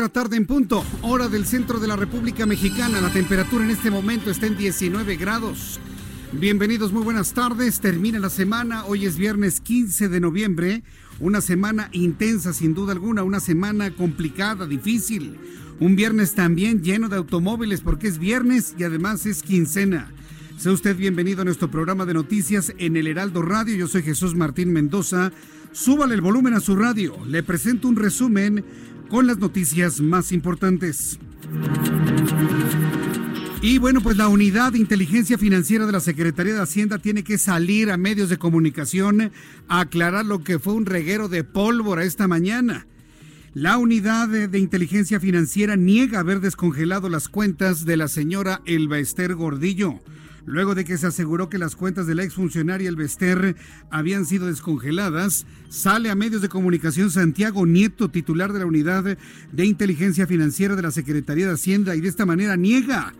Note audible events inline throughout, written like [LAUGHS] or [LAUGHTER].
De la tarde en punto, hora del centro de la República Mexicana. La temperatura en este momento está en 19 grados. Bienvenidos, muy buenas tardes. Termina la semana. Hoy es viernes 15 de noviembre. Una semana intensa, sin duda alguna. Una semana complicada, difícil. Un viernes también lleno de automóviles porque es viernes y además es quincena. Sea usted bienvenido a nuestro programa de noticias en el Heraldo Radio. Yo soy Jesús Martín Mendoza. Súbale el volumen a su radio. Le presento un resumen con las noticias más importantes. Y bueno, pues la unidad de inteligencia financiera de la Secretaría de Hacienda tiene que salir a medios de comunicación a aclarar lo que fue un reguero de pólvora esta mañana. La unidad de, inteligencia financiera niega haber descongelado las cuentas de la señora Elba Ester Gordillo luego de que se aseguró que las cuentas de la exfuncionaria Elvester habían sido descongeladas, sale a medios de comunicación Santiago Nieto, titular de la Unidad de Inteligencia Financiera de la Secretaría de Hacienda, y de esta manera niega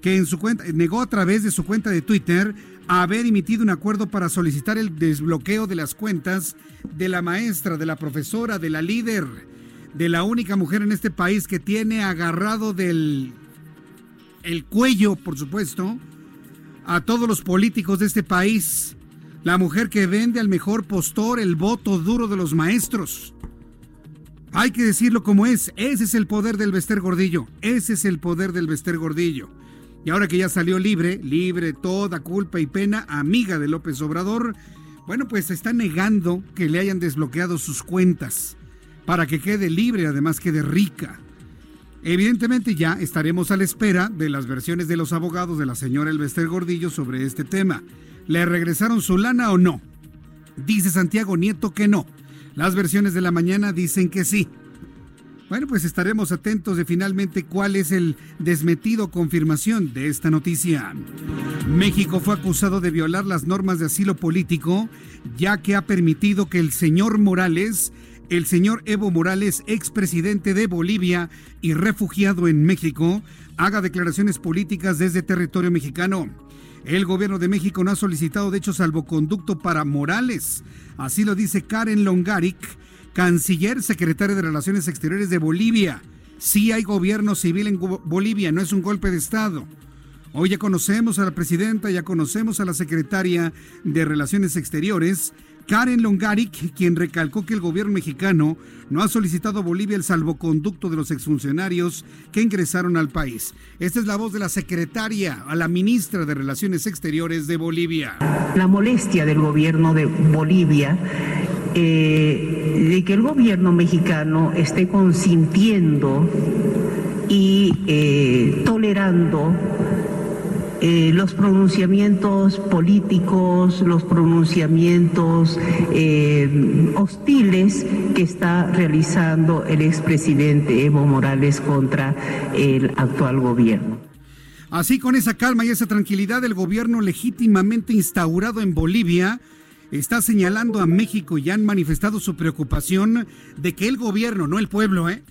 que en su cuenta, negó a través de su cuenta de Twitter haber emitido un acuerdo para solicitar el desbloqueo de las cuentas de la maestra, de la profesora, de la líder, de la única mujer en este país que tiene agarrado del el cuello, por supuesto, a todos los políticos de este país, la mujer que vende al mejor postor el voto duro de los maestros. Hay que decirlo como es, ese es el poder del Bester Gordillo, ese es el poder del Bester Gordillo. Y ahora que ya salió libre, libre toda culpa y pena, amiga de López Obrador, bueno, pues está negando que le hayan desbloqueado sus cuentas para que quede libre, además quede rica. Evidentemente ya estaremos a la espera de las versiones de los abogados de la señora Elvester Gordillo sobre este tema. ¿Le regresaron su lana o no? Dice Santiago Nieto que no. Las versiones de la mañana dicen que sí. Bueno, pues estaremos atentos de finalmente cuál es el desmetido confirmación de esta noticia. México fue acusado de violar las normas de asilo político, ya que ha permitido que el señor Morales el señor Evo Morales, expresidente de Bolivia y refugiado en México, haga declaraciones políticas desde territorio mexicano. El gobierno de México no ha solicitado de hecho salvoconducto para Morales. Así lo dice Karen Longaric, canciller secretaria de Relaciones Exteriores de Bolivia. Sí hay gobierno civil en Bolivia, no es un golpe de Estado. Hoy ya conocemos a la presidenta, ya conocemos a la secretaria de Relaciones Exteriores Karen Longaric, quien recalcó que el gobierno mexicano no ha solicitado a Bolivia el salvoconducto de los exfuncionarios que ingresaron al país. Esta es la voz de la secretaria, a la ministra de Relaciones Exteriores de Bolivia. La molestia del gobierno de Bolivia eh, de que el gobierno mexicano esté consintiendo y eh, tolerando eh, los pronunciamientos políticos, los pronunciamientos eh, hostiles que está realizando el expresidente Evo Morales contra el actual gobierno. Así, con esa calma y esa tranquilidad, el gobierno legítimamente instaurado en Bolivia está señalando a México y han manifestado su preocupación de que el gobierno, no el pueblo, ¿eh?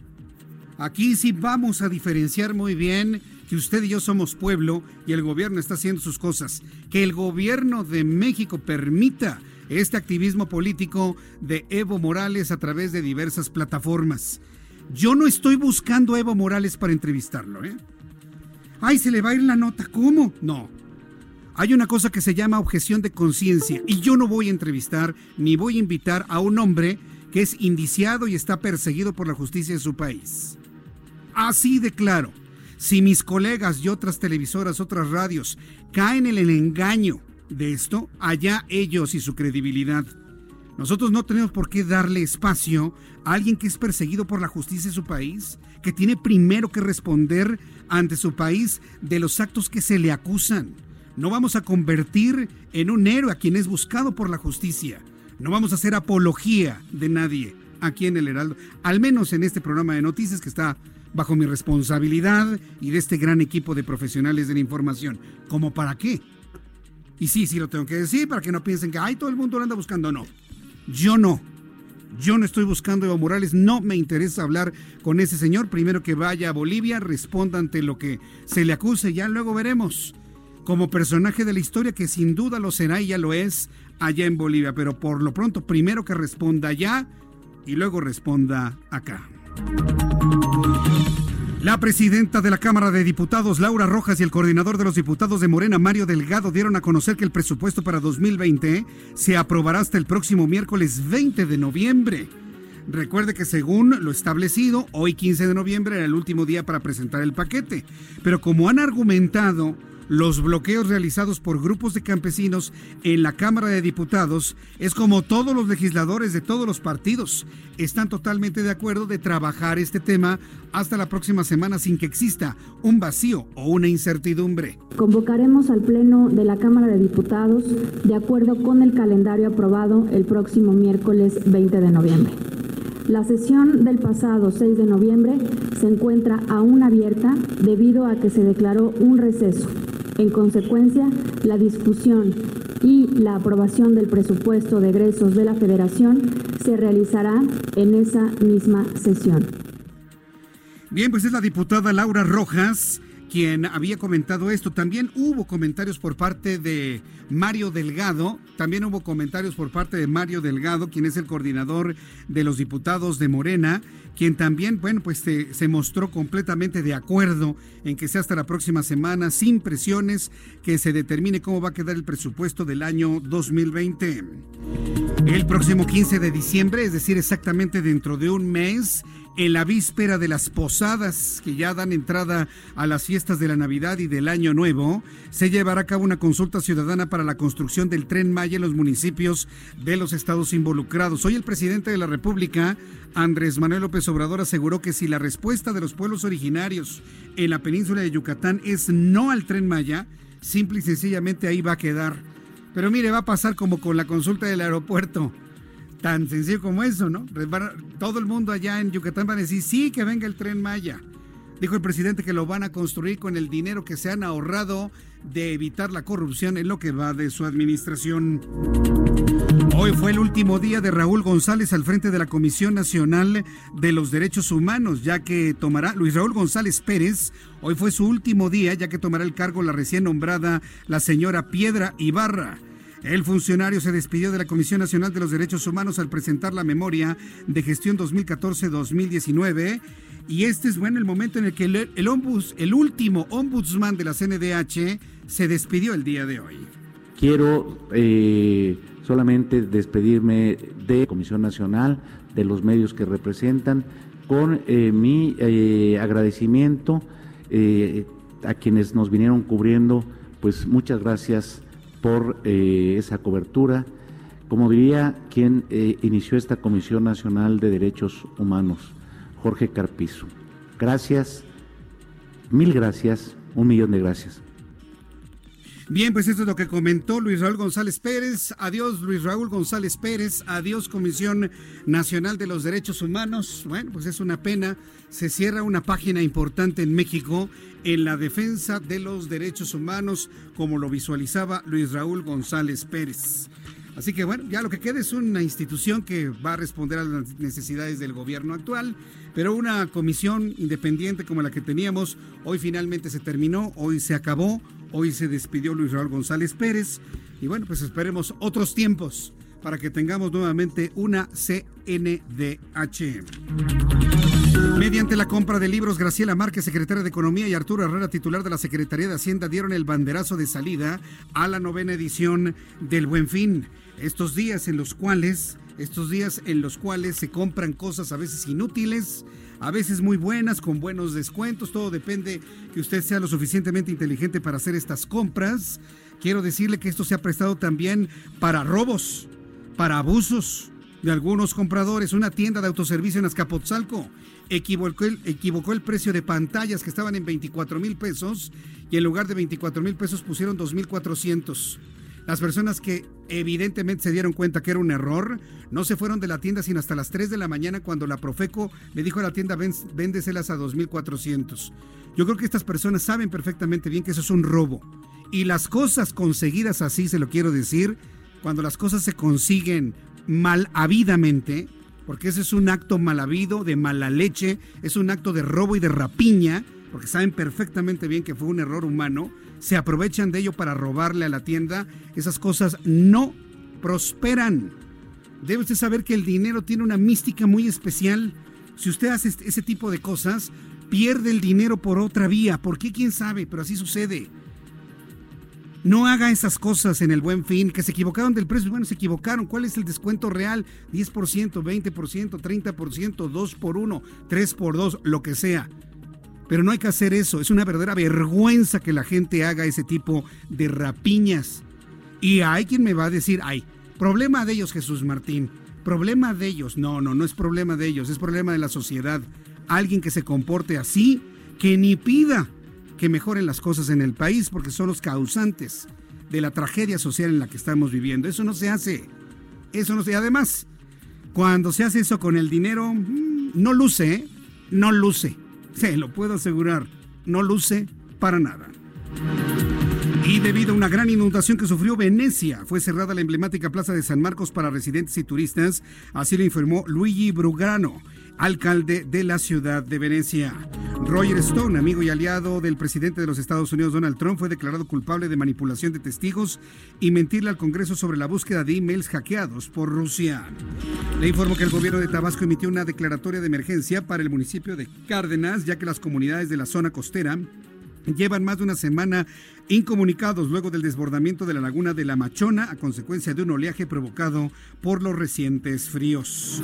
Aquí sí vamos a diferenciar muy bien que usted y yo somos pueblo y el gobierno está haciendo sus cosas. Que el gobierno de México permita este activismo político de Evo Morales a través de diversas plataformas. Yo no estoy buscando a Evo Morales para entrevistarlo, ¿eh? Ay, se le va a ir la nota. ¿Cómo? No. Hay una cosa que se llama objeción de conciencia y yo no voy a entrevistar ni voy a invitar a un hombre que es indiciado y está perseguido por la justicia de su país. Así de claro. Si mis colegas y otras televisoras, otras radios caen en el engaño de esto, allá ellos y su credibilidad. Nosotros no tenemos por qué darle espacio a alguien que es perseguido por la justicia de su país, que tiene primero que responder ante su país de los actos que se le acusan. No vamos a convertir en un héroe a quien es buscado por la justicia. No vamos a hacer apología de nadie aquí en el Heraldo, al menos en este programa de noticias que está bajo mi responsabilidad y de este gran equipo de profesionales de la información. ¿Cómo para qué? Y sí, sí lo tengo que decir para que no piensen que ay, todo el mundo lo anda buscando. No, yo no. Yo no estoy buscando Evo Morales, no me interesa hablar con ese señor. Primero que vaya a Bolivia, responda ante lo que se le acuse, ya luego veremos. Como personaje de la historia, que sin duda lo será y ya lo es allá en Bolivia, pero por lo pronto, primero que responda allá y luego responda acá. La presidenta de la Cámara de Diputados, Laura Rojas, y el coordinador de los diputados de Morena, Mario Delgado, dieron a conocer que el presupuesto para 2020 se aprobará hasta el próximo miércoles 20 de noviembre. Recuerde que según lo establecido, hoy 15 de noviembre era el último día para presentar el paquete. Pero como han argumentado, los bloqueos realizados por grupos de campesinos en la Cámara de Diputados es como todos los legisladores de todos los partidos están totalmente de acuerdo de trabajar este tema hasta la próxima semana sin que exista un vacío o una incertidumbre. Convocaremos al Pleno de la Cámara de Diputados de acuerdo con el calendario aprobado el próximo miércoles 20 de noviembre. La sesión del pasado 6 de noviembre se encuentra aún abierta debido a que se declaró un receso en consecuencia, la discusión y la aprobación del presupuesto de egresos de la Federación se realizará en esa misma sesión. Bien, pues es la diputada Laura Rojas quien había comentado esto. También hubo comentarios por parte de Mario Delgado, también hubo comentarios por parte de Mario Delgado, quien es el coordinador de los diputados de Morena, quien también, bueno, pues se, mostró completamente de acuerdo en que sea hasta la próxima semana, sin presiones, que se determine cómo va a quedar el presupuesto del año 2020. El próximo 15 de diciembre, es decir, exactamente dentro de un mes, en la víspera de las posadas que ya dan entrada a las fiestas de la Navidad y del Año Nuevo, se llevará a cabo una consulta ciudadana para la construcción del tren Maya en los municipios de los estados involucrados. Hoy el presidente de la República, Andrés Manuel López Obrador, aseguró que si la respuesta de los pueblos originarios en la península de Yucatán es no al tren Maya, simple y sencillamente ahí va a quedar. Pero mire, va a pasar como con la consulta del aeropuerto tan sencillo como eso, ¿no? Todo el mundo allá en Yucatán va a decir, sí, que venga el tren Maya. Dijo el presidente que lo van a construir con el dinero que se han ahorrado de evitar la corrupción en lo que va de su administración. Hoy fue el último día de Raúl González al frente de la Comisión Nacional de los Derechos Humanos, ya que tomará Luis Raúl González Pérez. Hoy fue su último día, ya que tomará el cargo la recién nombrada la señora Piedra Ibarra. El funcionario se despidió de la Comisión Nacional de los Derechos Humanos al presentar la memoria de gestión 2014-2019. Y este es bueno el momento en el que el, el último ombudsman de la CNDH se despidió el día de hoy. Quiero eh, solamente despedirme de la Comisión Nacional, de los medios que representan, con eh, mi eh, agradecimiento a quienes nos vinieron cubriendo. Pues muchas gracias por eh, esa cobertura. Como diría quien eh, inició esta Comisión Nacional de Derechos Humanos, Jorge Carpizo. Gracias, mil gracias, un millón de gracias. Bien, pues esto es lo que comentó Luis Raúl González Pérez. Adiós, Luis Raúl González Pérez. Adiós, Comisión Nacional de los Derechos Humanos. Bueno, pues es una pena. Se cierra una página importante en México en la defensa de los derechos humanos, como lo visualizaba Luis Raúl González Pérez. Así que bueno, ya lo que queda es una institución que va a responder a las necesidades del gobierno actual, pero una comisión independiente como la que teníamos, hoy finalmente se terminó, hoy se acabó, hoy se despidió Luis Raúl González Pérez y bueno, pues esperemos otros tiempos para que tengamos nuevamente una CNDH. Mediante la compra de libros, Graciela Márquez, secretaria de Economía, y Arturo Herrera, titular de la Secretaría de Hacienda, dieron el banderazo de salida a la novena edición del Buen Fin. Estos días en los cuales, estos días en los cuales se compran cosas a veces inútiles, a veces muy buenas, con buenos descuentos, todo depende que usted sea lo suficientemente inteligente para hacer estas compras. Quiero decirle que esto se ha prestado también para robos, para abusos de algunos compradores. Una tienda de autoservicio en Azcapotzalco equivocó el, precio de pantallas que estaban en 24 mil pesos y en lugar de 24 mil pesos pusieron 2.400. Las personas que evidentemente se dieron cuenta que era un error no se fueron de la tienda sino hasta las 3 de la mañana cuando la Profeco le dijo a la tienda véndeselas a 2.400. Yo creo que estas personas saben perfectamente bien que eso es un robo. Y las cosas conseguidas así, se lo quiero decir, cuando las cosas se consiguen mal habiamente, porque ese es un acto mal habido, de mala leche, es un acto de robo y de rapiña, porque saben perfectamente bien que fue un error humano, se aprovechan de ello para robarle a la tienda, esas cosas no prosperan. Debe usted saber que el dinero tiene una mística muy especial. Si usted hace este, ese tipo de cosas, pierde el dinero por otra vía. ¿Por qué? ¿Quién sabe? Pero así sucede. No haga esas cosas en el buen fin, que se equivocaron del precio. Bueno, se equivocaron. ¿Cuál es el descuento real? 10%, 20%, 30%, 2 por 1, 3 por 2, lo que sea. Pero no hay que hacer eso. Es una verdadera vergüenza que la gente haga ese tipo de rapiñas. Y hay quien me va a decir, ay, problema de ellos, Jesús Martín. Problema de ellos. No, no, no es problema de ellos, es problema de la sociedad. Alguien que se comporte así, que ni pida que mejoren las cosas en el país porque son los causantes de la tragedia social en la que estamos viviendo. Eso no se hace. Eso no se Además, cuando se hace eso con el dinero, mm, no luce, ¿eh? no luce. Se lo puedo asegurar. No luce para nada. Y debido a una gran inundación que sufrió Venecia, fue cerrada la emblemática Plaza de San Marcos para residentes y turistas, así lo informó Luigi Brugrano, alcalde de la ciudad de Venecia. Roger Stone, amigo y aliado del presidente de los Estados Unidos Donald Trump, fue declarado culpable de manipulación de testigos y mentirle al Congreso sobre la búsqueda de emails hackeados por Rusia. Le informo que el gobierno de Tabasco emitió una declaratoria de emergencia para el municipio de Cárdenas, ya que las comunidades de la zona costera llevan más de una semana incomunicados luego del desbordamiento de la laguna de la Machona a consecuencia de un oleaje provocado por los recientes fríos.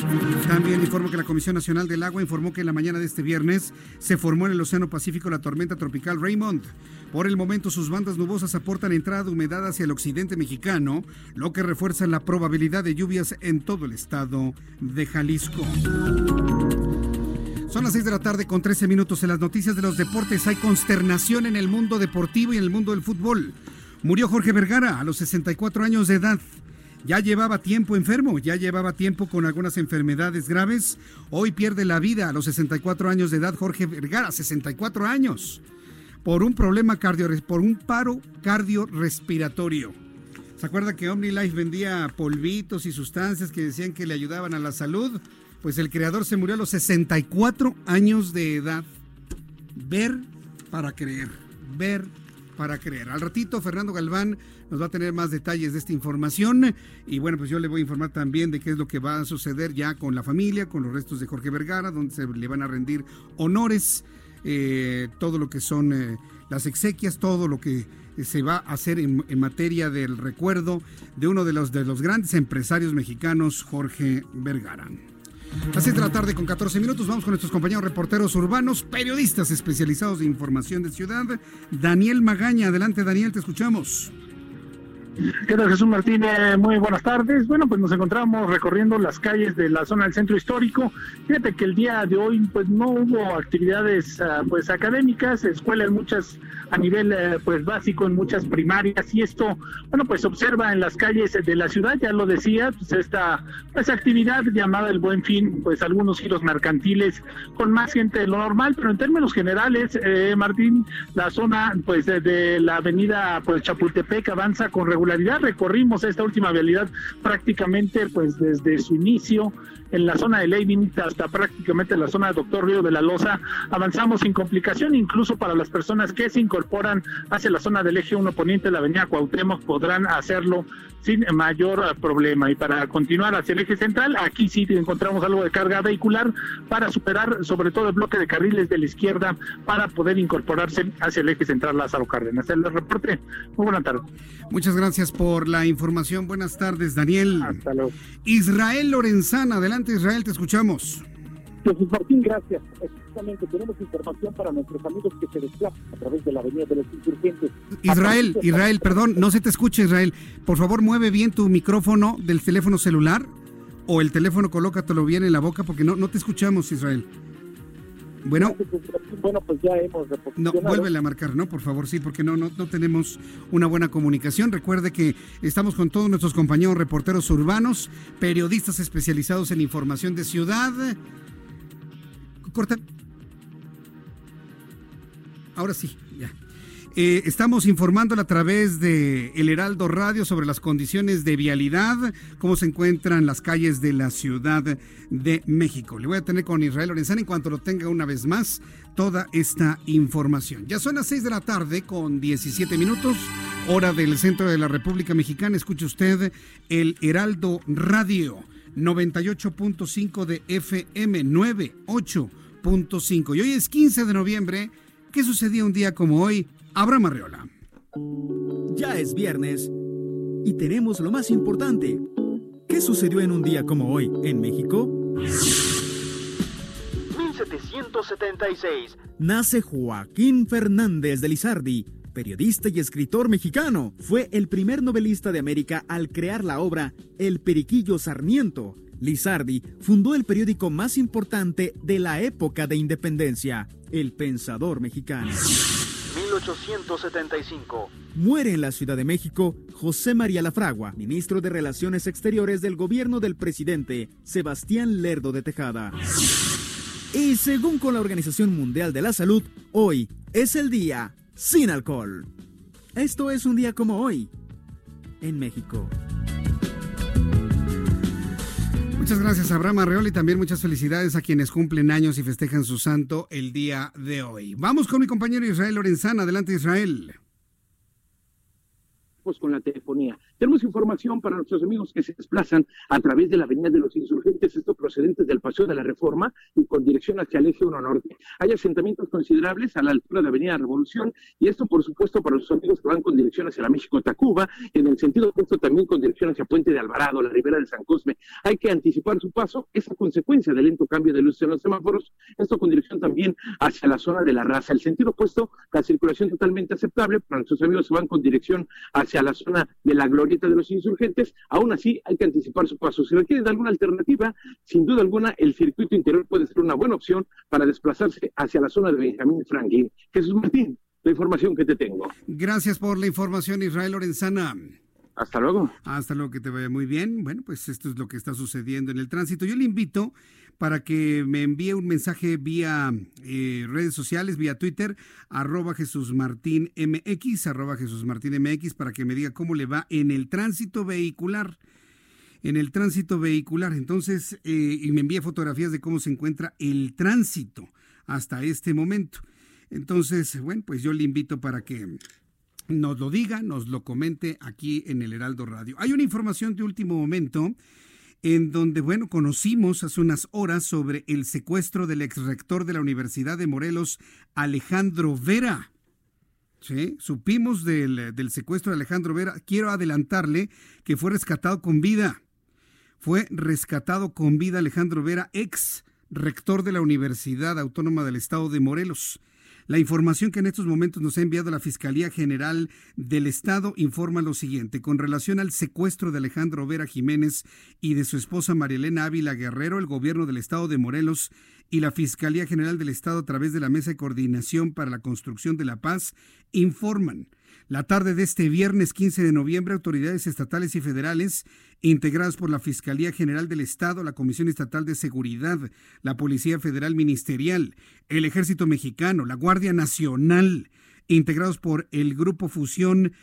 También informo que la Comisión Nacional del Agua informó que en la mañana de este viernes se formó en el Océano Pacífico la tormenta tropical Raymond. Por el momento sus bandas nubosas aportan entrada de humedad hacia el occidente mexicano, lo que refuerza la probabilidad de lluvias en todo el estado de Jalisco. Son las 6 de la tarde con 13 minutos en las noticias de los deportes. Hay consternación en el mundo deportivo y en el mundo del fútbol. Murió Jorge Vergara a los 64 años de edad. Ya llevaba tiempo enfermo, ya llevaba tiempo con algunas enfermedades graves. Hoy pierde la vida a los 64 años de edad Jorge Vergara, 64 años, por un problema cardio, por un paro cardiorrespiratorio. ¿Se acuerda que OmniLife vendía polvitos y sustancias que decían que le ayudaban a la salud? Pues el creador se murió a los 64 años de edad. Ver para creer, ver para creer. Al ratito Fernando Galván nos va a tener más detalles de esta información y bueno, pues yo le voy a informar también de qué es lo que va a suceder ya con la familia, con los restos de Jorge Vergara, donde se le van a rendir honores, eh, todo lo que son eh, las exequias, todo lo que se va a hacer en, en, materia del recuerdo de uno de los, de los grandes empresarios mexicanos, Jorge Vergara. Las 6 de la tarde con 14 minutos vamos con nuestros compañeros reporteros urbanos, periodistas especializados de información de ciudad. Daniel Magaña, adelante Daniel, te escuchamos. ¿Qué tal Jesús Martínez? Muy buenas tardes. Bueno, pues nos encontramos recorriendo las calles de la zona del centro histórico. Fíjate que el día de hoy pues no hubo actividades ah, pues académicas, escuelas muchas a nivel eh, pues básico en muchas primarias y esto, bueno, pues se observa en las calles de la ciudad, ya lo decía, pues esta pues actividad llamada el Buen Fin, pues algunos giros mercantiles con más gente de lo normal, pero en términos generales, eh, Martín, la zona pues de, la avenida pues Chapultepec avanza con regularidad Recorrimos esta última vialidad prácticamente pues desde su inicio en la zona de Leibniz hasta prácticamente la zona de Doctor Río de la Loza. Avanzamos sin complicación, incluso para las personas que se incorporan hacia la zona del eje 1 poniente de la avenida Cuauhtémoc podrán hacerlo sin mayor problema. Y para continuar hacia el eje central, aquí sí encontramos algo de carga vehicular para superar sobre todo el bloque de carriles de la izquierda para poder incorporarse hacia el eje central Lázaro Cárdenas. El reporte, muy buena tarde. Muchas gracias por la información. Buenas tardes, Daniel. Hasta luego. Israel Lorenzana, adelante Israel, te escuchamos. Jesús Martín, gracias. Exactamente, tenemos información para nuestros amigos que se desplazan a través de la Avenida de los Insurgentes. Israel, Israel, perdón, no se te escucha, Israel. Por favor, mueve bien tu micrófono del teléfono celular o el teléfono colócatelo bien en la boca porque no, no te escuchamos, Israel. Bueno, bueno, pues ya hemos no, vuélvele a marcar, ¿no? Por favor, sí, porque no, no, no tenemos una buena comunicación. Recuerde que estamos con todos nuestros compañeros reporteros urbanos, periodistas especializados en información de ciudad. Corta. Ahora sí. Eh, estamos informándole a través de El Heraldo Radio sobre las condiciones de vialidad, cómo se encuentran las calles de la Ciudad de México. Le voy a tener con Israel Lorenzana en cuanto lo tenga una vez más toda esta información. Ya son las 6 de la tarde con 17 minutos, hora del centro de la República Mexicana. Escuche usted el Heraldo Radio 98.5 de FM 98.5. Y hoy es 15 de noviembre. ¿Qué sucedía un día como hoy? Abraham Arreola. Ya es viernes y tenemos lo más importante. ¿Qué sucedió en un día como hoy en México? 1776. Nace Joaquín Fernández de Lizardi, periodista y escritor mexicano. Fue el primer novelista de América al crear la obra El Periquillo Sarmiento. Lizardi fundó el periódico más importante de la época de independencia, El Pensador Mexicano. 1875. Muere en la Ciudad de México José María Lafragua, ministro de Relaciones Exteriores del gobierno del presidente Sebastián Lerdo de Tejada. Y según con la Organización Mundial de la Salud, hoy es el día sin alcohol. Esto es un día como hoy en México. Muchas gracias, Abraham Arreola, y también muchas felicidades a quienes cumplen años y festejan su santo el día de hoy. Vamos con mi compañero Israel Lorenzana. Adelante, Israel. Pues con la telefonía. Tenemos información para nuestros amigos que se desplazan a través de la Avenida de los Insurgentes, esto procedentes del Paseo de la Reforma y con dirección hacia el eje 1 norte. Hay asentamientos considerables a la altura de Avenida Revolución y esto, por supuesto, para los amigos que van con dirección hacia la México-Tacuba, en el sentido opuesto también con dirección hacia Puente de Alvarado, la ribera de San Cosme. Hay que anticipar su paso, esa consecuencia del lento cambio de luces en los semáforos, esto con dirección también hacia la zona de la raza. El sentido opuesto, la circulación totalmente aceptable para nuestros amigos que van con dirección hacia la zona de la Gloria de los insurgentes, aún así hay que anticipar su paso. Si requieren alguna alternativa, sin duda alguna, el circuito interior puede ser una buena opción para desplazarse hacia la zona de Benjamín Franklin. Jesús Martín, la información que te tengo. Gracias por la información, Israel Lorenzana. Hasta luego. Hasta luego, que te vaya muy bien. Bueno, pues esto es lo que está sucediendo en el tránsito. Yo le invito para que me envíe un mensaje vía eh, redes sociales, vía Twitter, arroba Jesús Martín MX, arroba Jesús Martín MX, para que me diga cómo le va en el tránsito vehicular. En el tránsito vehicular. Entonces, eh, y me envíe fotografías de cómo se encuentra el tránsito hasta este momento. Entonces, bueno, pues yo le invito para que nos lo diga, nos lo comente aquí en el Heraldo Radio. Hay una información de último momento en donde, bueno, conocimos hace unas horas sobre el secuestro del ex rector de la Universidad de Morelos, Alejandro Vera. ¿Sí? Supimos del, del secuestro de Alejandro Vera. Quiero adelantarle que fue rescatado con vida. Fue rescatado con vida Alejandro Vera, ex rector de la Universidad Autónoma del Estado de Morelos. La información que en estos momentos nos ha enviado la Fiscalía General del Estado informa lo siguiente. Con relación al secuestro de Alejandro Vera Jiménez y de su esposa Marielena Ávila Guerrero, el gobierno del Estado de Morelos y la Fiscalía General del Estado a través de la Mesa de Coordinación para la Construcción de la Paz informan la tarde de este viernes 15 de noviembre, autoridades estatales y federales, integradas por la Fiscalía General del Estado, la Comisión Estatal de Seguridad, la Policía Federal Ministerial, el Ejército Mexicano, la Guardia Nacional, integrados por el Grupo Fusión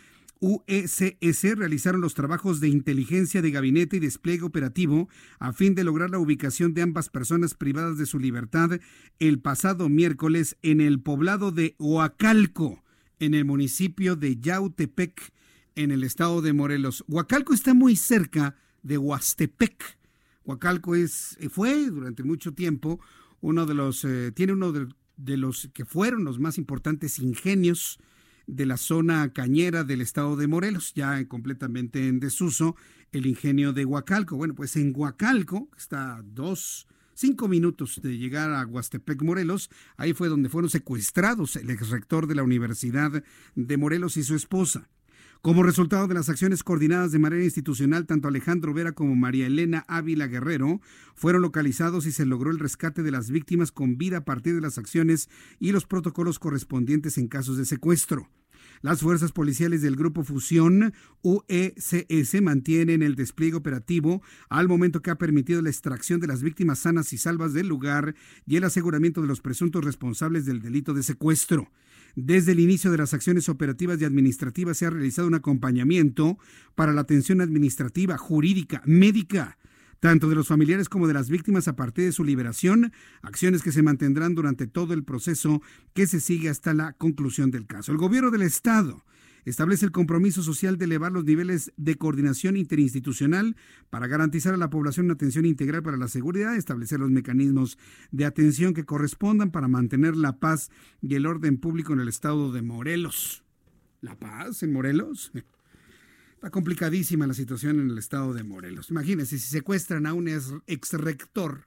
UECS realizaron los trabajos de inteligencia de gabinete y despliegue operativo a fin de lograr la ubicación de ambas personas privadas de su libertad el pasado miércoles en el poblado de Huacalco, en el municipio de Yautepec, en el estado de Morelos. Huacalco está muy cerca de Huastepec. Huacalco es, fue durante mucho tiempo uno de los, eh, tiene uno de, de los que fueron los más importantes ingenios de la zona cañera del estado de Morelos, ya completamente en desuso, el ingenio de Huacalco. Bueno, pues en Huacalco, está dos, cinco minutos de llegar a Huastepec, Morelos, ahí fue donde fueron secuestrados el ex rector de la Universidad de Morelos y su esposa. Como resultado de las acciones coordinadas de manera institucional, tanto Alejandro Vera como María Elena Ávila Guerrero fueron localizados y se logró el rescate de las víctimas con vida a partir de las acciones y los protocolos correspondientes en casos de secuestro. Las fuerzas policiales del Grupo Fusión UECS mantienen el despliegue operativo al momento que ha permitido la extracción de las víctimas sanas y salvas del lugar y el aseguramiento de los presuntos responsables del delito de secuestro. Desde el inicio de las acciones operativas y administrativas se ha realizado un acompañamiento para la atención administrativa, jurídica, médica, tanto de los familiares como de las víctimas a partir de su liberación, acciones que se mantendrán durante todo el proceso que se sigue hasta la conclusión del caso. El gobierno del Estado establece el compromiso social de elevar los niveles de coordinación interinstitucional para garantizar a la población una atención integral para la seguridad, establecer los mecanismos de atención que correspondan para mantener la paz y el orden público en el estado de Morelos. ¿La paz en Morelos? Está complicadísima la situación en el estado de Morelos. Imagínense, si secuestran a un ex rector,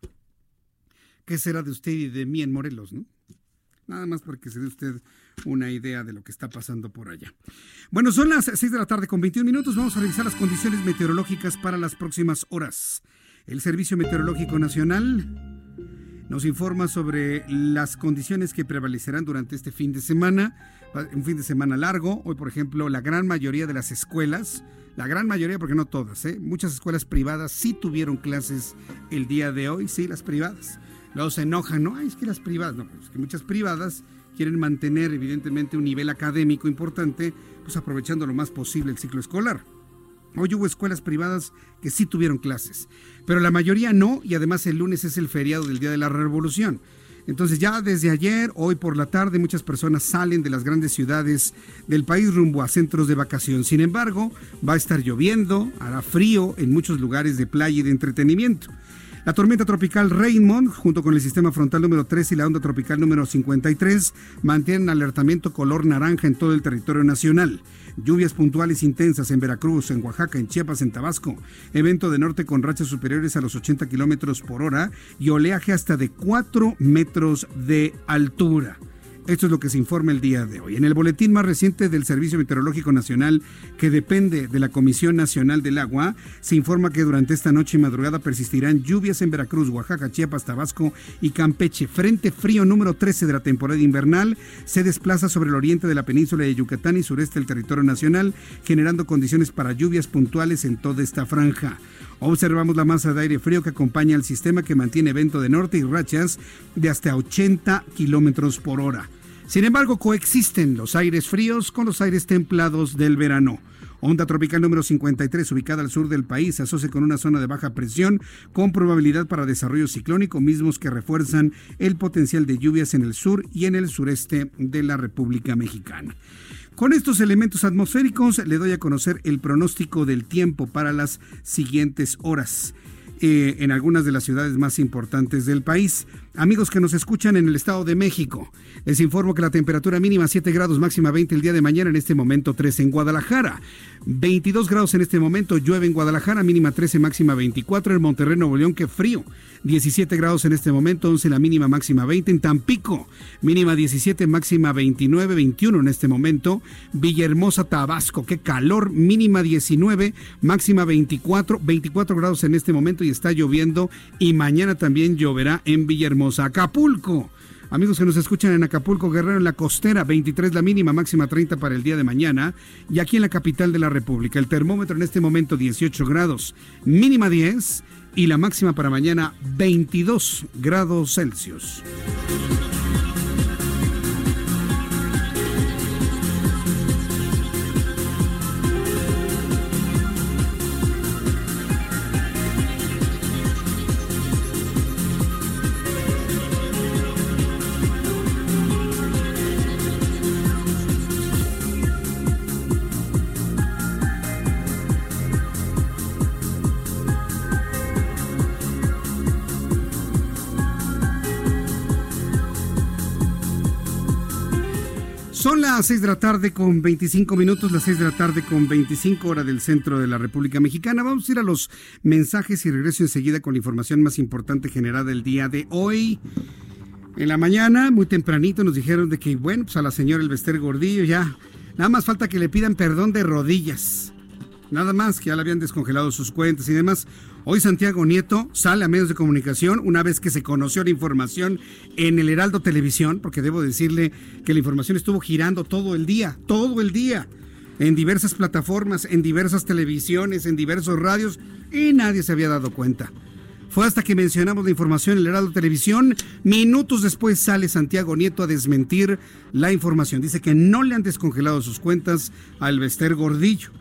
¿qué será de usted y de mí en Morelos, no? Nada más porque se dé usted una idea de lo que está pasando por allá. Bueno, son las 6 de la tarde con 21 minutos. Vamos a revisar las condiciones meteorológicas para las próximas horas. El Servicio Meteorológico Nacional nos informa sobre las condiciones que prevalecerán durante este fin de semana, un fin de semana largo. Hoy, por ejemplo, la gran mayoría de las escuelas, la gran mayoría, porque no todas, ¿eh? muchas escuelas privadas sí tuvieron clases el día de hoy, sí, las privadas. Luego se enojan, ¿no? Es que las privadas, no, pues que muchas privadas quieren mantener evidentemente un nivel académico importante, pues aprovechando lo más posible el ciclo escolar. Hoy hubo escuelas privadas que sí tuvieron clases, pero la mayoría no y además el lunes es el feriado del Día de la Revolución. Entonces ya desde ayer, hoy por la tarde, muchas personas salen de las grandes ciudades del país rumbo a centros de vacación. Sin embargo, va a estar lloviendo, hará frío en muchos lugares de playa y de entretenimiento. La tormenta tropical Raymond, junto con el sistema frontal número 3 y la onda tropical número 53, mantienen alertamiento color naranja en todo el territorio nacional. Lluvias puntuales intensas en Veracruz, en Oaxaca, en Chiapas, en Tabasco. Evento de norte con rachas superiores a los 80 kilómetros por hora y oleaje hasta de 4 metros de altura. Esto es lo que se informa el día de hoy. En el boletín más reciente del Servicio Meteorológico Nacional, que depende de la Comisión Nacional del Agua, se informa que durante esta noche y madrugada persistirán lluvias en Veracruz, Oaxaca, Chiapas, Tabasco y Campeche. Frente frío número 13 de la temporada invernal se desplaza sobre el oriente de la península de Yucatán y sureste del territorio nacional, generando condiciones para lluvias puntuales en toda esta franja. Observamos la masa de aire frío que acompaña al sistema que mantiene vento de norte y rachas de hasta 80 kilómetros por hora. Sin embargo, coexisten los aires fríos con los aires templados del verano. Onda tropical número 53, ubicada al sur del país, se asocia con una zona de baja presión con probabilidad para desarrollo ciclónico, mismos que refuerzan el potencial de lluvias en el sur y en el sureste de la República Mexicana. Con estos elementos atmosféricos le doy a conocer el pronóstico del tiempo para las siguientes horas. Eh, en algunas de las ciudades más importantes del país. Amigos que nos escuchan en el Estado de México, les informo que la temperatura mínima 7 grados, máxima 20 el día de mañana, en este momento 13 en Guadalajara. 22 grados en este momento, llueve en Guadalajara, mínima 13, máxima 24. En Monterrey, Nuevo León, qué frío. 17 grados en este momento, 11 la mínima, máxima 20. En Tampico, mínima 17, máxima 29, 21 en este momento. Villahermosa, Tabasco, qué calor, mínima 19, máxima 24, 24 grados en este momento y está lloviendo. Y mañana también lloverá en Villahermosa. Acapulco. Amigos que nos escuchan en Acapulco, Guerrero, en la costera, 23 la mínima, máxima 30 para el día de mañana. Y aquí en la capital de la República, el termómetro en este momento 18 grados, mínima 10 y la máxima para mañana 22 grados Celsius. Las 6 de la tarde con 25 minutos, las 6 de la tarde con 25 horas del centro de la República Mexicana. Vamos a ir a los mensajes y regreso enseguida con la información más importante generada el día de hoy. En la mañana, muy tempranito, nos dijeron de que, bueno, pues a la señora Elvester Gordillo ya, nada más falta que le pidan perdón de rodillas. Nada más que ya le habían descongelado sus cuentas y demás. Hoy Santiago Nieto sale a medios de comunicación una vez que se conoció la información en el Heraldo Televisión, porque debo decirle que la información estuvo girando todo el día, todo el día, en diversas plataformas, en diversas televisiones, en diversos radios, y nadie se había dado cuenta. Fue hasta que mencionamos la información en el Heraldo Televisión, minutos después sale Santiago Nieto a desmentir la información. Dice que no le han descongelado sus cuentas al Vester Gordillo.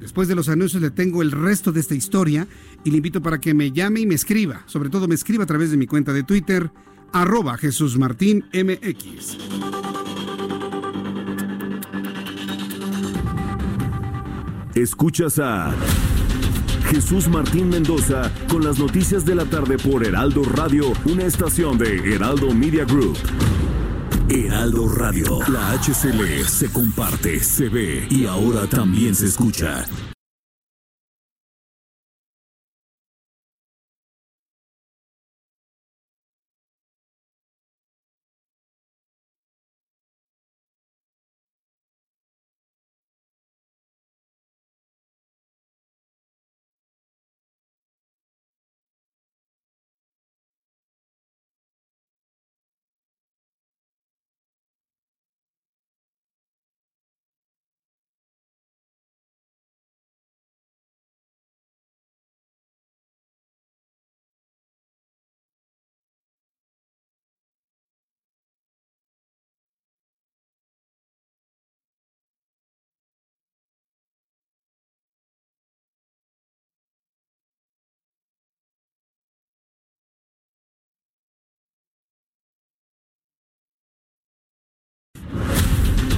Después de los anuncios le tengo el resto de esta historia y le invito para que me llame y me escriba. Sobre todo me escriba a través de mi cuenta de Twitter, arroba Jesús Martín. Escuchas a Jesús Martín Mendoza con las noticias de la tarde por Heraldo Radio, una estación de Heraldo Media Group. Heraldo Radio, la HCL se comparte, se ve y ahora también se escucha.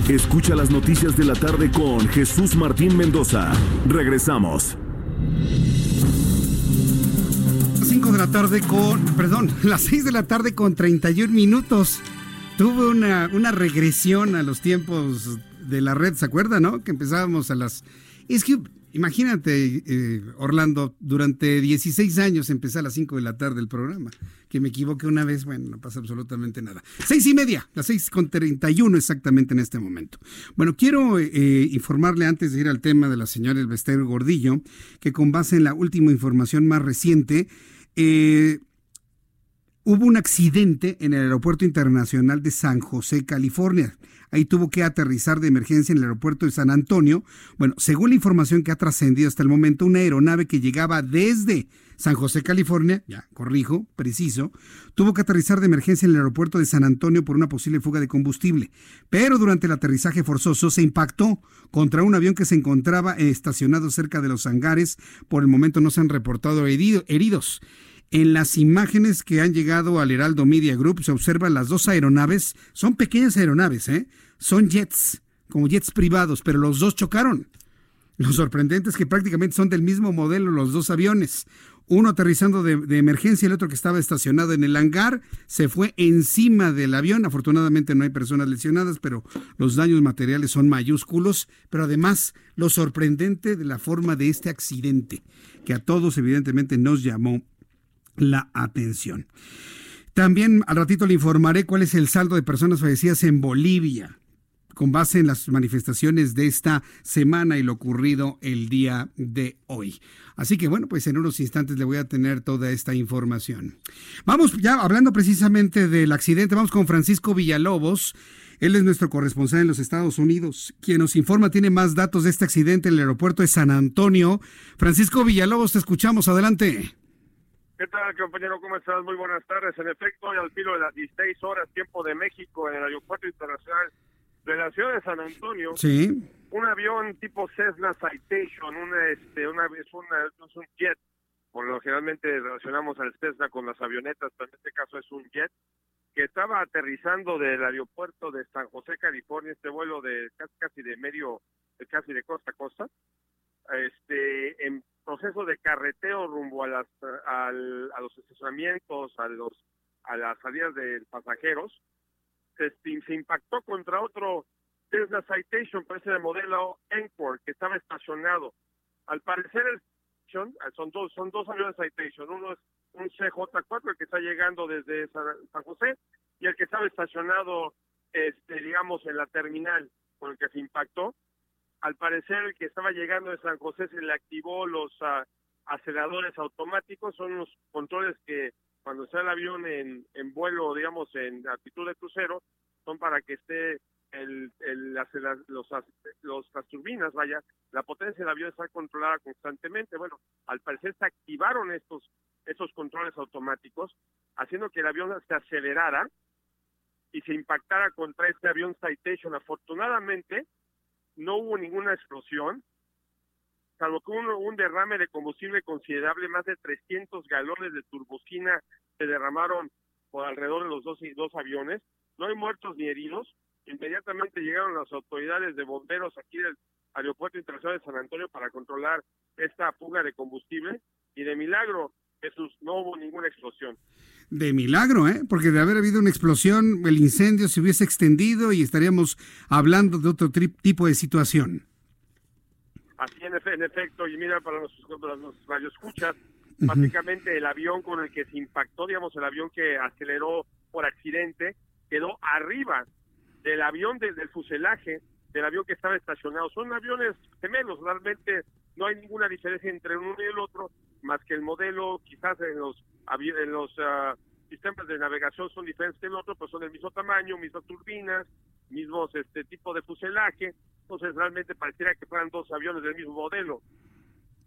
Escucha las noticias de la tarde con Jesús Martín Mendoza. Regresamos. 5 de la tarde con, perdón, [LAUGHS] las 6 de la tarde con 31 minutos. Tuve una, una regresión a los tiempos de la red, ¿se acuerda, no? Que empezábamos a las... Es que Imagínate, eh, Orlando, durante 16 años empecé a las 5 de la tarde el programa. Que me equivoqué una vez, bueno, no pasa absolutamente nada. Seis y media, las seis con 31 exactamente en este momento. Bueno, quiero eh, informarle antes de ir al tema de la señora Elvester Gordillo, que con base en la última información más reciente, eh, hubo un accidente en el Aeropuerto Internacional de San José, California. Ahí tuvo que aterrizar de emergencia en el aeropuerto de San Antonio. Bueno, según la información que ha trascendido hasta el momento, una aeronave que llegaba desde San José, California, ya corrijo, preciso, tuvo que aterrizar de emergencia en el aeropuerto de San Antonio por una posible fuga de combustible. Pero durante el aterrizaje forzoso se impactó contra un avión que se encontraba estacionado cerca de los hangares. Por el momento no se han reportado heridos. En las imágenes que han llegado al Heraldo Media Group se observan las dos aeronaves, son pequeñas aeronaves, ¿eh? son jets, como jets privados, pero los dos chocaron. Lo sorprendente es que prácticamente son del mismo modelo los dos aviones. Uno aterrizando de, de, emergencia, el otro que estaba estacionado en el hangar, se fue encima del avión. Afortunadamente no hay personas lesionadas, pero los daños materiales son mayúsculos. Pero además, lo sorprendente de la forma de este accidente, que a todos evidentemente nos llamó la atención. También al ratito le informaré cuál es el saldo de personas fallecidas en Bolivia con base en las manifestaciones de esta semana y lo ocurrido el día de hoy. Así que bueno, pues en unos instantes le voy a tener toda esta información. Vamos ya hablando precisamente del accidente, vamos con Francisco Villalobos. Él es nuestro corresponsal en los Estados Unidos, quien nos informa, tiene más datos de este accidente en el aeropuerto de San Antonio. Francisco Villalobos, te escuchamos, adelante. ¿Qué tal, compañero? ¿Cómo estás? Muy buenas tardes. En efecto, hoy al filo de las 16 horas, tiempo de México, en el Aeropuerto Internacional de la ciudad de San Antonio, sí. un avión tipo Cessna Citation, una, este, una, es, una, es un jet, por lo generalmente relacionamos al Cessna con las avionetas, pero en este caso es un jet, que estaba aterrizando del aeropuerto de San José, California, este vuelo de casi, casi de medio, casi de costa a costa, este, en proceso de carreteo rumbo a las a los estacionamientos, a los a las salidas de pasajeros, se, se impactó contra otro Cessna Citation, parece el modelo Encore, que estaba estacionado. Al parecer, el, son dos son dos aviones Citation. Uno es un CJ4, el que está llegando desde San José, y el que estaba estacionado, este, digamos, en la terminal con el que se impactó. Al parecer, el que estaba llegando de San José se le activó los uh, aceleradores automáticos, son unos controles que cuando está el avión en, en vuelo, digamos, en altitud de crucero, son para que esté el, el, las, los, los, las turbinas, vaya, la potencia del avión está controlada constantemente. Bueno, al parecer se activaron estos, estos controles automáticos, haciendo que el avión se acelerara y se impactara contra este avión Citation. Afortunadamente, no hubo ninguna explosión, salvo que hubo un derrame de combustible considerable, más de 300 galones de turbocina se derramaron por alrededor de los dos, dos aviones. No hay muertos ni heridos. Inmediatamente llegaron las autoridades de bomberos aquí del Aeropuerto Internacional de San Antonio para controlar esta fuga de combustible y de milagro, Jesús, no hubo ninguna explosión. De milagro, ¿eh? Porque de haber habido una explosión, el incendio se hubiese extendido y estaríamos hablando de otro tipo de situación. Así en, efecto, y mira, para los, para los radioescuchas, básicamente el avión con el que se impactó, digamos, el avión que aceleró por accidente, quedó arriba del avión del fuselaje del avión que estaba estacionado. Son aviones gemelos, realmente no hay ninguna diferencia entre uno y el otro, más que el modelo, quizás en los, en los uh, sistemas de navegación son diferentes del otro, pero son del mismo tamaño, mismas turbinas, mismos este tipo de fuselaje, entonces realmente pareciera que fueran dos aviones del mismo modelo.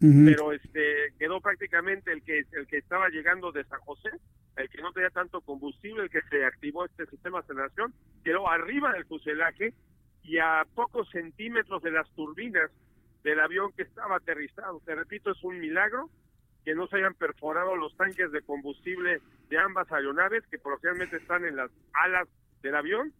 Pero este quedó prácticamente el que el que estaba llegando de San José, el que no tenía tanto combustible, el que se activó este sistema de aceleración, quedó arriba del fuselaje y a pocos centímetros de las turbinas del avión que estaba aterrizado. Te repito, es un milagro que no se hayan perforado los tanques de combustible de ambas aeronaves, que probablemente están en las alas del avión,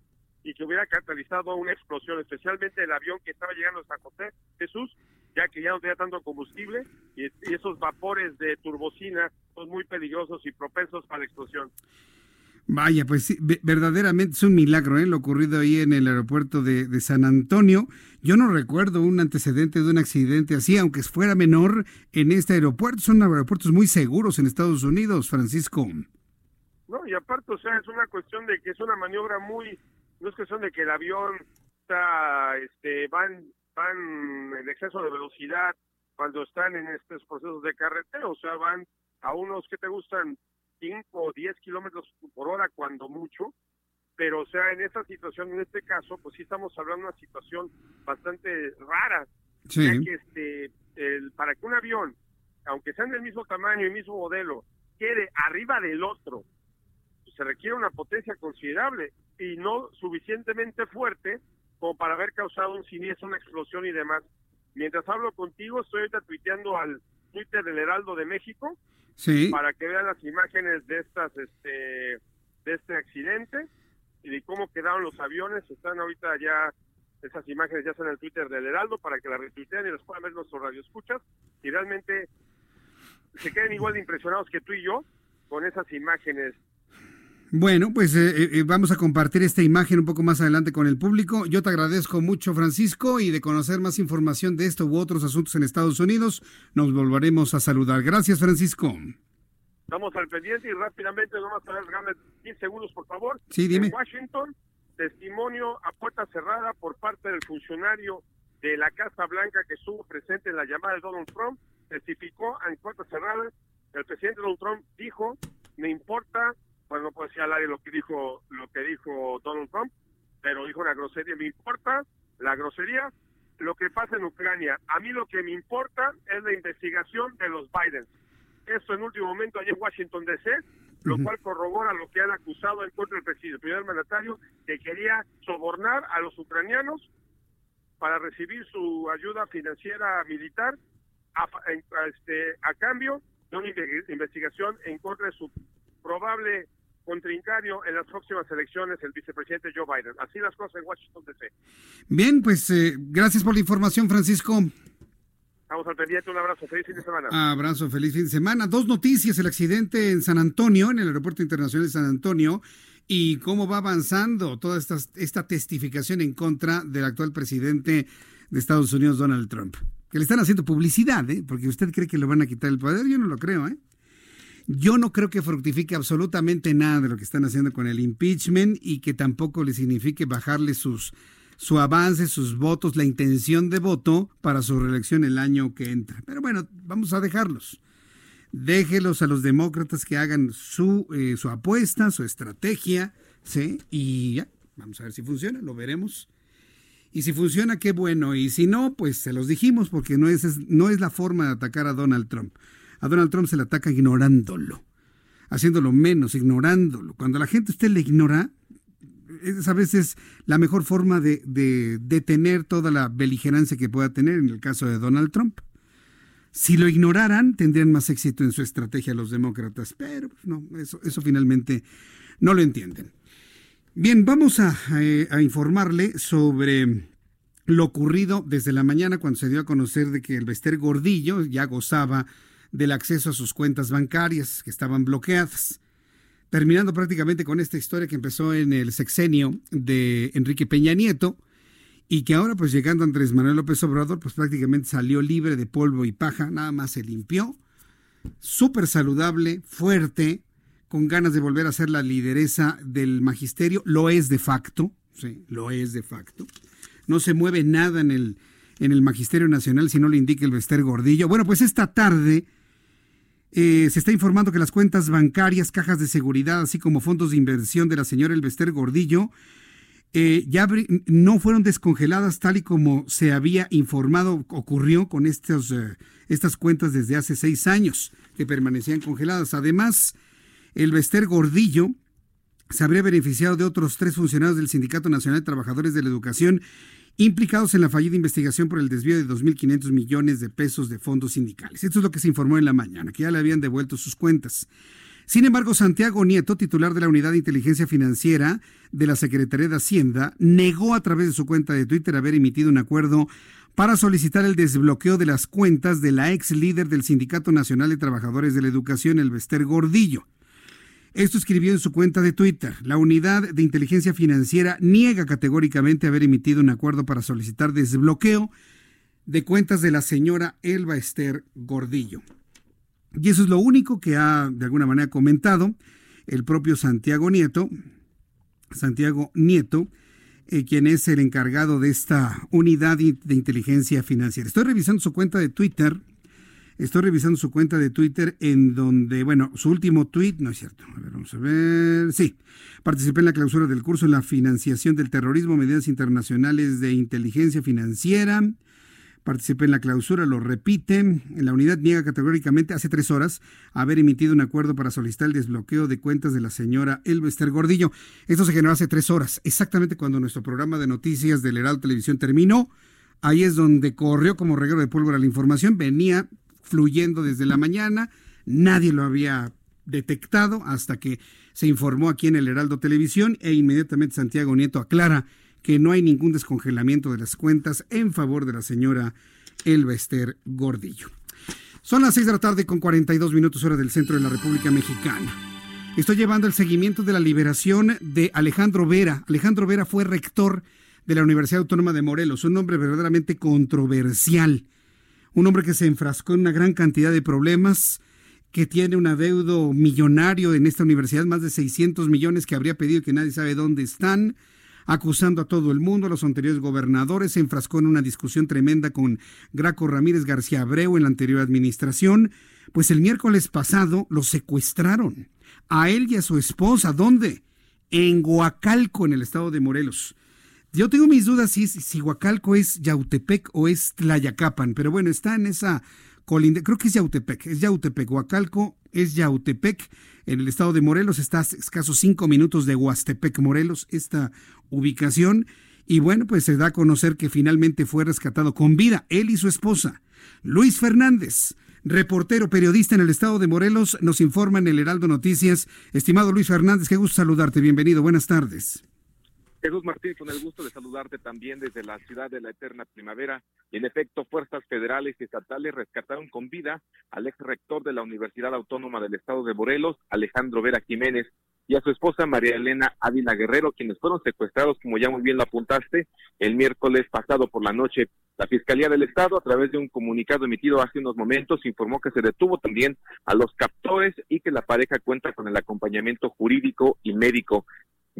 y que hubiera catalizado una explosión, especialmente el avión que estaba llegando a San José Jesús, ya que ya no tenía tanto combustible, y esos vapores de turbocina son muy peligrosos y propensos para la explosión. Vaya, pues sí, verdaderamente es un milagro ¿eh? lo ocurrido ahí en el aeropuerto de, de, San Antonio. Yo no recuerdo un antecedente de un accidente así, aunque fuera menor, en este aeropuerto. Son aeropuertos muy seguros en Estados Unidos, Francisco. No, y aparte, o sea, es una cuestión de que es una maniobra muy... No es cuestión de que el avión está, este, van, van en exceso de velocidad cuando están en estos procesos de carretera, o sea, van a unos que te gustan 5 o 10 kilómetros por hora cuando mucho, pero o sea, en esta situación, en este caso, pues sí estamos hablando de una situación bastante rara, sí. que este, el, para que un avión, aunque sean del mismo tamaño y mismo modelo, quede arriba del otro, pues se requiere una potencia considerable y no suficientemente fuerte como para haber causado un siniestro, una explosión y demás. Mientras hablo contigo, estoy ahorita tuiteando al Twitter del Heraldo de México, Sí. para que vean las imágenes de estas este de este accidente y de cómo quedaron los aviones. Están ahorita ya esas imágenes ya están en el Twitter del Heraldo para que las retuiteen y las puedan ver nuestros radioescuchas. Y realmente se queden igual de impresionados que tú y yo con esas imágenes bueno, pues eh, eh, vamos a compartir esta imagen un poco más adelante con el público. Yo te agradezco mucho, Francisco, y de conocer más información de esto u otros asuntos en Estados Unidos, nos volveremos a saludar. Gracias, Francisco. Estamos al pendiente y rápidamente, nomás a ver, 10 segundos, por favor. Sí, dime. En Washington, testimonio a puerta cerrada por parte del funcionario de la Casa Blanca que estuvo presente en la llamada de Donald Trump, testificó en puerta cerrada. El presidente Donald Trump dijo, me importa bueno, no puedo decir al aire lo que dijo lo que dijo Donald Trump, pero dijo una grosería. Me importa la grosería, lo que pasa en Ucrania. A mí lo que me importa es la investigación de los Biden. Esto en último momento allá en Washington D.C., lo cual corrobora lo que han acusado en contra del presidente, el primer mandatario, que quería sobornar a los ucranianos para recibir su ayuda financiera militar a, a, este, a cambio de una investigación en contra de su probable contrincario en las próximas elecciones el vicepresidente Joe Biden. Así las cosas en Washington DC. Bien, pues eh, gracias por la información, Francisco. Estamos al pendiente, un abrazo, feliz fin de semana. Abrazo, feliz fin de semana. Dos noticias, el accidente en San Antonio, en el Aeropuerto Internacional de San Antonio, y cómo va avanzando toda esta, esta testificación en contra del actual presidente de Estados Unidos, Donald Trump. Que le están haciendo publicidad, ¿eh? porque usted cree que le van a quitar el poder, yo no lo creo, ¿eh? Yo no creo que fructifique absolutamente nada de lo que están haciendo con el impeachment y que tampoco le signifique bajarle sus, su avance, sus votos, la intención de voto para su reelección el año que entra. Pero bueno, vamos a dejarlos. Déjelos a los demócratas que hagan su, eh, su apuesta, su estrategia, ¿sí? Y ya, vamos a ver si funciona, lo veremos. Y si funciona, qué bueno. Y si no, pues se los dijimos porque no es, no es la forma de atacar a Donald Trump. A Donald Trump se le ataca ignorándolo, haciéndolo menos, ignorándolo. Cuando la gente usted le ignora, es a veces la mejor forma de, detener toda la beligerancia que pueda tener en el caso de Donald Trump. Si lo ignoraran, tendrían más éxito en su estrategia los demócratas, pero pues, no, eso, finalmente no lo entienden. Bien, vamos a, a, informarle sobre lo ocurrido desde la mañana cuando se dio a conocer de que el Bester Gordillo ya gozaba del acceso a sus cuentas bancarias que estaban bloqueadas. Terminando prácticamente con esta historia que empezó en el sexenio de Enrique Peña Nieto y que ahora pues llegando Andrés Manuel López Obrador pues prácticamente salió libre de polvo y paja, nada más se limpió, súper saludable, fuerte, con ganas de volver a ser la lideresa del magisterio, lo es de facto, sí, lo es de facto. No se mueve nada en el, en el Magisterio Nacional si no le indica el Bester Gordillo. Bueno, pues esta tarde eh, se está informando que las cuentas bancarias, cajas de seguridad, así como fondos de inversión de la señora Elvester Gordillo, eh, ya no fueron descongeladas tal y como se había informado ocurrió con estos, eh, estas cuentas desde hace seis años que permanecían congeladas. Además, Elvester Gordillo se habría beneficiado de otros tres funcionarios del Sindicato Nacional de Trabajadores de la Educación implicados en la fallida investigación por el desvío de 2.500 millones de pesos de fondos sindicales. Esto es lo que se informó en la mañana, que ya le habían devuelto sus cuentas. Sin embargo, Santiago Nieto, titular de la Unidad de Inteligencia Financiera de la Secretaría de Hacienda, negó a través de su cuenta de Twitter haber emitido un acuerdo para solicitar el desbloqueo de las cuentas de la ex líder del Sindicato Nacional de Trabajadores de la Educación, el Bester Gordillo. Esto escribió en su cuenta de Twitter. La unidad de inteligencia financiera niega categóricamente haber emitido un acuerdo para solicitar desbloqueo de cuentas de la señora Elba Esther Gordillo. Y eso es lo único que ha de alguna manera comentado el propio Santiago Nieto, Santiago Nieto, eh, quien es el encargado de esta unidad de inteligencia financiera. Estoy revisando su cuenta de Twitter Estoy revisando su cuenta de Twitter en donde, bueno, su último tweet, no es cierto. A ver, vamos a ver. Sí, participé en la clausura del curso en la financiación del terrorismo, medidas internacionales de inteligencia financiera. Participé en la clausura, lo repite. La unidad niega categóricamente hace tres horas haber emitido un acuerdo para solicitar el desbloqueo de cuentas de la señora Elvester Gordillo. Esto se generó hace tres horas, exactamente cuando nuestro programa de noticias del Heraldo Televisión terminó. Ahí es donde corrió como reguero de pólvora la información. Venía fluyendo desde la mañana, nadie lo había detectado hasta que se informó aquí en el Heraldo Televisión e inmediatamente Santiago Nieto aclara que no hay ningún descongelamiento de las cuentas en favor de la señora Elba Esther Gordillo. Son las 6 de la tarde con 42 minutos hora del centro de la República Mexicana. Estoy llevando el seguimiento de la liberación de Alejandro Vera. Alejandro Vera fue rector de la Universidad Autónoma de Morelos, un hombre verdaderamente controversial un hombre que se enfrascó en una gran cantidad de problemas, que tiene un adeudo millonario en esta universidad, más de 600 millones que habría pedido que nadie sabe dónde están, acusando a todo el mundo, a los anteriores gobernadores, se enfrascó en una discusión tremenda con Graco Ramírez García Abreu en la anterior administración, pues el miércoles pasado lo secuestraron, a él y a su esposa, ¿dónde? En Huacalco, en el estado de Morelos. Yo tengo mis dudas si, si Huacalco es Yautepec o es Tlayacapan, pero bueno, está en esa colinda, creo que es Yautepec, es Yautepec, Huacalco es Yautepec, en el estado de Morelos, está a escasos cinco minutos de Huastepec, Morelos, esta ubicación, y bueno, pues se da a conocer que finalmente fue rescatado con vida, él y su esposa. Luis Fernández, reportero, periodista en el estado de Morelos, nos informa en el Heraldo Noticias. Estimado Luis Fernández, qué gusto saludarte, bienvenido, buenas tardes. Jesús Martín, con el gusto de saludarte también desde la ciudad de la eterna primavera. En efecto, fuerzas federales y estatales rescataron con vida al ex rector de la Universidad Autónoma del Estado de Morelos, Alejandro Vera Jiménez, y a su esposa María Elena Ávila Guerrero, quienes fueron secuestrados, como ya muy bien lo apuntaste, el miércoles pasado por la noche. La Fiscalía del Estado, a través de un comunicado emitido hace unos momentos, informó que se detuvo también a los captores y que la pareja cuenta con el acompañamiento jurídico y médico.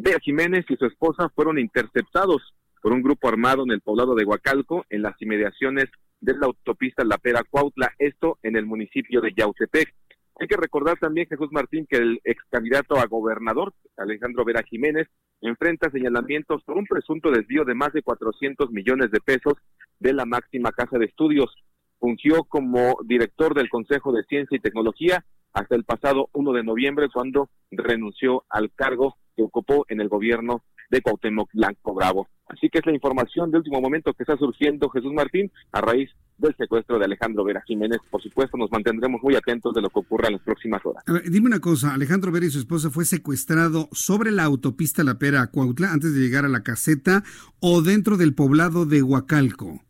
Bea Jiménez y su esposa fueron interceptados por un grupo armado en el poblado de Huacalco, en las inmediaciones de la autopista La Pera Cuautla, esto en el municipio de Yautepec. Hay que recordar también, Jesús Martín, que el ex candidato a gobernador, Alejandro Vera Jiménez, enfrenta señalamientos por un presunto desvío de más de 400 millones de pesos de la máxima casa de estudios. Fungió como director del Consejo de Ciencia y Tecnología hasta el pasado 1 de noviembre, cuando renunció al cargo que ocupó en el gobierno de Cuauhtémoc Blanco Bravo. Así que es la información de último momento que está surgiendo Jesús Martín a raíz del secuestro de Alejandro Vera Jiménez. Por supuesto, nos mantendremos muy atentos de lo que ocurra en las próximas horas. dime una cosa, Alejandro Vera y su esposa fue secuestrado sobre la autopista La Pera a Cuautla antes de llegar a la caseta o dentro del poblado de Huacalco.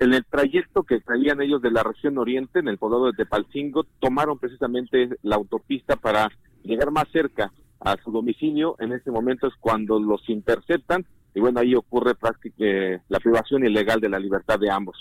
En el trayecto que salían ellos de la región oriente, en el poblado de Tepalcingo, tomaron precisamente la autopista para llegar más cerca a su domicilio. En este momento es cuando los interceptan y bueno, ahí ocurre eh, la privación ilegal de la libertad de ambos.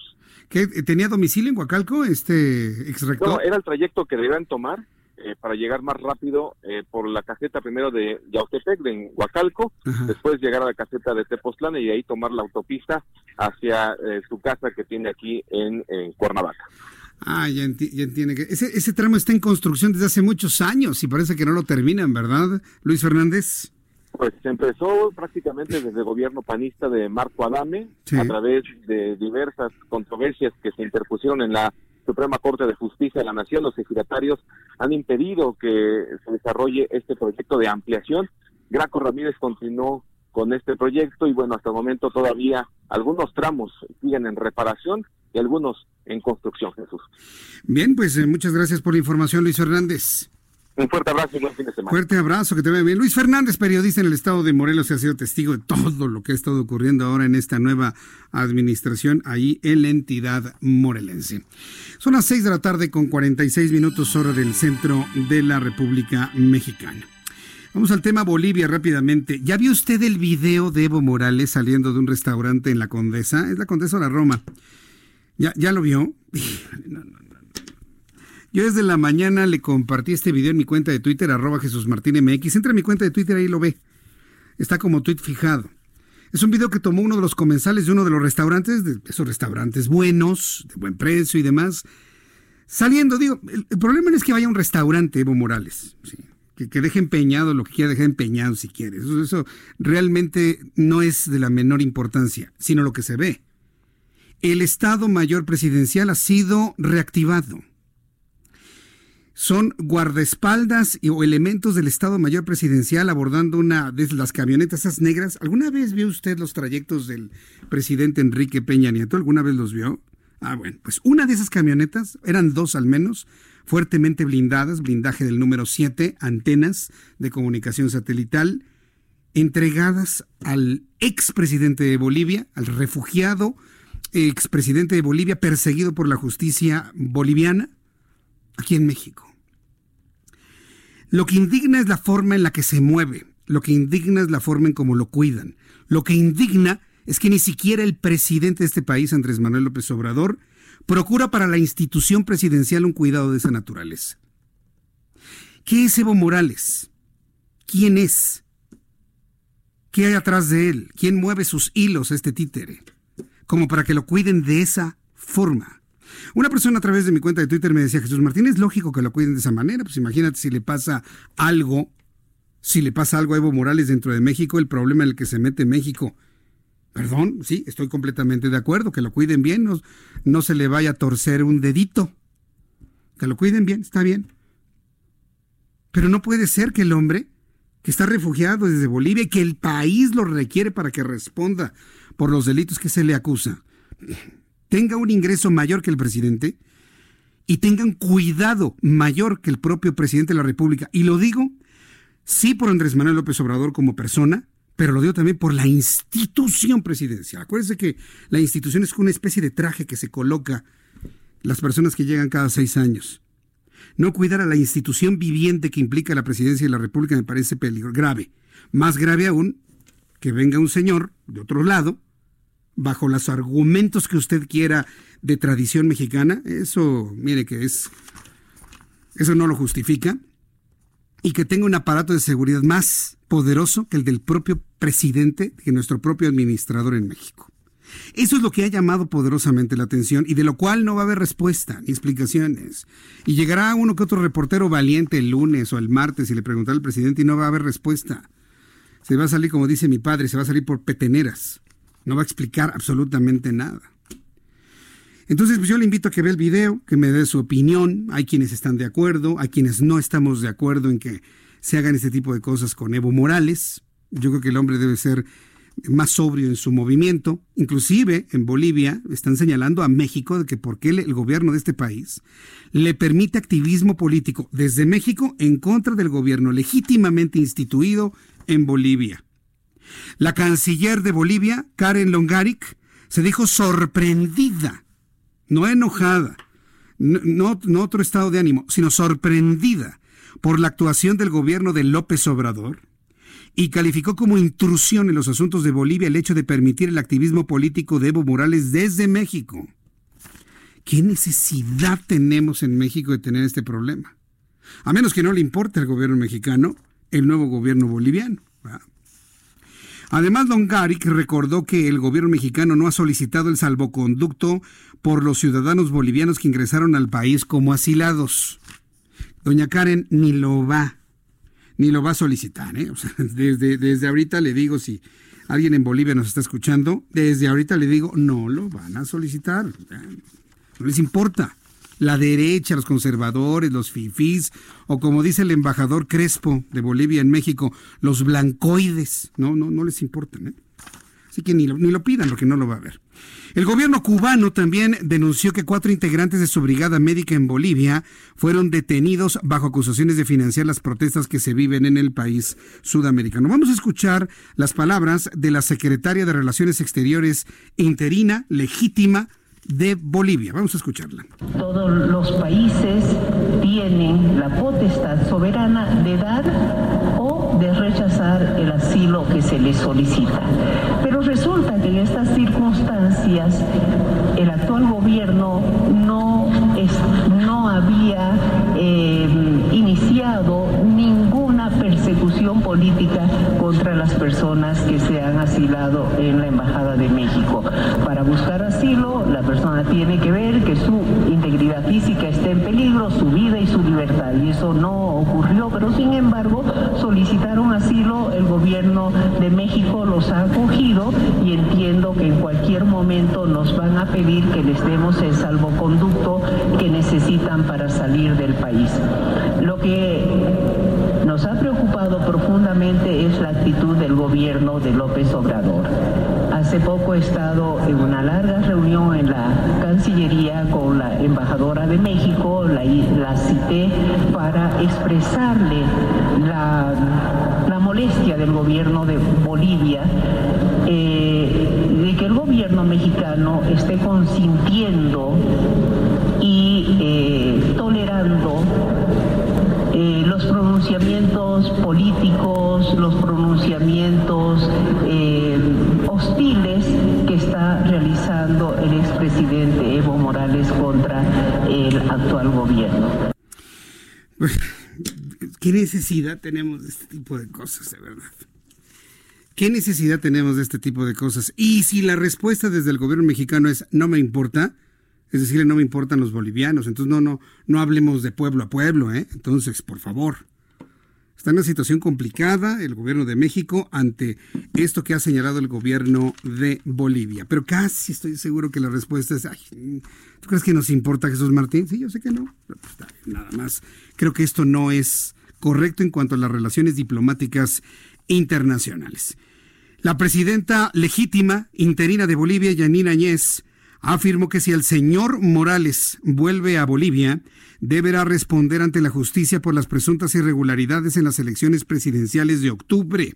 ¿Qué, ¿Tenía domicilio en Huacalco este ex rector? No, era el trayecto que debían tomar eh, para llegar más rápido eh, por la caseta primero de Yautepec, de Huacalco, después llegar a la caseta de Tepoztlán y ahí tomar la autopista hacia su casa que tiene aquí en, Cuernavaca. Ah, ya, entiende que ese, ese tramo está en construcción desde hace muchos años y parece que no lo terminan, ¿verdad, Luis Fernández? Pues se empezó prácticamente desde el gobierno panista de Marco Adame, a través de diversas controversias que se interpusieron en la Suprema Corte de Justicia de la Nación. Los ejidatarios han impedido que se desarrolle este proyecto de ampliación. Graco Ramírez continuó con este proyecto y bueno, hasta el momento todavía algunos tramos siguen en reparación y algunos en construcción, Jesús. Bien, pues eh, muchas gracias por la información, Luis Hernández. Un fuerte abrazo y buen fin de semana. Fuerte abrazo, que te vea bien. Luis Fernández, periodista en el estado de Morelos, ha sido testigo de todo lo que ha estado ocurriendo ahora en esta nueva administración ahí en la entidad morelense. Son las 6 de la tarde con 46 minutos hora del centro de la República Mexicana. Vamos al tema Bolivia rápidamente. ¿Ya vio usted el video de Evo Morales saliendo de un restaurante en la Condesa? Es la Condesa de la Roma. ¿Ya, ya lo vio? [LAUGHS] Yo desde la mañana le compartí este video en mi cuenta de Twitter, arroba Jesús Martín MX. Entra en mi cuenta de Twitter, ahí lo ve. Está como tweet fijado. Es un video que tomó uno de los comensales de uno de los restaurantes, esos restaurantes buenos, de buen precio y demás. Saliendo, digo, el, problema no es que vaya a un restaurante, Evo Morales. Que, deje empeñado lo que quiera dejar empeñado si quiere. Eso, realmente no es de la menor importancia, sino lo que se ve. El Estado Mayor Presidencial ha sido reactivado son guardaespaldas o elementos del Estado Mayor Presidencial abordando una de las camionetas esas negras. ¿Alguna vez vio usted los trayectos del presidente Enrique Peña Nieto? ¿Alguna vez los vio? Ah, bueno, pues una de esas camionetas, eran dos al menos, fuertemente blindadas, blindaje del número 7, antenas de comunicación satelital, entregadas al expresidente de Bolivia, al refugiado expresidente de Bolivia, perseguido por la justicia boliviana, aquí en México. Lo que indigna es la forma en la que se mueve, lo que indigna es la forma en cómo lo cuidan, lo que indigna es que ni siquiera el presidente de este país, Andrés Manuel López Obrador, procura para la institución presidencial un cuidado de esa naturaleza. ¿Qué es Evo Morales? ¿Quién es? ¿Qué hay atrás de él? ¿Quién mueve sus hilos este títere? Como para que lo cuiden de esa forma. Una persona a través de mi cuenta de Twitter me decía, Jesús Martín, es lógico que lo cuiden de esa manera. Pues imagínate si le pasa algo, si le pasa algo a Evo Morales dentro de México, el problema en el que se mete México. Perdón, sí, estoy completamente de acuerdo, que lo cuiden bien, no, no se le vaya a torcer un dedito. Que lo cuiden bien, está bien. Pero no puede ser que el hombre que está refugiado desde Bolivia y que el país lo requiere para que responda por los delitos que se le acusa, tenga un ingreso mayor que el presidente y tengan cuidado mayor que el propio presidente de la República. Y lo digo, sí por Andrés Manuel López Obrador como persona, pero lo digo también por la institución presidencial. Acuérdense que la institución es una especie de traje que se coloca las personas que llegan cada seis años. No cuidar a la institución viviente que implica la presidencia de la República me parece peligro grave. Más grave aún que venga un señor de otro lado, bajo los argumentos que usted quiera de tradición mexicana, eso, mire que es, eso no lo justifica, y que tenga un aparato de seguridad más poderoso que el del propio presidente, que nuestro propio administrador en México. Eso es lo que ha llamado poderosamente la atención y de lo cual no va a haber respuesta ni explicaciones. Y llegará uno que otro reportero valiente el lunes o el martes y le preguntará al presidente y no va a haber respuesta. Se va a salir, como dice mi padre, se va a salir por peteneras. No va a explicar absolutamente nada. Entonces, pues yo le invito a que vea el video, que me dé su opinión. Hay quienes están de acuerdo, hay quienes no estamos de acuerdo en que se hagan este tipo de cosas con Evo Morales. Yo creo que el hombre debe ser más sobrio en su movimiento. Inclusive en Bolivia están señalando a México de que por qué el gobierno de este país le permite activismo político desde México en contra del gobierno legítimamente instituido en Bolivia. La canciller de Bolivia, Karen Longaric, se dijo sorprendida, no enojada, no, otro estado de ánimo, sino sorprendida por la actuación del gobierno de López Obrador y calificó como intrusión en los asuntos de Bolivia el hecho de permitir el activismo político de Evo Morales desde México. ¿Qué necesidad tenemos en México de tener este problema? A menos que no le importe al gobierno mexicano el nuevo gobierno boliviano. Además, Don Garrick recordó que el gobierno mexicano no ha solicitado el salvoconducto por los ciudadanos bolivianos que ingresaron al país como asilados. Doña Karen ni lo va ni lo va a solicitar. ¿eh? [LAUGHS] desde, desde ahorita le digo, si alguien en Bolivia nos está escuchando, desde ahorita le digo, no lo van a solicitar. No les importa. La derecha, los conservadores, los fifís, o como dice el embajador Crespo de Bolivia en México, los blancoides, no, no, no les importa. ¿eh? Así que ni lo, ni lo pidan, porque no lo va a ver. El gobierno cubano también denunció que cuatro integrantes de su brigada médica en Bolivia fueron detenidos bajo acusaciones de financiar las protestas que se viven en el país sudamericano. Vamos a escuchar las palabras de la secretaria de Relaciones Exteriores interina, legítima, de Bolivia. Vamos a escucharla. Todos los países tienen la potestad soberana de dar o de rechazar el asilo que se les solicita. Pero resulta que en estas circunstancias el actual gobierno no, no había eh, iniciado ninguna persecución política contra las personas que se han asilado en la Embajada de México. Para buscar asilo, la persona tiene que ver que su en peligro, su vida y su libertad. Y eso no ocurrió, pero sin embargo solicitaron asilo, el gobierno de México los ha acogido y entiendo que en cualquier momento nos van a pedir que les demos el salvoconducto que necesitan para salir del país. Lo que nos ha preocupado profundamente es la actitud del gobierno de López Obrador. Hace poco he estado en una larga reunión en la Cancillería con la embajadora de México, la, la cité para expresarle la, molestia del gobierno de Bolivia eh, de que el gobierno mexicano esté consintiendo y eh, tolerando eh, los pronunciamientos políticos, los pronunciamientos expresidente Evo Morales contra el actual gobierno. ¿Qué necesidad tenemos de este tipo de cosas, de verdad? ¿Qué necesidad tenemos de este tipo de cosas? Y si la respuesta desde el gobierno mexicano es no me importa, es decir, no me importan los bolivianos, entonces no, no, no hablemos de pueblo a pueblo, ¿eh? Entonces, por favor. Está en una situación complicada el gobierno de México ante esto que ha señalado el gobierno de Bolivia. Pero casi estoy seguro que la respuesta es, ¿tú crees que nos importa Jesús Martín? Sí, yo sé que no. Pues nada más. Creo que esto no es correcto en cuanto a las relaciones diplomáticas internacionales. La presidenta legítima interina de Bolivia, Yanina Añez, afirmó que si el señor Morales vuelve a Bolivia, deberá responder ante la justicia por las presuntas irregularidades en las elecciones presidenciales de octubre.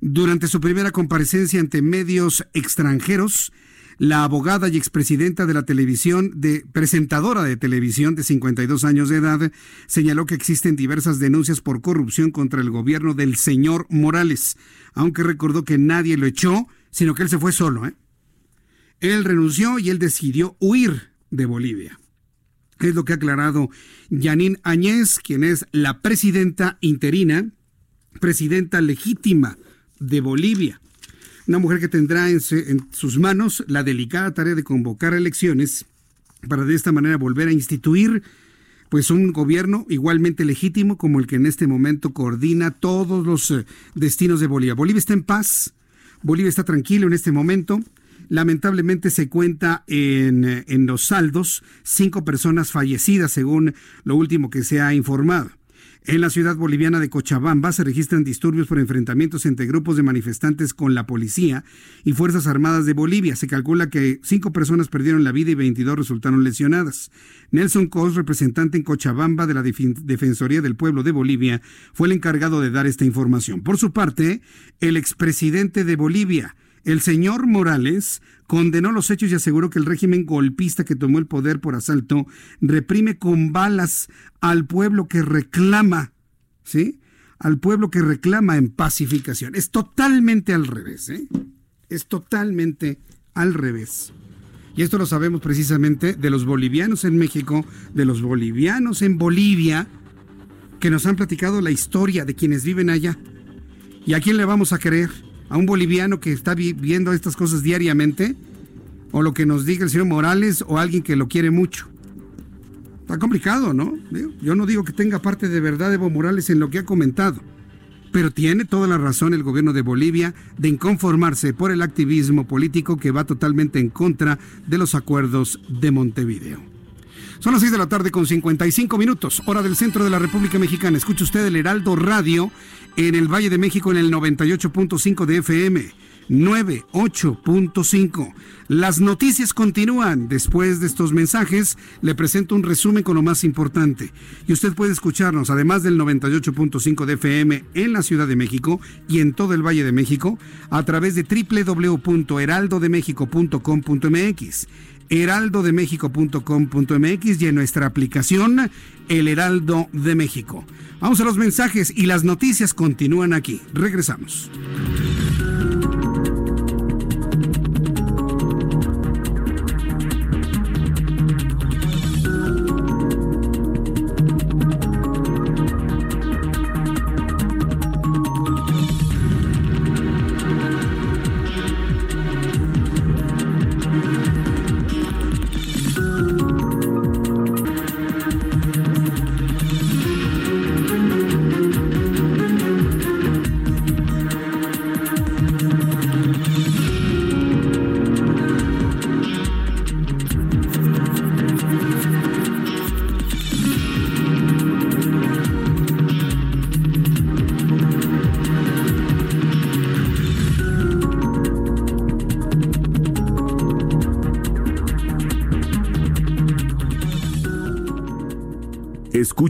Durante su primera comparecencia ante medios extranjeros, la abogada y expresidenta de la televisión, de presentadora de televisión de 52 años de edad, señaló que existen diversas denuncias por corrupción contra el gobierno del señor Morales, aunque recordó que nadie lo echó, sino que él se fue solo. ¿eh? Él renunció y él decidió huir de Bolivia. Es lo que ha aclarado Janine Añez, quien es la presidenta interina, presidenta legítima de Bolivia una mujer que tendrá en, sus manos la delicada tarea de convocar elecciones para de esta manera volver a instituir pues un gobierno igualmente legítimo como el que en este momento coordina todos los eh, destinos de Bolivia. Bolivia está en paz, Bolivia está tranquilo en este momento. Lamentablemente se cuenta en, en los saldos cinco personas fallecidas según lo último que se ha informado. En la ciudad boliviana de Cochabamba se registran disturbios por enfrentamientos entre grupos de manifestantes con la policía y Fuerzas Armadas de Bolivia. Se calcula que cinco personas perdieron la vida y 22 resultaron lesionadas. Nelson Cos, representante en Cochabamba de la Defensoría del Pueblo de Bolivia, fue el encargado de dar esta información. Por su parte, el expresidente de Bolivia, el señor Morales condenó los hechos y aseguró que el régimen golpista que tomó el poder por asalto reprime con balas al pueblo que reclama, ¿sí? Al pueblo que reclama en pacificación. Es totalmente al revés, ¿eh? Es totalmente al revés. Y esto lo sabemos precisamente de los bolivianos en México, de los bolivianos en Bolivia, que nos han platicado la historia de quienes viven allá. ¿Y a quién le vamos a creer? A un boliviano que está viviendo estas cosas diariamente, o lo que nos diga el señor Morales, o alguien que lo quiere mucho. Está complicado, ¿no? Yo no digo que tenga parte de verdad Evo Morales en lo que ha comentado, pero tiene toda la razón el gobierno de Bolivia de inconformarse por el activismo político que va totalmente en contra de los acuerdos de Montevideo. Son las 6 de la tarde con 55 minutos, hora del centro de la República Mexicana. Escucha usted el Heraldo Radio en el Valle de México en el 98.5 de FM. 98.5. Las noticias continúan. Después de estos mensajes, le presento un resumen con lo más importante. Y usted puede escucharnos, además del 98.5 de FM en la Ciudad de México y en todo el Valle de México, a través de www.heraldodemexico.com.mx heraldodemexico.com.mx y en nuestra aplicación El Heraldo de México. Vamos a los mensajes y las noticias continúan aquí. Regresamos.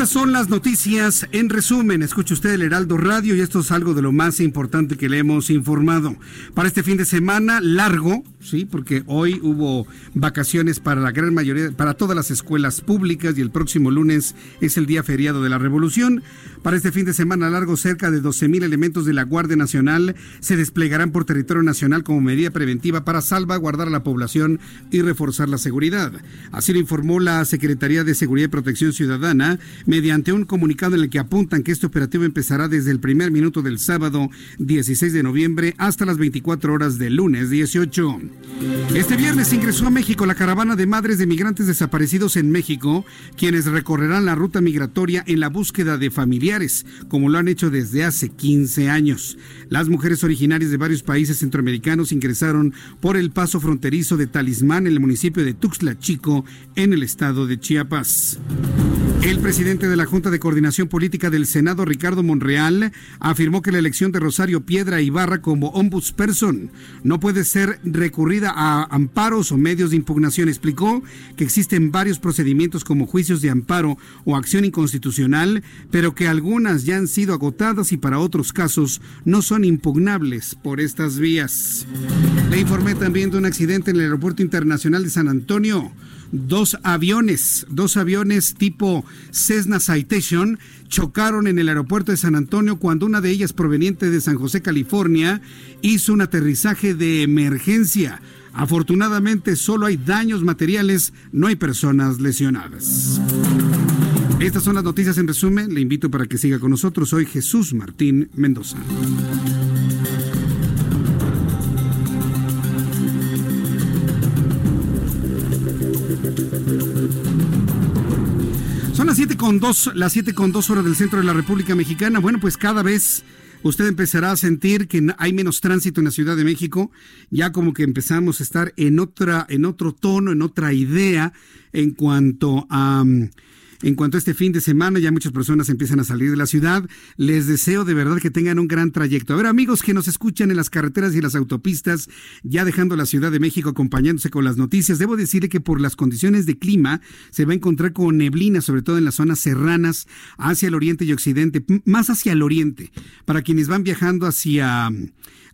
Estas son las noticias en resumen. Escuche usted el Heraldo Radio y esto es algo de lo más importante que le hemos informado. Para este fin de semana largo, sí, porque hoy hubo vacaciones para la gran mayoría, para todas las escuelas públicas y el próximo lunes es el día feriado de la Revolución. Para este fin de semana largo, cerca de 12 mil elementos de la Guardia Nacional se desplegarán por territorio nacional como medida preventiva para salvaguardar a la población y reforzar la seguridad. Así lo informó la Secretaría de Seguridad y Protección Ciudadana mediante un comunicado en el que apuntan que este operativo empezará desde el primer minuto del sábado 16 de noviembre hasta las 24 horas del lunes 18. Este viernes ingresó a México la caravana de madres de migrantes desaparecidos en México, quienes recorrerán la ruta migratoria en la búsqueda de familiares, como lo han hecho desde hace 15 años. Las mujeres originarias de varios países centroamericanos ingresaron por el paso fronterizo de Talismán en el municipio de Tuxtla Chico, en el estado de Chiapas. El presidente de la Junta de Coordinación Política del Senado, Ricardo Monreal, afirmó que la elección de Rosario Piedra Ibarra como ombudsperson no puede ser recurrida a amparos o medios de impugnación. Explicó que existen varios procedimientos como juicios de amparo o acción inconstitucional, pero que algunas ya han sido agotadas y para otros casos no son impugnables por estas vías. Le informé también de un accidente en el Aeropuerto Internacional de San Antonio dos aviones, dos aviones tipo Cessna Citation chocaron en el aeropuerto de San Antonio cuando una de ellas proveniente de San José, California, hizo un aterrizaje de emergencia. Afortunadamente solo hay daños materiales, no hay personas lesionadas. Estas son las noticias en resumen. Le invito para que siga con nosotros. Soy Jesús Martín Mendoza. Con 2, las 7 con 2 horas del centro de la República Mexicana. Bueno, pues cada vez usted empezará a sentir que hay menos tránsito en la Ciudad de México, ya como que empezamos a estar en otra, en otro tono, en otra idea en cuanto a en cuanto a este fin de semana, ya muchas personas empiezan a salir de la ciudad. Les deseo de verdad que tengan un gran trayecto. A ver, amigos que nos escuchan en las carreteras y las autopistas, ya dejando la Ciudad de México, acompañándose con las noticias, debo decirle que por las condiciones de clima se va a encontrar con neblina, sobre todo en las zonas serranas, hacia el oriente y occidente, más hacia el oriente. Para quienes van viajando hacia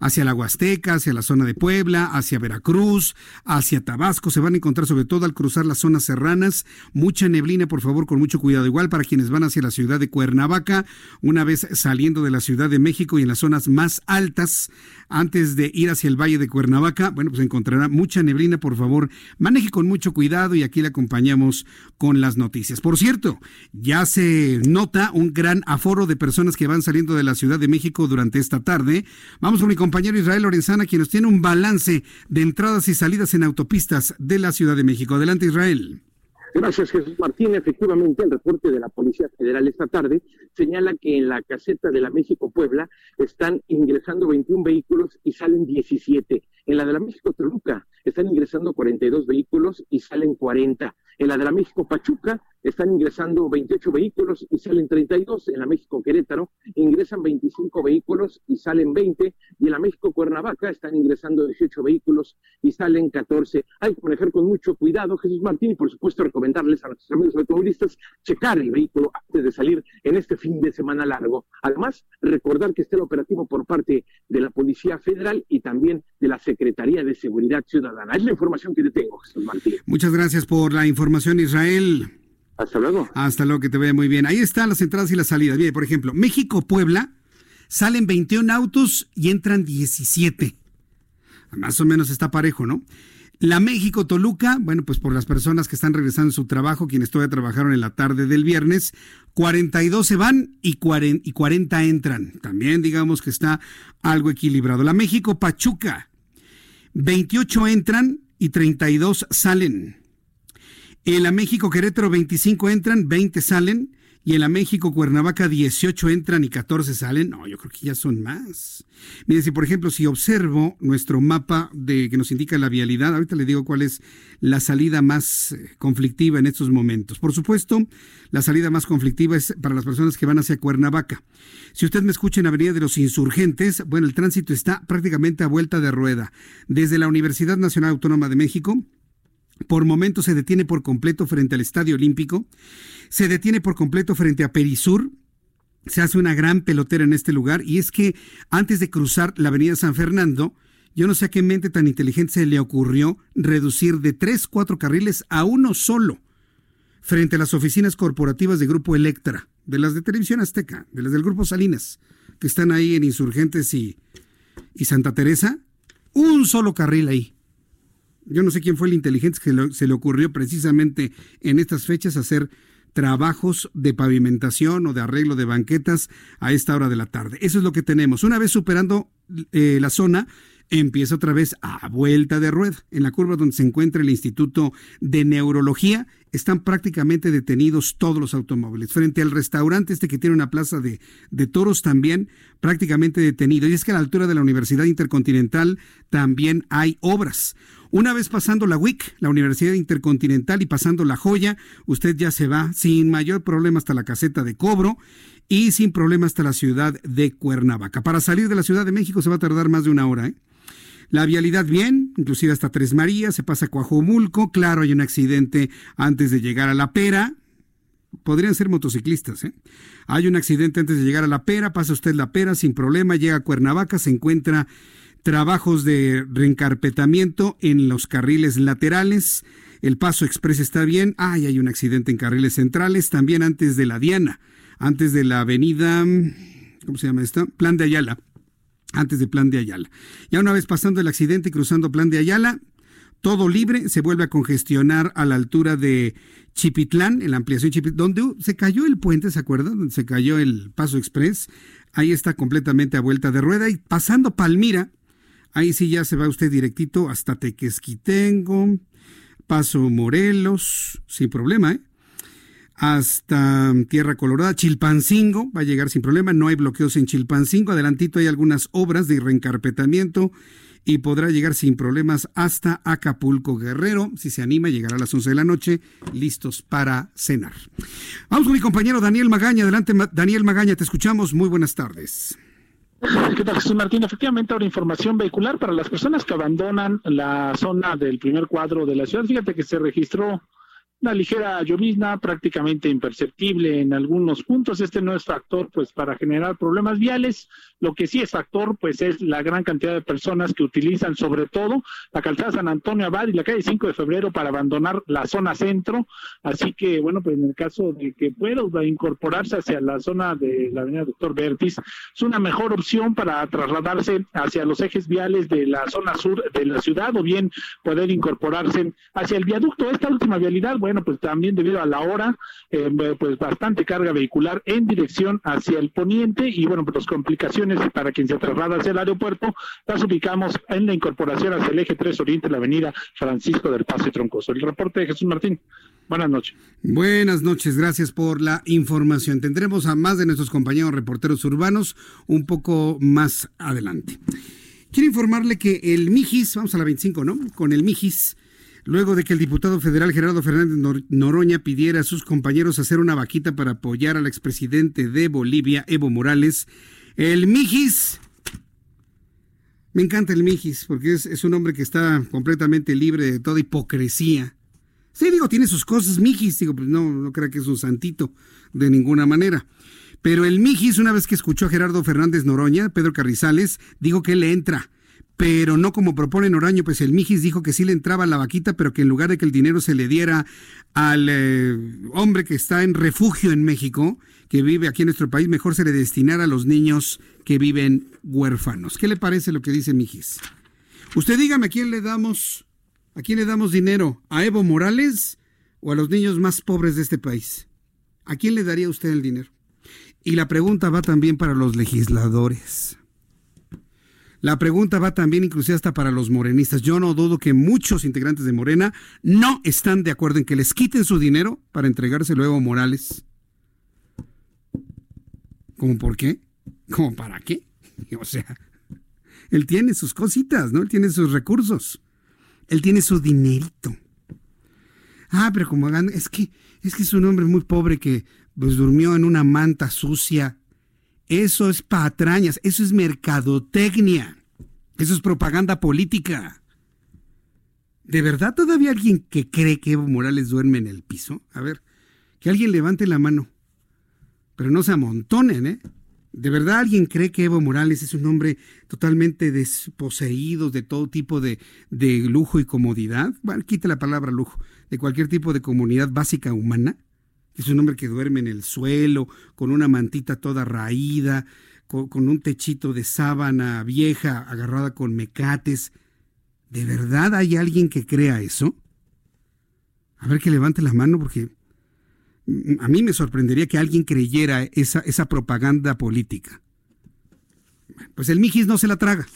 hacia la Huasteca, hacia la zona de Puebla, hacia Veracruz, hacia Tabasco. Se van a encontrar sobre todo al cruzar las zonas serranas. Mucha neblina, por favor, con mucho cuidado. Igual para quienes van hacia la ciudad de Cuernavaca, una vez saliendo de la Ciudad de México y en las zonas más altas, antes de ir hacia el Valle de Cuernavaca, bueno, pues encontrará mucha neblina, por favor, maneje con mucho cuidado y aquí le acompañamos con las noticias. Por cierto, ya se nota un gran aforo de personas que van saliendo de la Ciudad de México durante esta tarde. Vamos con mi compañero Israel Lorenzana, quien nos tiene un balance de entradas y salidas en autopistas de la Ciudad de México. Adelante, Israel. Gracias, Jesús Martín. Efectivamente, el reporte de la Policía Federal esta tarde señala que en la caseta de la México-Puebla están ingresando 21 vehículos y salen 17. En la de la México-Toluca están ingresando 42 vehículos y salen 40. En la de la México-Pachuca están ingresando 28 vehículos y salen 32. En la México-Querétaro ingresan 25 vehículos y salen 20. Y en la México-Cuernavaca están ingresando 18 vehículos y salen 14. Hay que manejar con mucho cuidado, Jesús Martín, y por supuesto recomendarles a nuestros amigos automovilistas checar el vehículo antes de salir en este fin de semana largo. Además, recordar que está el operativo por parte de la Policía Federal y también de la Secretaría de Seguridad Ciudadana. Es la información que le tengo, Jesús Martín. Muchas gracias por la información, Israel. Hasta luego. Hasta luego, que te vea muy bien. Ahí están las entradas y las salidas. Bien, por ejemplo, México-Puebla salen 21 autos y entran 17. Más o menos está parejo, ¿no? La México-Toluca, bueno, pues por las personas que están regresando a su trabajo, quienes todavía trabajaron en la tarde del viernes, 42 se van y 40, y 40 entran. También digamos que está algo equilibrado. La México-Pachuca, 28 entran y 32 salen. En la México Querétaro 25 entran, 20 salen. Y en la México Cuernavaca 18 entran y 14 salen. No, yo creo que ya son más. Miren, si por ejemplo, si observo nuestro mapa de que nos indica la vialidad, ahorita le digo cuál es la salida más eh, conflictiva en estos momentos. Por supuesto, la salida más conflictiva es para las personas que van hacia Cuernavaca. Si usted me escucha en Avenida de los Insurgentes, bueno, el tránsito está prácticamente a vuelta de rueda. Desde la Universidad Nacional Autónoma de México por momentos se detiene por completo frente al Estadio Olímpico, se detiene por completo frente a Perisur, se hace una gran pelotera en este lugar y es que antes de cruzar la avenida San Fernando, yo no sé a qué mente tan inteligente se le ocurrió reducir de tres, cuatro carriles a uno solo frente a las oficinas corporativas de Grupo Electra, de las de Televisión Azteca, de las del Grupo Salinas, que están ahí en Insurgentes y, y Santa Teresa, un solo carril ahí. Yo no sé quién fue el inteligente que se le ocurrió precisamente en estas fechas hacer trabajos de pavimentación o de arreglo de banquetas a esta hora de la tarde. Eso es lo que tenemos. Una vez superando eh, la zona, empieza otra vez a vuelta de rueda. En la curva donde se encuentra el Instituto de Neurología, están prácticamente detenidos todos los automóviles. Frente al restaurante este que tiene una plaza de, de toros también prácticamente detenido. Y es que a la altura de la Universidad Intercontinental también hay obras. Una vez pasando la WIC, la Universidad Intercontinental, y pasando la joya, usted ya se va sin mayor problema hasta la caseta de cobro y sin problema hasta la ciudad de Cuernavaca. Para salir de la Ciudad de México se va a tardar más de una hora. ¿eh? La vialidad bien, inclusive hasta Tres Marías, se pasa a claro, hay un accidente antes de llegar a La Pera, podrían ser motociclistas. ¿eh? Hay un accidente antes de llegar a La Pera, pasa usted La Pera sin problema, llega a Cuernavaca, se encuentra trabajos de reencarpetamiento en los carriles laterales. El paso express está bien. Ay, hay un accidente en carriles centrales, también antes de la Diana, antes de la avenida, ¿cómo se llama esta? Plan de Ayala. Antes de Plan de Ayala. Ya una vez pasando el accidente y cruzando Plan de Ayala, todo libre, se vuelve a congestionar a la altura de Chipitlán, en la ampliación Chipitlán, donde se cayó el puente, ¿se acuerdan? Donde se cayó el Paso Express. Ahí está completamente a vuelta de rueda. Y pasando Palmira, Ahí sí ya se va usted directito hasta Tequesquitengo, Paso Morelos, sin problema, ¿eh? Hasta Tierra Colorada, Chilpancingo, va a llegar sin problema, no hay bloqueos en Chilpancingo, adelantito hay algunas obras de reencarpetamiento y podrá llegar sin problemas hasta Acapulco Guerrero. Si se anima, llegará a las 11 de la noche, listos para cenar. Vamos con mi compañero Daniel Magaña. Adelante, Daniel Magaña, te escuchamos. Muy buenas tardes. ¿Qué tal, Jesús Martín? Efectivamente, ahora información vehicular para las personas que abandonan la zona del primer cuadro de la ciudad. Fíjate que se registró una ligera llovizna prácticamente imperceptible en algunos puntos. Este no es factor pues para generar problemas viales. Lo que sí es factor pues es la gran cantidad de personas que utilizan sobre todo la calzada San Antonio Abad y la calle 5 de febrero para abandonar la zona centro. Así que bueno, pues en el caso de que pueda incorporarse hacia la zona de la avenida Doctor Bertis, es una mejor opción para trasladarse hacia los ejes viales de la zona sur de la ciudad o bien poder incorporarse hacia el viaducto. Esta última vialidad, bueno, pues también debido a la hora, eh, pues bastante carga vehicular en dirección hacia el poniente y bueno, pues las complicaciones para quien se traslada hacia el aeropuerto las ubicamos en la incorporación hacia el eje 3 Oriente, la avenida Francisco del Paso y Troncoso. El reporte de Jesús Martín. Buenas noches. Buenas noches, gracias por la información. Tendremos a más de nuestros compañeros reporteros urbanos un poco más adelante. Quiero informarle que el Mijis, vamos a la 25, ¿no? Con el Mijis luego de que el diputado federal Gerardo Fernández Noroña pidiera a sus compañeros hacer una vaquita para apoyar al expresidente de Bolivia, Evo Morales, el Mijis, me encanta el Mijis, porque es, un hombre que está completamente libre de toda hipocresía. Sí, digo, tiene sus cosas, Mijis, digo, pues no, no creo que es un santito de ninguna manera. Pero el Mijis, una vez que escuchó a Gerardo Fernández Noroña, Pedro Carrizales, dijo que le entra pero no como propone Noraño, pues el Mijis dijo que sí le entraba la vaquita, pero que en lugar de que el dinero se le diera al eh, hombre que está en refugio en México, que vive aquí en nuestro país, mejor se le destinara a los niños que viven huérfanos. ¿Qué le parece lo que dice Mijis? Usted dígame a quién le damos, a quién le damos dinero, a Evo Morales o a los niños más pobres de este país. ¿A quién le daría usted el dinero? Y la pregunta va también para los legisladores. La pregunta va también inclusive hasta para los morenistas. Yo no dudo que muchos integrantes de Morena no están de acuerdo en que les quiten su dinero para entregárselo a Evo Morales. ¿Cómo por qué? ¿Cómo para qué? [LAUGHS] O sea, él tiene sus cositas, ¿no? Él tiene sus recursos. Él tiene su dinerito. Ah, pero como hagan, es que es que es un hombre muy pobre que pues durmió en una manta sucia eso es patrañas, eso es mercadotecnia, eso es propaganda política. ¿De verdad todavía alguien que cree que Evo Morales duerme en el piso? A ver, que alguien levante la mano. Pero no se amontonen, ¿eh? ¿De verdad alguien cree que Evo Morales es un hombre totalmente desposeído de todo tipo de, de lujo y comodidad? Bueno, quite la palabra lujo, de cualquier tipo de comunidad básica humana. Es un hombre que duerme en el suelo, con una mantita toda raída, con, un techito de sábana vieja agarrada con mecates. ¿De verdad hay alguien que crea eso? A ver que levante la mano porque a mí me sorprendería que alguien creyera esa, esa propaganda política. Pues el Mijis no se la traga.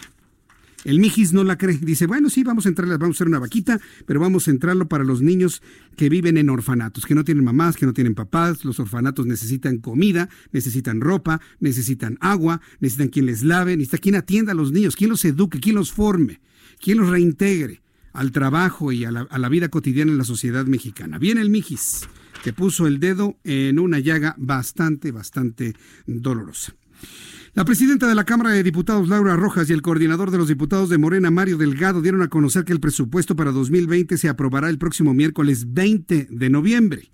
El Mijis no la cree. Dice, bueno, sí, vamos a entrarle, vamos a hacer una vaquita, pero vamos a entrarlo para los niños que viven en orfanatos, que no tienen mamás, que no tienen papás. Los orfanatos necesitan comida, necesitan ropa, necesitan agua, necesitan quien les lave, necesitan quien atienda a los niños, quien los eduque, quien los forme, quien los reintegre al trabajo y a la, a la vida cotidiana en la sociedad mexicana. Viene el Mijis, que puso el dedo en una llaga bastante, bastante dolorosa. La presidenta de la Cámara de Diputados, Laura Rojas, y el coordinador de los diputados de Morena, Mario Delgado, dieron a conocer que el presupuesto para 2020 se aprobará el próximo miércoles 20 de noviembre.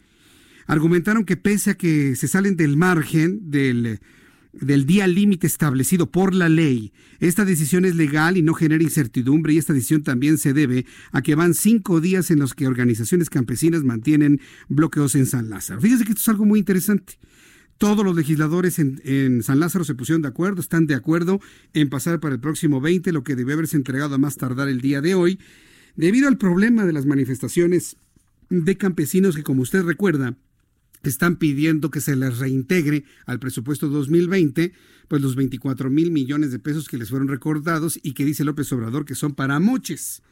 Argumentaron que pese a que se salen del margen del, del día límite establecido por la ley, esta decisión es legal y no genera incertidumbre y esta decisión también se debe a que van cinco días en los que organizaciones campesinas mantienen bloqueos en San Lázaro. Fíjense que esto es algo muy interesante. Todos los legisladores en, San Lázaro se pusieron de acuerdo, están de acuerdo en pasar para el próximo 20, lo que debe haberse entregado a más tardar el día de hoy, debido al problema de las manifestaciones de campesinos que, como usted recuerda, están pidiendo que se les reintegre al presupuesto 2020, pues los 24 mil millones de pesos que les fueron recordados y que dice López Obrador que son para moches.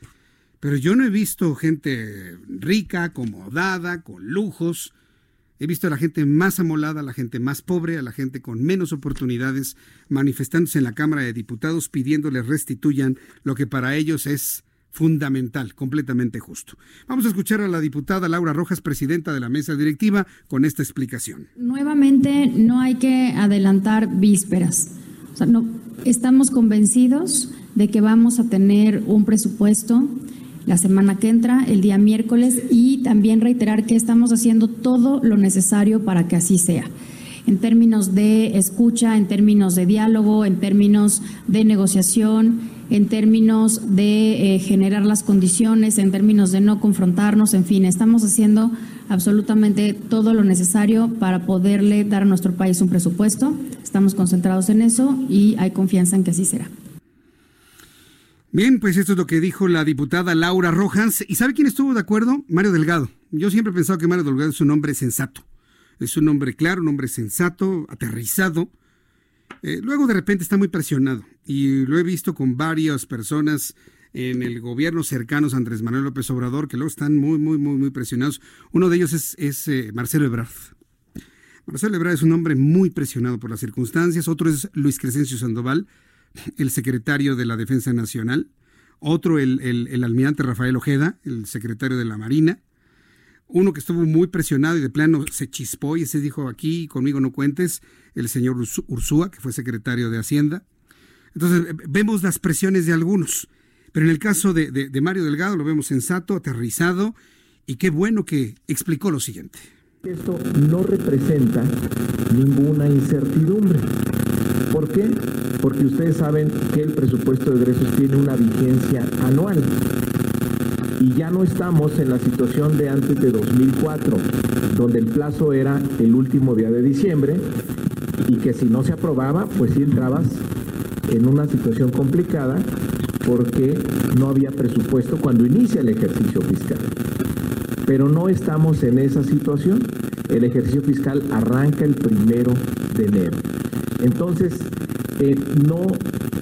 Pero yo no he visto gente rica, acomodada, con lujos, He visto a la gente más amolada, a la gente más pobre, a la gente con menos oportunidades, manifestándose en la Cámara de Diputados pidiéndoles restituyan lo que para ellos es fundamental, completamente justo. Vamos a escuchar a la diputada Laura Rojas, presidenta de la mesa directiva, con esta explicación. Nuevamente, no hay que adelantar vísperas. O sea, no, estamos convencidos de que vamos a tener un presupuesto la semana que entra, el día miércoles, y también reiterar que estamos haciendo todo lo necesario para que así sea en términos de escucha, en términos de diálogo, en términos de negociación, en términos de eh, generar las condiciones, en términos de no confrontarnos, en fin, estamos haciendo absolutamente todo lo necesario para poderle dar a nuestro país un presupuesto. Estamos concentrados en eso y hay confianza en que así será. Bien, pues esto es lo que dijo la diputada Laura Rojas. ¿Y sabe quién estuvo de acuerdo? Mario Delgado. Yo siempre he pensado que Mario Delgado es un hombre sensato. Es un hombre claro, un hombre sensato, aterrizado. Eh, luego de repente está muy presionado. Y lo he visto con varias personas en el gobierno cercanos a Andrés Manuel López Obrador que luego están muy, muy, muy, muy presionados. Uno de ellos es, eh, Marcelo Ebrard. Marcelo Ebrard es un hombre muy presionado por las circunstancias. Otro es Luis Crescencio Sandoval el secretario de la Defensa Nacional, otro el, el, almirante Rafael Ojeda, el secretario de la Marina, uno que estuvo muy presionado y de plano se chispó y se dijo aquí conmigo no cuentes, el señor Ursúa, que fue secretario de Hacienda. Entonces vemos las presiones de algunos, pero en el caso de, de Mario Delgado lo vemos sensato, aterrizado y qué bueno que explicó lo siguiente. Esto no representa ninguna incertidumbre. ¿Por qué? Porque ustedes saben que el presupuesto de egresos tiene una vigencia anual. Y ya no estamos en la situación de antes de 2004, donde el plazo era el último día de diciembre y que si no se aprobaba, pues sí entrabas en una situación complicada porque no había presupuesto cuando inicia el ejercicio fiscal. Pero no estamos en esa situación. El ejercicio fiscal arranca el primero de enero. Entonces, eh, no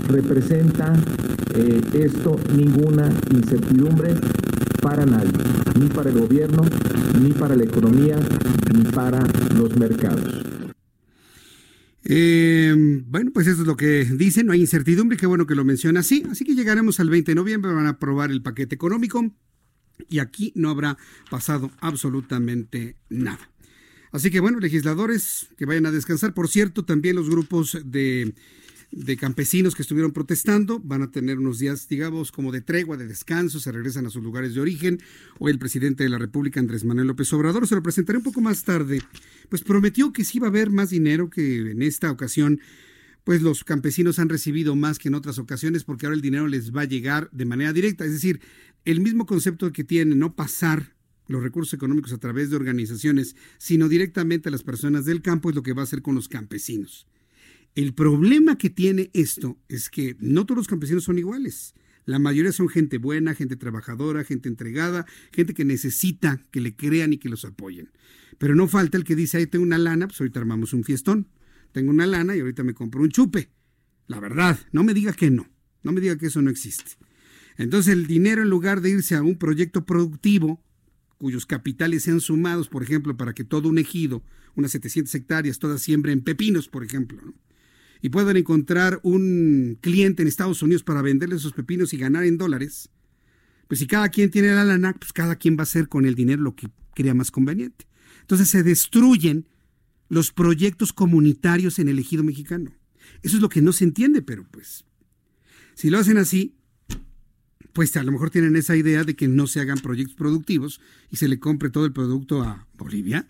representa eh, esto ninguna incertidumbre para nadie, ni para el gobierno, ni para la economía, ni para los mercados. Eh, bueno, pues eso es lo que dicen, no hay incertidumbre, qué bueno que lo menciona así. Así que llegaremos al 20 de noviembre, van a aprobar el paquete económico y aquí no habrá pasado absolutamente nada. Así que bueno, legisladores que vayan a descansar. Por cierto, también los grupos de, de campesinos que estuvieron protestando. Van a tener unos días, digamos, como de tregua, de descanso, se regresan a sus lugares de origen. Hoy el presidente de la República, Andrés Manuel López Obrador, se lo presentaré un poco más tarde, pues prometió que sí iba a haber más dinero que en esta ocasión. Pues los campesinos han recibido más que en otras ocasiones porque ahora el dinero les va a llegar de manera directa. Es decir, el mismo concepto que tiene no pasar los recursos económicos a través de organizaciones, sino directamente a las personas del campo es lo que va a hacer con los campesinos. El problema que tiene esto es que no todos los campesinos son iguales. La mayoría son gente buena, gente trabajadora, gente entregada, gente que necesita que le crean y que los apoyen. Pero no falta el que dice, ahí tengo una lana, pues ahorita armamos un fiestón. Tengo una lana y ahorita me compro un chupe. La verdad, no me diga que no. No me diga que eso no existe. Entonces el dinero en lugar de irse a un proyecto productivo, cuyos capitales sean sumados, por ejemplo, para que todo un ejido, unas 700 hectáreas, todas siembren pepinos, por ejemplo, y puedan encontrar un cliente en Estados Unidos para venderle esos pepinos y ganar en dólares, pues si cada quien tiene la lana, pues cada quien va a hacer con el dinero lo que crea más conveniente. Entonces se destruyen los proyectos comunitarios en el ejido mexicano. Eso es lo que no se entiende, pero pues si lo hacen así, pues a lo mejor tienen esa idea de que no se hagan proyectos productivos y se le compre todo el producto a Bolivia.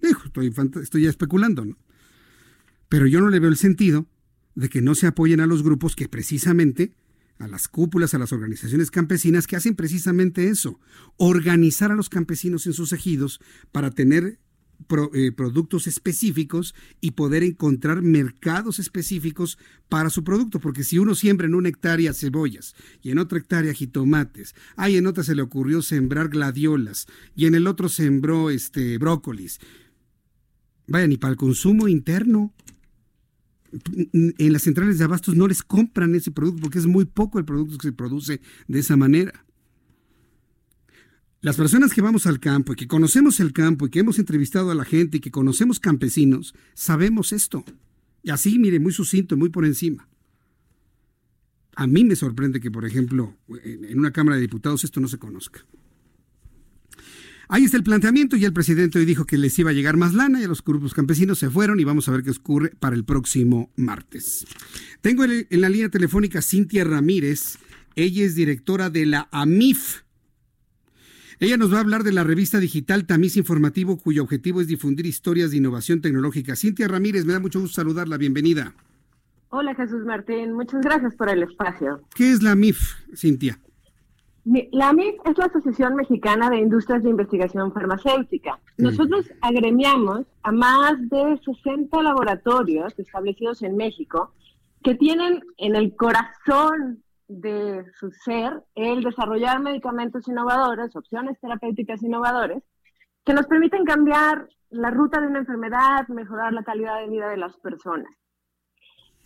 estoy, estoy ya especulando, ¿no? Pero yo no le veo el sentido de que no se apoyen a los grupos que precisamente, a las cúpulas, a las organizaciones campesinas que hacen precisamente eso, organizar a los campesinos en sus ejidos para tener eh, productos específicos y poder encontrar mercados específicos para su producto, porque si uno siembra en una hectárea cebollas y en otra hectárea jitomates, ahí en otra se le ocurrió sembrar gladiolas y en el otro sembró este brócolis. Vayan, y para el consumo interno, en las centrales de abastos no les compran ese producto porque es muy poco el producto que se produce de esa manera. Las personas que vamos al campo y que conocemos el campo y que hemos entrevistado a la gente y que conocemos campesinos, sabemos esto. Y así, mire, muy sucinto, muy por encima. A mí me sorprende que, por ejemplo, en una Cámara de Diputados esto no se conozca. Ahí está el planteamiento. y el presidente hoy dijo que les iba a llegar más lana y los grupos campesinos se fueron y vamos a ver qué ocurre para el próximo martes. Tengo en la línea telefónica Cintia Ramírez. Ella es directora de la AMIF. Ella nos va a hablar de la revista digital Tamiz Informativo, cuyo objetivo es difundir historias de innovación tecnológica. Cintia Ramírez, me da mucho gusto saludarla. Bienvenida. Hola Jesús Martín, muchas gracias por el espacio. ¿Qué es la AMIF, Cintia? La AMIF es la Asociación Mexicana de Industrias de Investigación Farmacéutica. Nosotros agremiamos a más de 60 laboratorios establecidos en México que tienen en el corazón de su ser el desarrollar medicamentos innovadores, opciones terapéuticas innovadoras, que nos permiten cambiar la ruta de una enfermedad, mejorar la calidad de vida de las personas.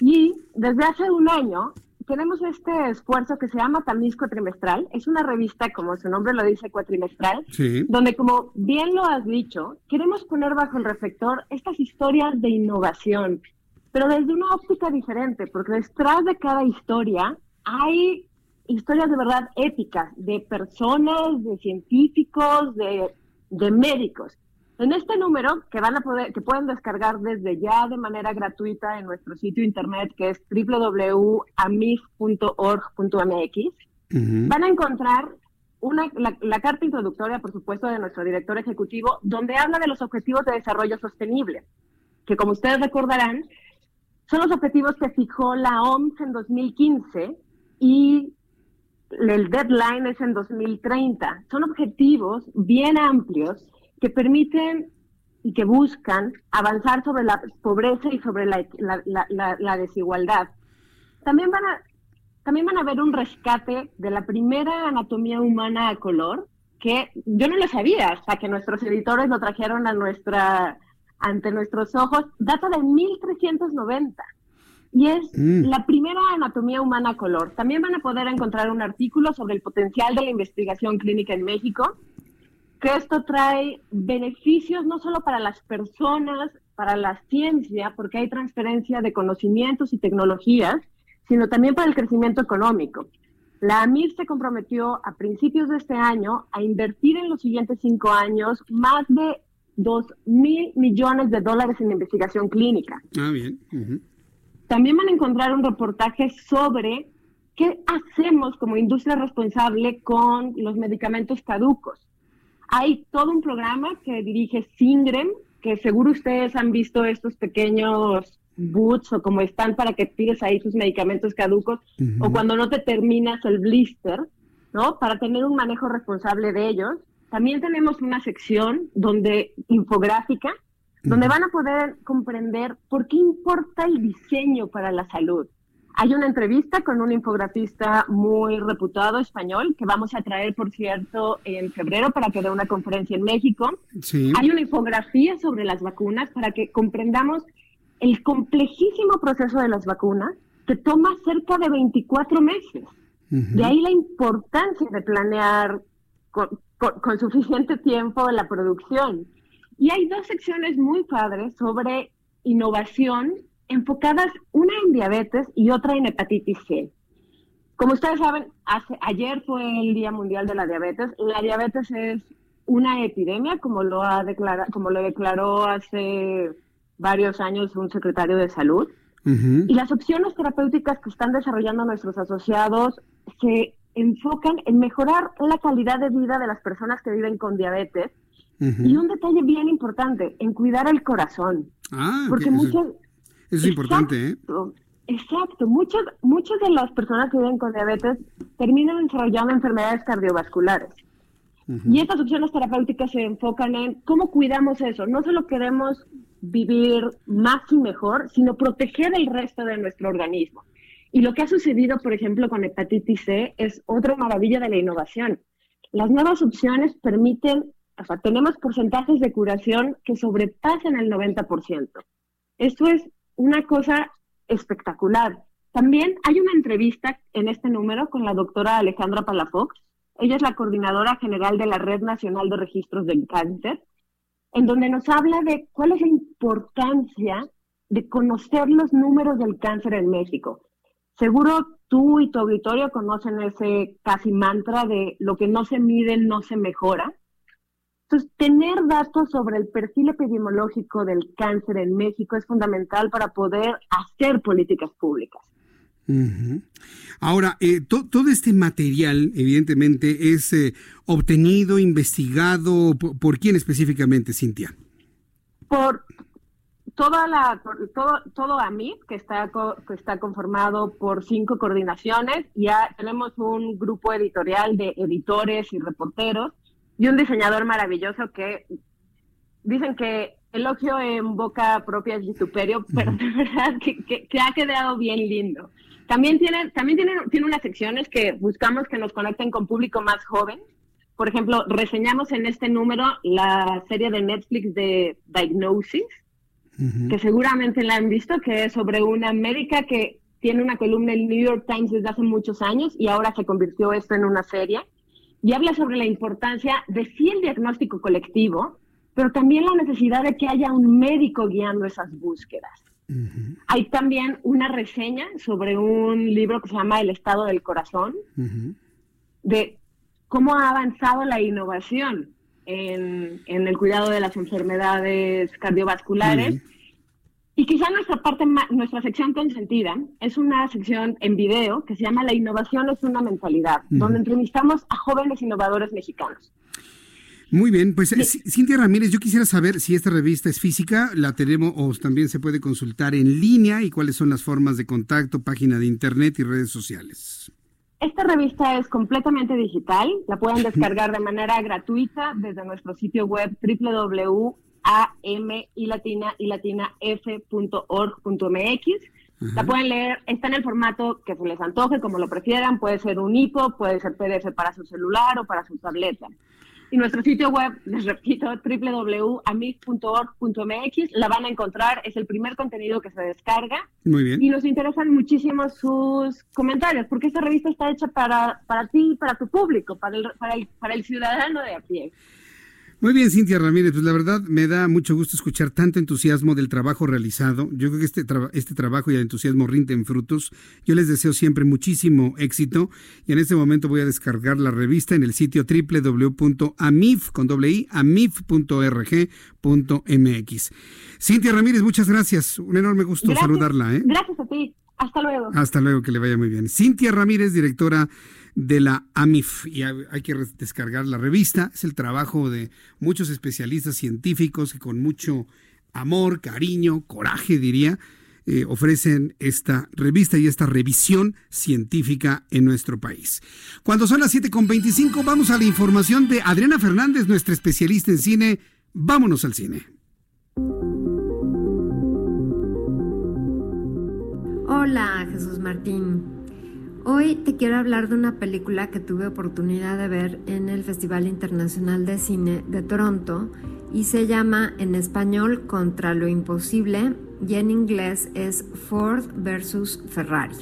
Y desde hace un año tenemos este esfuerzo que se llama Tamiz Cuatrimestral. Es una revista, como su nombre lo dice, cuatrimestral, donde, como bien lo has dicho, queremos poner bajo el reflector estas historias de innovación, pero desde una óptica diferente, porque detrás de cada historia hay historias de verdad éticas, de personas, de científicos, de, de médicos. En este número, que van a poder, que pueden descargar desde ya de manera gratuita en nuestro sitio internet, que es www.amif.org.mx, van a encontrar una, la, carta introductoria, por supuesto, de nuestro director ejecutivo, donde habla de los objetivos de desarrollo sostenible, que como ustedes recordarán, son los objetivos que fijó la OMS en 2015 y el deadline es en 2030. Son objetivos bien amplios que permiten y que buscan avanzar sobre la pobreza y sobre la, desigualdad. También van, a, también van a ver un rescate de la primera anatomía humana a color, que yo no lo sabía hasta que nuestros editores lo trajeron a nuestra, ante nuestros ojos, data de 1390 y es mm. la primera anatomía humana a color. También van a poder encontrar un artículo sobre el potencial de la investigación clínica en México que esto trae beneficios no solo para las personas, para la ciencia, porque hay transferencia de conocimientos y tecnologías, sino también para el crecimiento económico. La AMIR se comprometió a principios de este año a invertir en los siguientes cinco años más de 2 mil millones de dólares en investigación clínica. Ah, bien. También van a encontrar un reportaje sobre qué hacemos como industria responsable con los medicamentos caducos. Hay todo un programa que dirige Singrem, que seguro ustedes han visto estos pequeños boots o como están para que pides ahí tus medicamentos caducos o cuando no te terminas el blister, ¿no? Para tener un manejo responsable de ellos. También tenemos una sección donde infográfica, donde van a poder comprender por qué importa el diseño para la salud. Hay una entrevista con un infografista muy reputado español que vamos a traer, por cierto, en febrero para que dé una conferencia en México. Hay una infografía sobre las vacunas para que comprendamos el complejísimo proceso de las vacunas que toma cerca de 24 meses. De ahí la importancia de planear con, con suficiente tiempo la producción. Y hay dos secciones muy padres sobre innovación enfocadas una en diabetes y otra en hepatitis C. Como ustedes saben, hace, ayer fue el Día Mundial de la Diabetes. La diabetes es una epidemia, como lo, ha declarado, como lo declaró hace varios años un secretario de salud. Y las opciones terapéuticas que están desarrollando nuestros asociados se enfocan en mejorar la calidad de vida de las personas que viven con diabetes. Y un detalle bien importante, en cuidar el corazón. Ah, porque muchas, es importante, ¿eh? Exacto. Muchas, muchas de las personas que viven con diabetes terminan desarrollando enfermedades cardiovasculares. Y estas opciones terapéuticas se enfocan en cómo cuidamos eso. No solo queremos vivir más y mejor, sino proteger el resto de nuestro organismo. Y lo que ha sucedido, por ejemplo, con hepatitis C es otra maravilla de la innovación. Las nuevas opciones permiten, o sea, tenemos porcentajes de curación que sobrepasan el 90%. Esto es una cosa espectacular. También hay una entrevista en este número con la doctora Alejandra Palafox. Ella es la coordinadora general de la Red Nacional de Registros del Cáncer, en donde nos habla de cuál es la importancia de conocer los números del cáncer en México. Seguro tú y tu auditorio conocen ese casi mantra de lo que no se mide no se mejora. Entonces, tener datos sobre el perfil epidemiológico del cáncer en México es fundamental para poder hacer políticas públicas. Ahora, eh, todo este material, evidentemente, es eh, obtenido, investigado, por, quién específicamente, Cintia? Por toda la, todo, todo AMIT, que está, que está conformado por cinco coordinaciones, ya tenemos un grupo editorial de editores y reporteros y un diseñador maravilloso que dicen que elogio en boca propia es vituperio, pero de verdad que, ha quedado bien lindo. También tiene, también tiene, tiene unas secciones que buscamos que nos conecten con público más joven. Por ejemplo, reseñamos en este número la serie de Netflix de Diagnosis, que seguramente la han visto, que es sobre una médica que tiene una columna en el New York Times desde hace muchos años y ahora se convirtió esto en una serie y habla sobre la importancia de sí el diagnóstico colectivo, pero también la necesidad de que haya un médico guiando esas búsquedas. Hay también una reseña sobre un libro que se llama El estado del corazón, de cómo ha avanzado la innovación en, en, el cuidado de las enfermedades cardiovasculares y quizá nuestra parte, nuestra sección consentida es una sección en video que se llama La innovación es una mentalidad, donde entrevistamos a jóvenes innovadores mexicanos. Muy bien, pues Cintia Ramírez, yo quisiera saber si esta revista es física, la tenemos o también se puede consultar en línea y cuáles son las formas de contacto, página de internet y redes sociales. Esta revista es completamente digital, la pueden [LAUGHS] descargar de manera gratuita desde nuestro sitio web www a m y latina y latina f.org.mx. La pueden leer, está en el formato que se les antoje, como lo prefieran, puede ser un IPO, puede ser PDF para su celular o para su tableta. Y nuestro sitio web, [LAUGHS] les repito, www.amig.org.mx, la van a encontrar, es el primer contenido que se descarga. Muy bien. Y nos interesan muchísimo sus comentarios, porque esta revista está hecha para, para ti, para tu público, para el, para el, para el ciudadano de a pie. Muy bien, Cintia Ramírez, pues la verdad me da mucho gusto escuchar tanto entusiasmo del trabajo realizado. Yo creo que este, este trabajo y el entusiasmo rinden frutos. Yo les deseo siempre muchísimo éxito y en este momento voy a descargar la revista en el sitio www.amif con amif.org.mx. Cintia Ramírez, muchas gracias. Un enorme gusto saludarla. ¿eh? Gracias a ti. Hasta luego. Hasta luego, que le vaya muy bien. Cintia Ramírez, directora de la AMIF y hay que descargar la revista. Es el trabajo de muchos especialistas científicos que con mucho amor, cariño, coraje diría, eh, ofrecen esta revista y esta revisión científica en nuestro país. Cuando son las 7.25 vamos a la información de Adriana Fernández, nuestra especialista en cine. Vámonos al cine. Hola, Jesús Martín. Hoy te quiero hablar de una película que tuve oportunidad de ver en el Festival Internacional de Cine de Toronto y se llama en español Contra lo Imposible y en inglés es Ford versus Ferrari.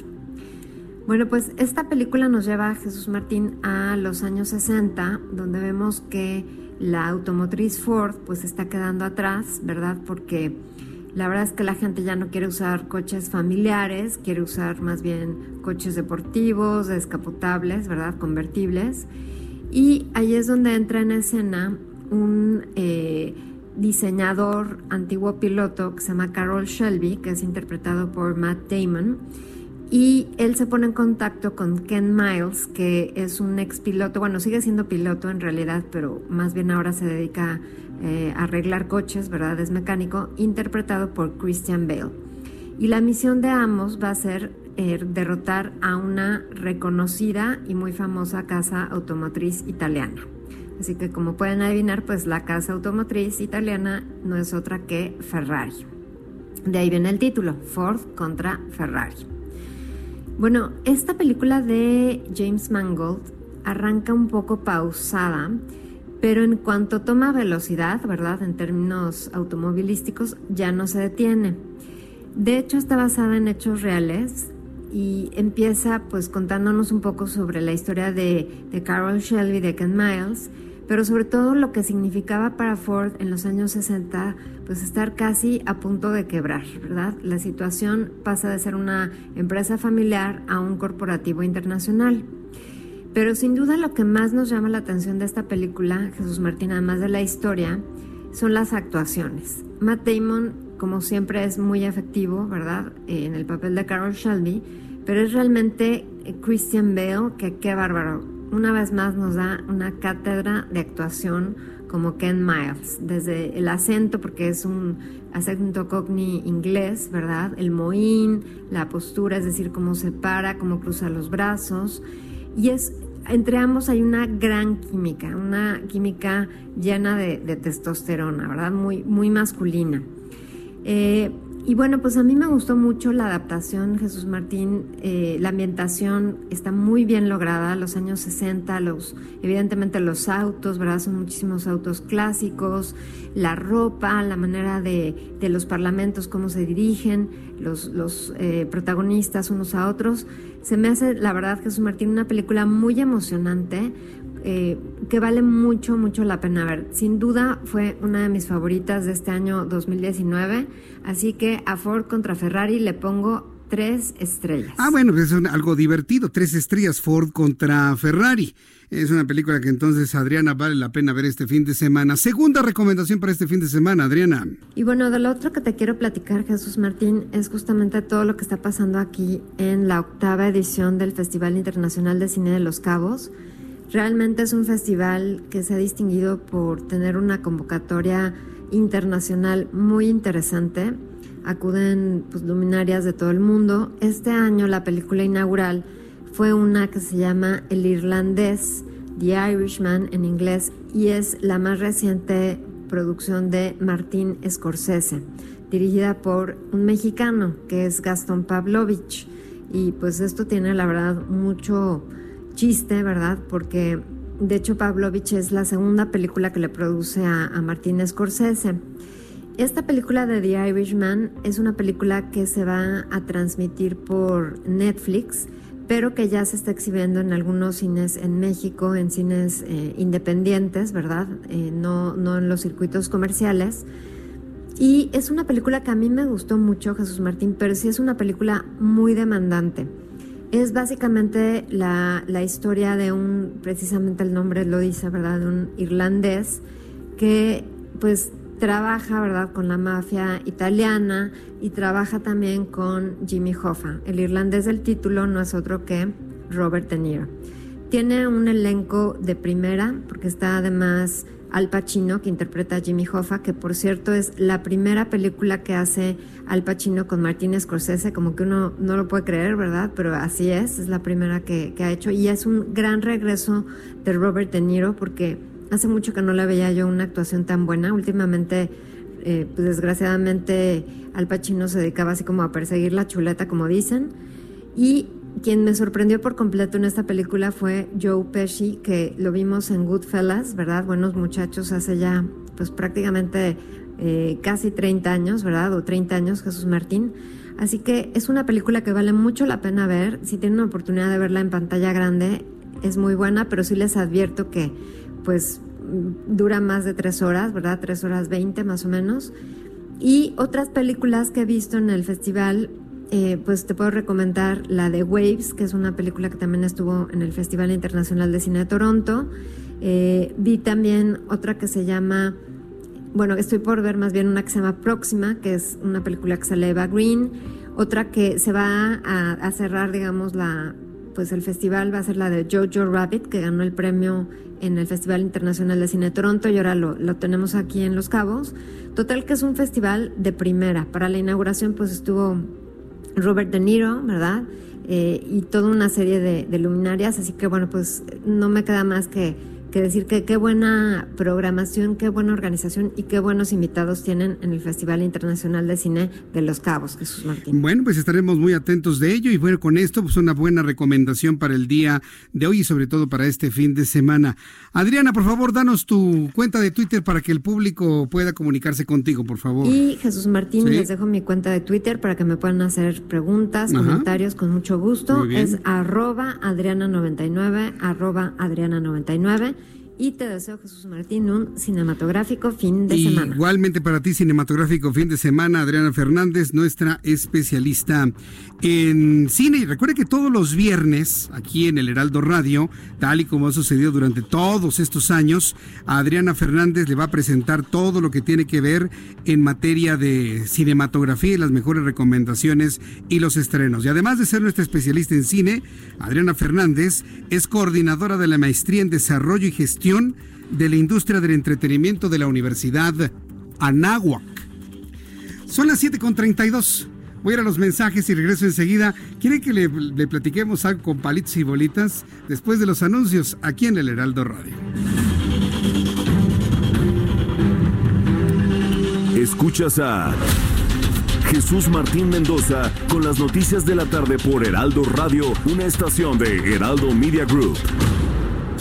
Bueno, pues esta película nos lleva a Jesús Martín a los años 60, donde vemos que la automotriz Ford pues está quedando atrás, ¿verdad? Porque la verdad es que la gente ya no quiere usar coches familiares, quiere usar más bien coches deportivos, descapotables, ¿verdad? Convertibles. Y ahí es donde entra en escena un eh, diseñador antiguo piloto que se llama Carol Shelby, que es interpretado por Matt Damon. Y él se pone en contacto con Ken Miles, que es un ex piloto, bueno, sigue siendo piloto en realidad, pero más bien ahora se dedica eh, arreglar coches, ¿verdad? Es mecánico, interpretado por Christian Bale. Y la misión de ambos va a ser eh, derrotar a una reconocida y muy famosa casa automotriz italiana. Así que como pueden adivinar, pues la casa automotriz italiana no es otra que Ferrari. De ahí viene el título, Ford contra Ferrari. Bueno, esta película de James Mangold arranca un poco pausada pero en cuanto toma velocidad, ¿verdad? En términos automovilísticos, ya no se detiene. De hecho, está basada en hechos reales y empieza pues contándonos un poco sobre la historia de, de Carol Shelby, de Ken Miles, pero sobre todo lo que significaba para Ford en los años 60, pues estar casi a punto de quebrar, ¿verdad? La situación pasa de ser una empresa familiar a un corporativo internacional. Pero sin duda lo que más nos llama la atención de esta película, Jesús Martín, además de la historia, son las actuaciones. Matt Damon, como siempre, es muy efectivo, ¿verdad? Eh, en el papel de Carol Shelby, pero es realmente eh, Christian Bale, que qué bárbaro. Una vez más nos da una cátedra de actuación como Ken Miles, desde el acento, porque es un acento cockney inglés, ¿verdad? El mohín, la postura, es decir, cómo se para, cómo cruza los brazos. Y es, entre ambos hay una gran química, una química llena de, testosterona, ¿verdad? Muy, muy masculina. Eh, y bueno, pues a mí me gustó mucho la adaptación, Jesús Martín. Eh, la ambientación está muy bien lograda. Los años 60, los, evidentemente los autos, ¿verdad? Son muchísimos autos clásicos. La ropa, la manera de, los parlamentos, cómo se dirigen los, los eh, protagonistas unos a otros. Se me hace, la verdad, Jesús Martín, una película muy emocionante, eh, que vale mucho, mucho la pena ver. Sin duda fue una de mis favoritas de este año 2019, así que a Ford contra Ferrari le pongo tres estrellas. Ah, bueno, pues es algo divertido, tres estrellas Ford contra Ferrari. Es una película que entonces, Adriana, vale la pena ver este fin de semana. Segunda recomendación para este fin de semana, Adriana. Y bueno, de lo otro que te quiero platicar, Jesús Martín, es justamente todo lo que está pasando aquí en la octava edición del Festival Internacional de Cine de Los Cabos. Realmente es un festival que se ha distinguido por tener una convocatoria internacional muy interesante. Acuden pues, luminarias de todo el mundo. Este año la película inaugural fue una que se llama El Irlandés, The Irishman en inglés, y es la más reciente producción de Martín Scorsese, dirigida por un mexicano que es Gastón Pavlovich. Y pues esto tiene la verdad mucho chiste, ¿verdad? Porque de hecho Pavlovich es la segunda película que le produce a, a Martin Scorsese. Esta película de The Irishman es una película que se va a transmitir por Netflix, pero que ya se está exhibiendo en algunos cines en México, en cines eh, independientes, ¿verdad? Eh, no, no en los circuitos comerciales. Y es una película que a mí me gustó mucho, Jesús Martín, pero sí es una película muy demandante. Es básicamente la, la historia de un, precisamente el nombre lo dice, ¿verdad? De un irlandés que pues trabaja, ¿verdad?, con la mafia italiana y trabaja también con Jimmy Hoffa. El irlandés del título no es otro que Robert De Niro. Tiene un elenco de primera, porque está además Al Pacino, que interpreta a Jimmy Hoffa, que por cierto es la primera película que hace Al Pacino con Martin Scorsese, como que uno no lo puede creer, ¿verdad? Pero así es, es la primera que, que ha hecho. Y es un gran regreso de Robert De Niro, porque Hace mucho que no le veía yo una actuación tan buena. Últimamente, eh, pues desgraciadamente, Al Pacino se dedicaba así como a perseguir la chuleta, como dicen. Y quien me sorprendió por completo en esta película fue Joe Pesci, que lo vimos en Goodfellas, ¿verdad? Buenos muchachos, hace ya pues prácticamente eh, casi 30 años, ¿verdad? O 30 años, Jesús Martín. Así que es una película que vale mucho la pena ver. Si tienen una oportunidad de verla en pantalla grande, es muy buena, pero sí les advierto que pues dura más de tres horas, ¿verdad? Tres horas veinte más o menos. Y otras películas que he visto en el festival, eh, pues te puedo recomendar la de Waves, que es una película que también estuvo en el Festival Internacional de Cine de Toronto. Eh, vi también otra que se llama, bueno, estoy por ver más bien una que se llama Próxima, que es una película que sale Eva Green. Otra que se va a, cerrar, digamos, la, pues el festival va a ser la de Jojo Rabbit, que ganó el premio en el Festival Internacional de Cine de Toronto y ahora lo, tenemos aquí en Los Cabos. Total que es un festival de primera. Para la inauguración pues estuvo Robert De Niro, ¿verdad? Eh, y toda una serie de, de luminarias, así que bueno, pues no me queda más que que decir que qué buena programación, qué buena organización y qué buenos invitados tienen en el Festival Internacional de Cine de Los Cabos, Jesús Martín. Bueno, pues estaremos muy atentos de ello y bueno, con esto pues una buena recomendación para el día de hoy y sobre todo para este fin de semana. Adriana, por favor, danos tu cuenta de Twitter para que el público pueda comunicarse contigo, por favor. Y Jesús Martín, ¿Sí? les dejo mi cuenta de Twitter para que me puedan hacer preguntas, Ajá. comentarios con mucho gusto. Es arroba Adriana99, arroba Adriana99 y te deseo, Jesús Martín, un cinematográfico fin de semana. Igualmente para ti, cinematográfico fin de semana, Adriana Fernández, nuestra especialista en cine. Y recuerde que todos los viernes, aquí en el Heraldo Radio, tal y como ha sucedido durante todos estos años, Adriana Fernández le va a presentar todo lo que tiene que ver en materia de cinematografía y las mejores recomendaciones y los estrenos. Y además de ser nuestra especialista en cine, Adriana Fernández es coordinadora de la maestría en desarrollo y gestión de la industria del entretenimiento de la Universidad Anáhuac. Son las 7.32. Voy a ir a los mensajes y regreso enseguida. ¿Quieren que le, le, platiquemos algo con palitos y bolitas? Después de los anuncios aquí en el Heraldo Radio. Escuchas a Jesús Martín Mendoza con las noticias de la tarde por Heraldo Radio, una estación de Heraldo Media Group.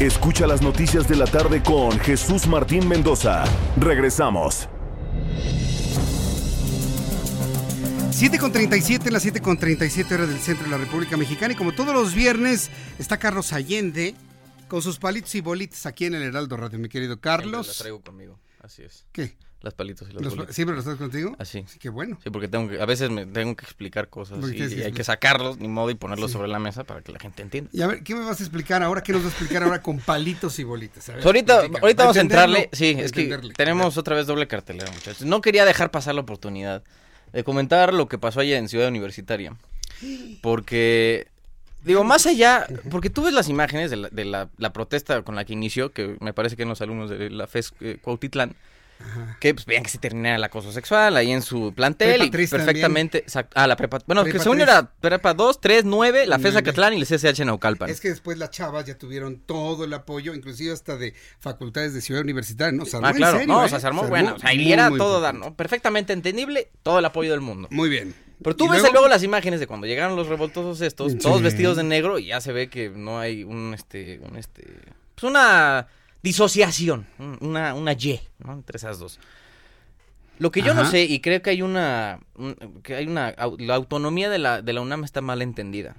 Escucha las noticias de la tarde con Jesús Martín Mendoza. Regresamos. 7 con 37, las 7 con 37 horas del centro de la República Mexicana. Y como todos los viernes, está Carlos Allende con sus palitos y bolitas aquí en el Heraldo Radio, mi querido Carlos. Las traigo conmigo, así es. ¿Qué? Las palitos y las Los- bolitas. ¿Siempre los traes contigo? Así. Sí, qué bueno. Sí, porque tengo que, a veces me tengo que explicar cosas y, que hay que sacarlos, ni modo, y ponerlos Sí. sobre la mesa para que la gente entienda. Y a ver, ¿qué me vas a explicar ahora? ¿Qué nos vas a explicar ahora con palitos y bolitas? A ver, ahorita ahorita vamos a entrarle. Sí, es que tenemos otra vez doble cartelera, muchachos. No quería dejar pasar la oportunidad de comentar lo que pasó allá en Ciudad Universitaria. Porque, digo, más allá, porque tú ves las imágenes de la, de la, la protesta con la que inició, que me parece que eran los alumnos de la FES eh, Cuautitlán, que pues veían que se terminara el acoso sexual ahí en su plantel Prepa y perfectamente... Ah, la prepa... Bueno, Prepa que según era prepa 2, 3, 9, la FES Nueve. Acatlán y el CCH Naucalpan. Es que después las chavas ya tuvieron todo el apoyo, inclusive hasta de facultades de Ciudad Universitaria, ¿no? Se armó Ah, en claro, serio, no, ¿eh? o sea, se armó Se bueno, o sea, y muy, era muy todo dar, ¿no? perfectamente entendible, todo el apoyo del mundo. Muy bien. Pero tú ¿Y ves luego? luego? las imágenes de cuando llegaron los revoltosos estos, Sí. todos vestidos de negro y ya se ve que no hay un este un este pues una disociación, un- una una Y, ¿no? entre esas dos. Lo que yo no sé y creo que hay una un- que hay una la autonomía de la de la UNAM está mal entendida.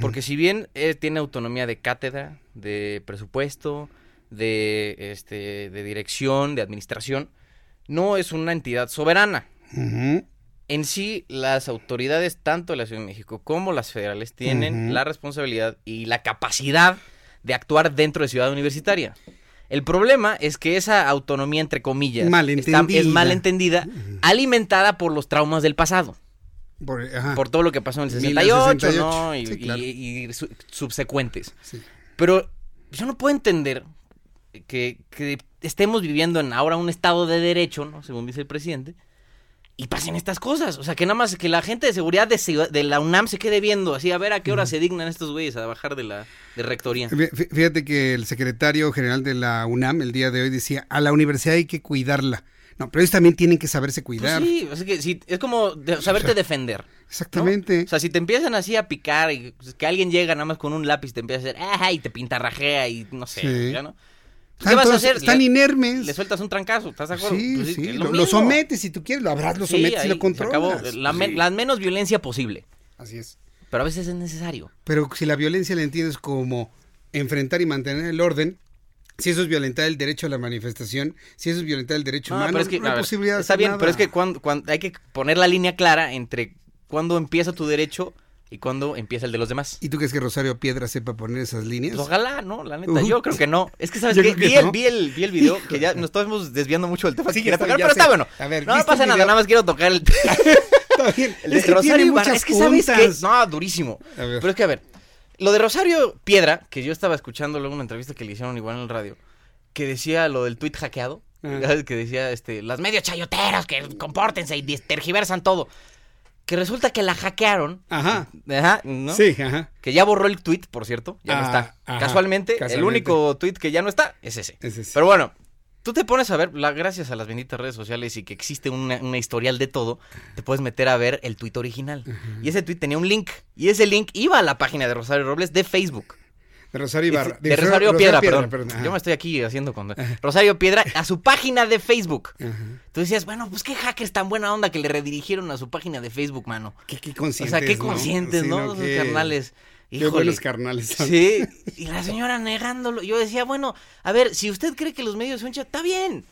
Porque si bien eh, tiene autonomía de cátedra, de presupuesto, de este de dirección, de administración, no es una entidad soberana. En sí, las autoridades, tanto de la Ciudad de México como las federales, tienen la responsabilidad y la capacidad de actuar dentro de Ciudad Universitaria. El problema es que esa autonomía, entre comillas, está- Malentendida. es malentendida, alimentada por los traumas del pasado. Por, ajá. Por todo lo que pasó en el Mil- 68, 68, ¿no? Y, sí, claro. y- y su- subsecuentes. Sí. Pero yo no puedo entender que, que estemos viviendo en ahora un estado de derecho, ¿no? Según dice el presidente, y pasen estas cosas. O sea, que nada más que la gente de seguridad de, ciudad- de la UNAM se quede viendo, así a ver a qué hora se dignan estos güeyes a bajar de la de rectoría. Fí- fí- Fíjate que el secretario general de la UNAM el día de hoy decía, a la universidad hay que cuidarla. No, pero ellos también tienen que saberse Pues cuidar. sí, o sea que si- es como de- saberte defender. ¿no? Exactamente. O sea, si te empiezan así a picar y pues, que alguien llega nada más con un lápiz te empieza a hacer, "Ajá", y te pintarrajea y no sé, Sí. ¿ya no? ¿Qué vas a hacer? Están Le- inermes. Le sueltas un trancazo, ¿estás de acuerdo? Sí, Pues sí, lo, lo sometes si tú quieres, lo abras, lo Sí, sometes y lo controlas. acabó. La, me- la menos violencia posible. Así es. Pero a veces es necesario. Pero si la violencia la entiendes como enfrentar y mantener el orden, si eso es violentar el derecho a la manifestación, si eso es violentar el derecho No, humano, pero es que, no hay a ver, posibilidad de está bien, nada. pero es que cuando, cuando- hay que poner la línea clara entre cuándo empieza tu derecho y cuándo empieza el de los demás. ¿Y tú crees que Rosario Piedra sepa poner esas líneas? Pues ojalá, ¿no? La neta, yo creo que no. Es que, ¿sabes qué? que Vi, el, no. vi, el, vi el video, que ya nos estamos desviando mucho del tema que Sí, quería ya tocar, sé, pero está bueno. A ver, no ¿viste pasa nada, nada más quiero tocar el, [LAUGHS] el de Es que Rosario muchas Es que, ¿sabes qué? No, durísimo. A ver. Pero es que, a ver, lo de Rosario Piedra, que yo estaba escuchando luego una entrevista que le hicieron igual en el radio, que decía lo del tuit hackeado, Ah. que decía, este, las medios chayoteros que compórtense y tergiversan todo. Que resulta que la hackearon. Ajá. Ajá, ¿no? Sí, ajá. Que ya borró el tweet, por cierto, ya no Ah, está. ajá, Casualmente, el único tweet que ya no está es ese. Es ese. Pero bueno, tú te pones a ver, la, gracias a las benditas redes sociales y que existe una, una historial de todo, te puedes meter a ver el tweet original. Y ese tweet tenía un link. Y ese link iba a la página de Rosario Robles de Facebook. De Rosario Y Ibarra. fu- De, Rosario, Piedra, perdón. ajá. Yo me estoy aquí haciendo con... Rosario Piedra a su página de Facebook. Tú decías, bueno, pues qué hackers tan buena onda que le redirigieron a su página de Facebook, mano. Qué, qué O conscientes, sea, qué ¿no? conscientes, Sí, ¿no? Qué- carnales. Qué Híjole. buenos carnales son. Sí, [LAUGHS] y la señora negándolo. Yo decía, bueno, a ver, si usted cree que los medios son chat, está bien,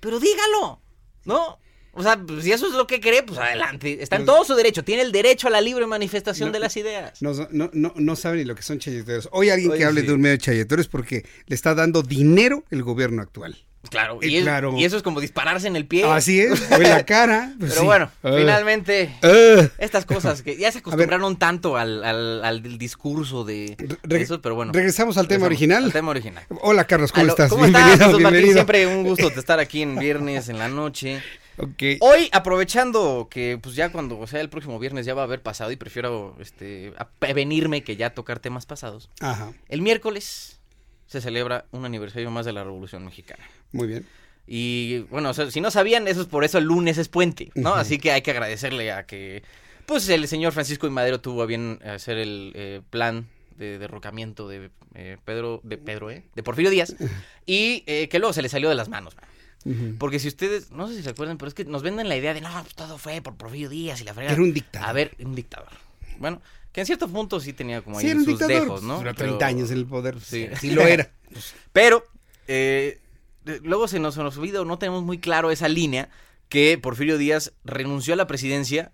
pero dígalo, ¿no? O sea, pues, si eso es lo que cree, pues adelante. Está en todo su derecho. Tiene el derecho a la libre manifestación No, de las ideas. No, no, no, no saben ni lo que son chayeteros. Hoy alguien Oye, que hable sí. de un medio chayetero es porque le está dando dinero el gobierno actual. Claro, Eh, y, es- claro. y eso es como dispararse en el pie. Así es, o en la cara. [LAUGHS] pues Pero sí. bueno, Ah. finalmente, Ah. estas cosas que ya se acostumbraron tanto al, al, al discurso de eso, pero bueno. regresamos al tema original. Al tema original. Hola Carlos, ¿cómo estás? ¿Cómo estás, bienvenido, Martín? Siempre un gusto de estar aquí en viernes, en la noche. Ok. Hoy, aprovechando que pues ya cuando o sea el próximo viernes ya va a haber pasado y prefiero este prevenirme que ya tocar temas pasados. Ajá, El miércoles se celebra un aniversario más de la Revolución Mexicana. muy bien. Y bueno, o sea, si no sabían, eso es por eso el lunes es puente, ¿no? Así que hay que agradecerle a que, pues el señor Francisco y Madero tuvo a bien hacer el eh, plan de derrocamiento de eh, Pedro, de Pedro, ¿eh? De Porfirio Díaz, y eh, que luego se le salió de las manos, man. Porque si ustedes, no sé si se acuerdan, pero es que nos venden la idea de, no, pues todo fue por Porfirio Díaz y la fregada. Era un dictador. A ver, un dictador. Bueno, que en cierto punto sí tenía como Sí, ahí era un sus dictador. dejos, ¿no? Duró Pero- 30 años en el poder. Sí, Sí lo era. [LAUGHS] Pero, eh, luego se nos, nos olvida o no tenemos muy claro esa línea que Porfirio Díaz renunció a la presidencia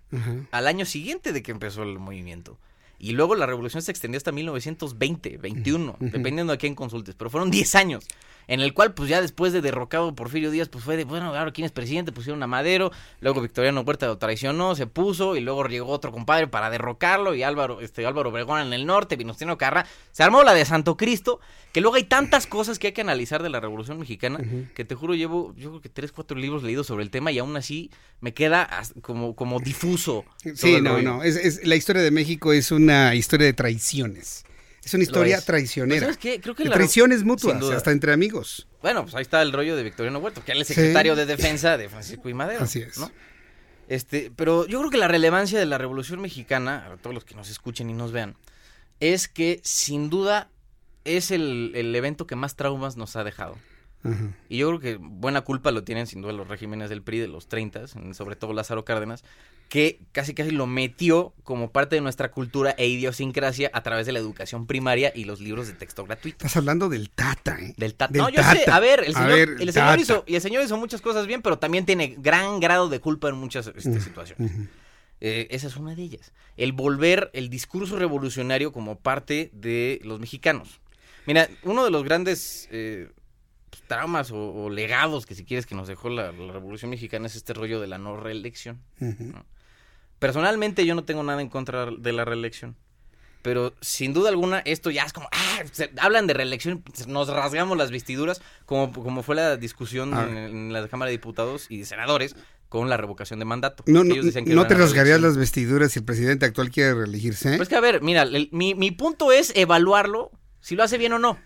al año siguiente de que empezó el movimiento. Y luego la revolución se extendió hasta 1920, 21, Ujú. dependiendo a quién consultes. Pero fueron 10 años, en el cual, pues ya después de derrocado Porfirio Díaz, pues fue de, bueno, ahora quién es presidente, pusieron a Madero, luego Victoriano Huerta lo traicionó, se puso, y luego llegó otro compadre para derrocarlo, y Álvaro, este, Álvaro Obregón en el norte, Venustiano Carra, se armó la de Santo Cristo, que luego hay tantas cosas que hay que analizar de la Revolución Mexicana, que te juro, llevo, yo creo que tres, cuatro libros leídos sobre el tema, y aún así me queda como, como difuso. Sí, no, rollo. no. Es, es- la historia de México es una historia de traiciones. Es una historia es. traicionera. Pues, ¿sabes qué? Creo que de la- traiciones mutuas, hasta entre amigos. Bueno, pues ahí está el rollo de Victoriano Huerta, que él es Sí. secretario de defensa de Francisco y Madero. Así es. ¿no? Este, pero yo creo que la relevancia de la Revolución Mexicana, a todos los que nos escuchen y nos vean, es que sin duda es el, el evento que más traumas nos ha dejado. Y yo creo que buena culpa lo tienen sin duda los regímenes del PRI de los 30, sobre todo Lázaro Cárdenas, que casi casi lo metió como parte de nuestra cultura e idiosincrasia a través de la educación primaria y los libros de texto gratuito. Estás hablando del Tata, ¿eh? Del Tata. Del no, yo sé, a ver, el señor, ver, el el señor Tata. hizo, y el señor hizo muchas cosas bien, pero también tiene gran grado de culpa en muchas este, situaciones. Eh, esa es una de ellas. El volver el discurso revolucionario como parte de los mexicanos. Mira, uno de los grandes eh, pues, traumas o, o legados que si quieres que nos dejó la, la Revolución Mexicana es este rollo de la no reelección. Ujú. Personalmente yo no tengo nada en contra de la reelección. Pero sin duda alguna esto ya es como, ah, se- hablan de reelección, nos rasgamos las vestiduras, como, como fue la discusión Ah. en, en la Cámara de Diputados y de Senadores con la revocación de mandato. No, no, Ellos decían que no te rasgarías las vestiduras si el presidente actual quiere reelegirse. ¿eh? Pues que a ver, mira, el- mi, mi punto es evaluarlo si lo hace bien o no.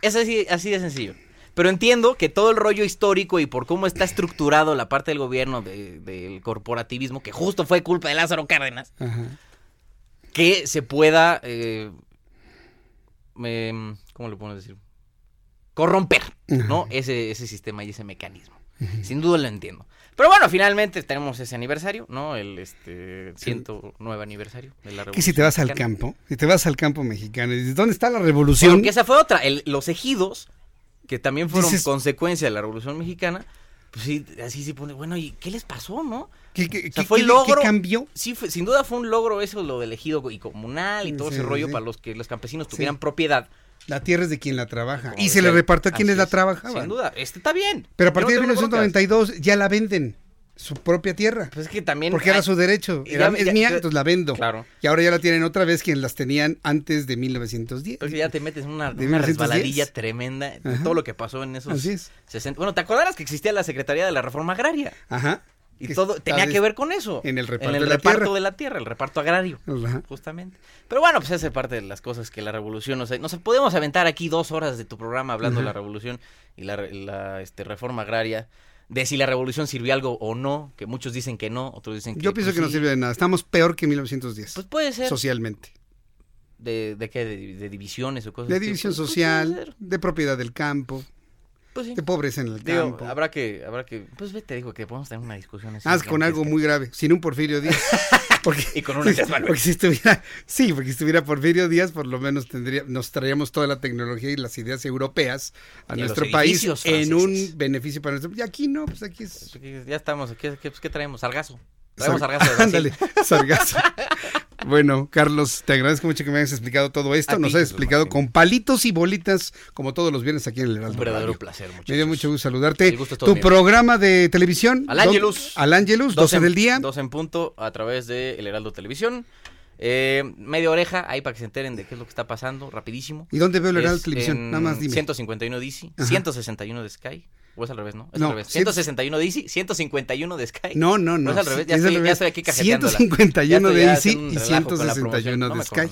Es así, así de sencillo. Pero entiendo que todo el rollo histórico y por cómo está estructurado la parte del gobierno de- del corporativismo, que justo fue culpa de Lázaro Cárdenas, Ajá. que se pueda, eh, em, ¿cómo le podemos decir? Corromper, ¿no? Ese, ese sistema y ese mecanismo. Sin duda lo entiendo. Pero bueno, finalmente tenemos ese aniversario, ¿no? El este 109 aniversario de la Que si Revolución te vas al campo, si te vas al campo mexicano y dices, ¿dónde está la revolución? Porque esa fue otra. El- los ejidos, que también fueron Dices- consecuencia de la Revolución Mexicana, pues sí, así se pone, bueno, ¿y qué les pasó, no? ¿Qué, qué- O sea, qué- fue qué- logro. qué cambió? Sí, fue- sin duda fue un logro eso, lo del ejido y comunal y todo Sí, ese rollo sí. para los que los campesinos tuvieran propiedad. La tierra es de quien la trabaja. Como Y se le repartió a quienes la trabajaban. Sin duda, este está bien. Pero a partir no de tengo broncas. 1992 ya la venden. Su propia tierra. Pues es que también. Porque era su derecho. y Era- ya- es ya- mía, entonces la vendo. Claro. Y ahora ya la tienen otra vez quienes las tenían antes de 1910. Es que ya te metes en una, De una 1910. resbaladilla tremenda de todo lo que pasó en esos Así es. 60. Bueno, ¿te acordarás que existía la Secretaría de la Reforma Agraria? Ajá. Y Que todo tenía que ver con eso. en el reparto en el de la reparto tierra. de la tierra, el reparto agrario. Ajá. Justamente. Pero bueno, pues esa es parte de las cosas que la revolución nos... Nos podemos aventar aquí dos horas de tu programa hablando de la revolución y la, la, este, reforma agraria, de si la revolución sirvió algo o no, que muchos dicen que no, otros dicen que... Yo pienso pues, que no sí. sirve de nada. Estamos peor que 1910. Pues puede ser. Socialmente. ¿De, de qué? De, de divisiones o cosas De división Pues, pues, social, de propiedad del campo, Pues sí. de pobreza en el Digo, campo. habrá que, habrá que, pues ve, te digo que podemos tener una discusión así. Ah, con algo muy grave, sin un Porfirio Díaz. [LAUGHS] Porque, Y con una [LAUGHS] Manuel. porque si estuviera, sí, porque si estuviera Porfirio Díaz, por lo menos tendría, nos traíamos toda la tecnología y las ideas europeas a Y nuestro país en un beneficio para nuestro. Y aquí no, pues aquí es. Aquí Ya estamos, ¿qué, qué, pues, ¿qué traemos? Sargazo. Traemos Sar- sargazo. [LAUGHS] Ándale, sargazo. Bueno, Carlos, te agradezco mucho que me hayas explicado todo esto. A Nos has explicado con palitos y bolitas, como todos los viernes aquí en el Heraldo Un verdadero Radio. placer, muchachos. Me dio mucho gusto saludarte. Gusto tu mío. programa de televisión. Al ¿dó- Ángelus. Al Ángelus, 12 en- del día. 12 en punto a través de El Heraldo Televisión. Eh, media oreja ahí para que se enteren de qué es lo que está pasando, rapidísimo. ¿Y dónde veo el Heraldo Televisión? Nada más dime. 151 DC, Ajá. 161 de Sky. ¿O es al revés, no? Es No, al revés. ciento- 161 DC, 151 de Sky. No, no, no. es al revés. Ya, es al estoy, ya revés. estoy aquí cajeteándola. 151 Ya de ya un y relajo con la 161 promoción, no de me Sky. corran.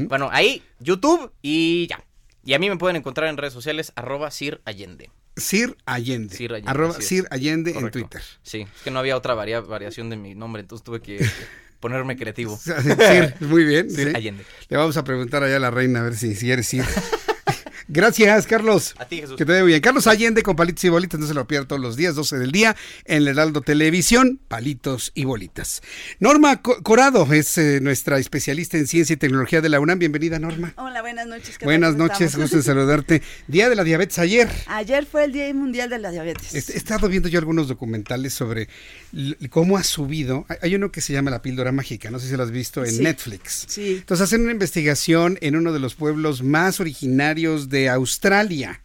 Ujú. Bueno, ahí, YouTube y ya. Y a mí me pueden encontrar en redes sociales, arroba Sir Allende. Sir Allende. Sir Allende, Arroba. Sir Allende en. Twitter. Sí, es que no había otra varia- variación de mi nombre, entonces tuve que [LAUGHS] ponerme creativo. [LAUGHS] Sir, muy bien. Sir sí. Allende. Le vamos a preguntar allá a la reina a ver si, si eres Sir. [LAUGHS] Gracias, Carlos. A ti, Jesús. Que te vaya bien. Carlos Allende con Palitos y Bolitas, no se lo pierda todos los días, 12 del día, en el Heraldo Televisión, Palitos y Bolitas. Norma Corado es eh, nuestra especialista en ciencia y tecnología de la UNAM. Bienvenida, Norma. Hola, buenas noches. Buenas noches, gusto de saludarte. [LAUGHS] Día de la diabetes ayer. Ayer fue el Día Mundial de la Diabetes. He, estado viendo yo algunos documentales sobre cómo ha subido. Hay uno que se llama La Píldora Mágica, no sé si lo has visto en Netflix. Sí. Entonces hacen una investigación en uno de los pueblos más originarios de Australia.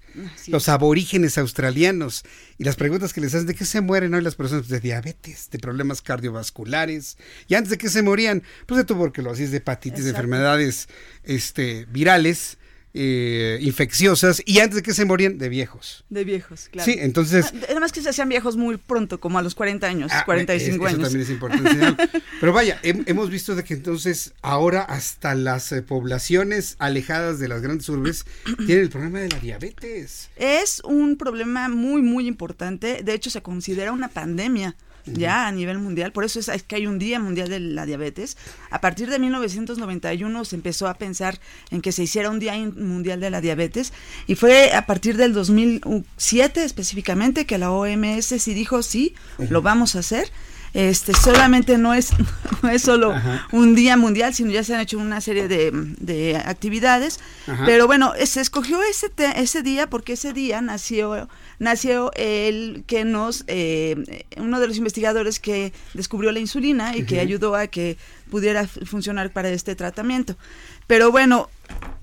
los aborígenes australianos y las preguntas que les hacen de qué se mueren hoy las personas de diabetes, de problemas cardiovasculares y antes de que se morían, pues de tuberculosis, de hepatitis, de enfermedades este virales eh, infecciosas y antes de que se morían de viejos. De viejos, claro. Sí, entonces... Además que se hacían viejos muy pronto, como a los 40 años, 45 ah, años. Eso también es importante. [LAUGHS] Pero vaya, hemos visto de que entonces ahora hasta las eh, poblaciones alejadas de las grandes urbes [CLEARS THROAT] tienen el problema de la diabetes. Es un problema muy, muy importante. De hecho, se considera una pandemia ya a nivel mundial, por eso es, que hay un Día Mundial de la Diabetes. A partir de 1991 se empezó a pensar en que se hiciera un Día Mundial de la Diabetes y fue a partir del 2007 específicamente que la OMS sí dijo sí, lo vamos a hacer este solamente no es [LAUGHS] no es solo un día mundial sino ya se han hecho una serie de, actividades. Pero bueno se escogió ese ese día porque ese día nació nació el que nos, eh, uno de los investigadores que descubrió la insulina y que ayudó a que pudiera funcionar para este tratamiento. Pero bueno,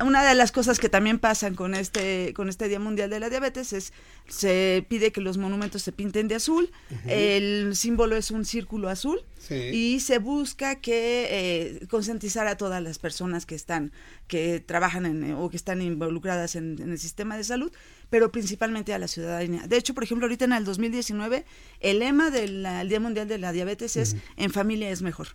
una de las cosas que también pasan con este, con este Día Mundial de la Diabetes es se pide que los monumentos se pinten de azul, el símbolo es un círculo azul. Y se busca que eh, concientizar a todas las personas que están, que trabajan en, o que están involucradas en, el sistema de salud, pero principalmente a la ciudadanía. De hecho, por ejemplo, ahorita en el 2019, el lema del Día Mundial de la Diabetes es en familia es mejor.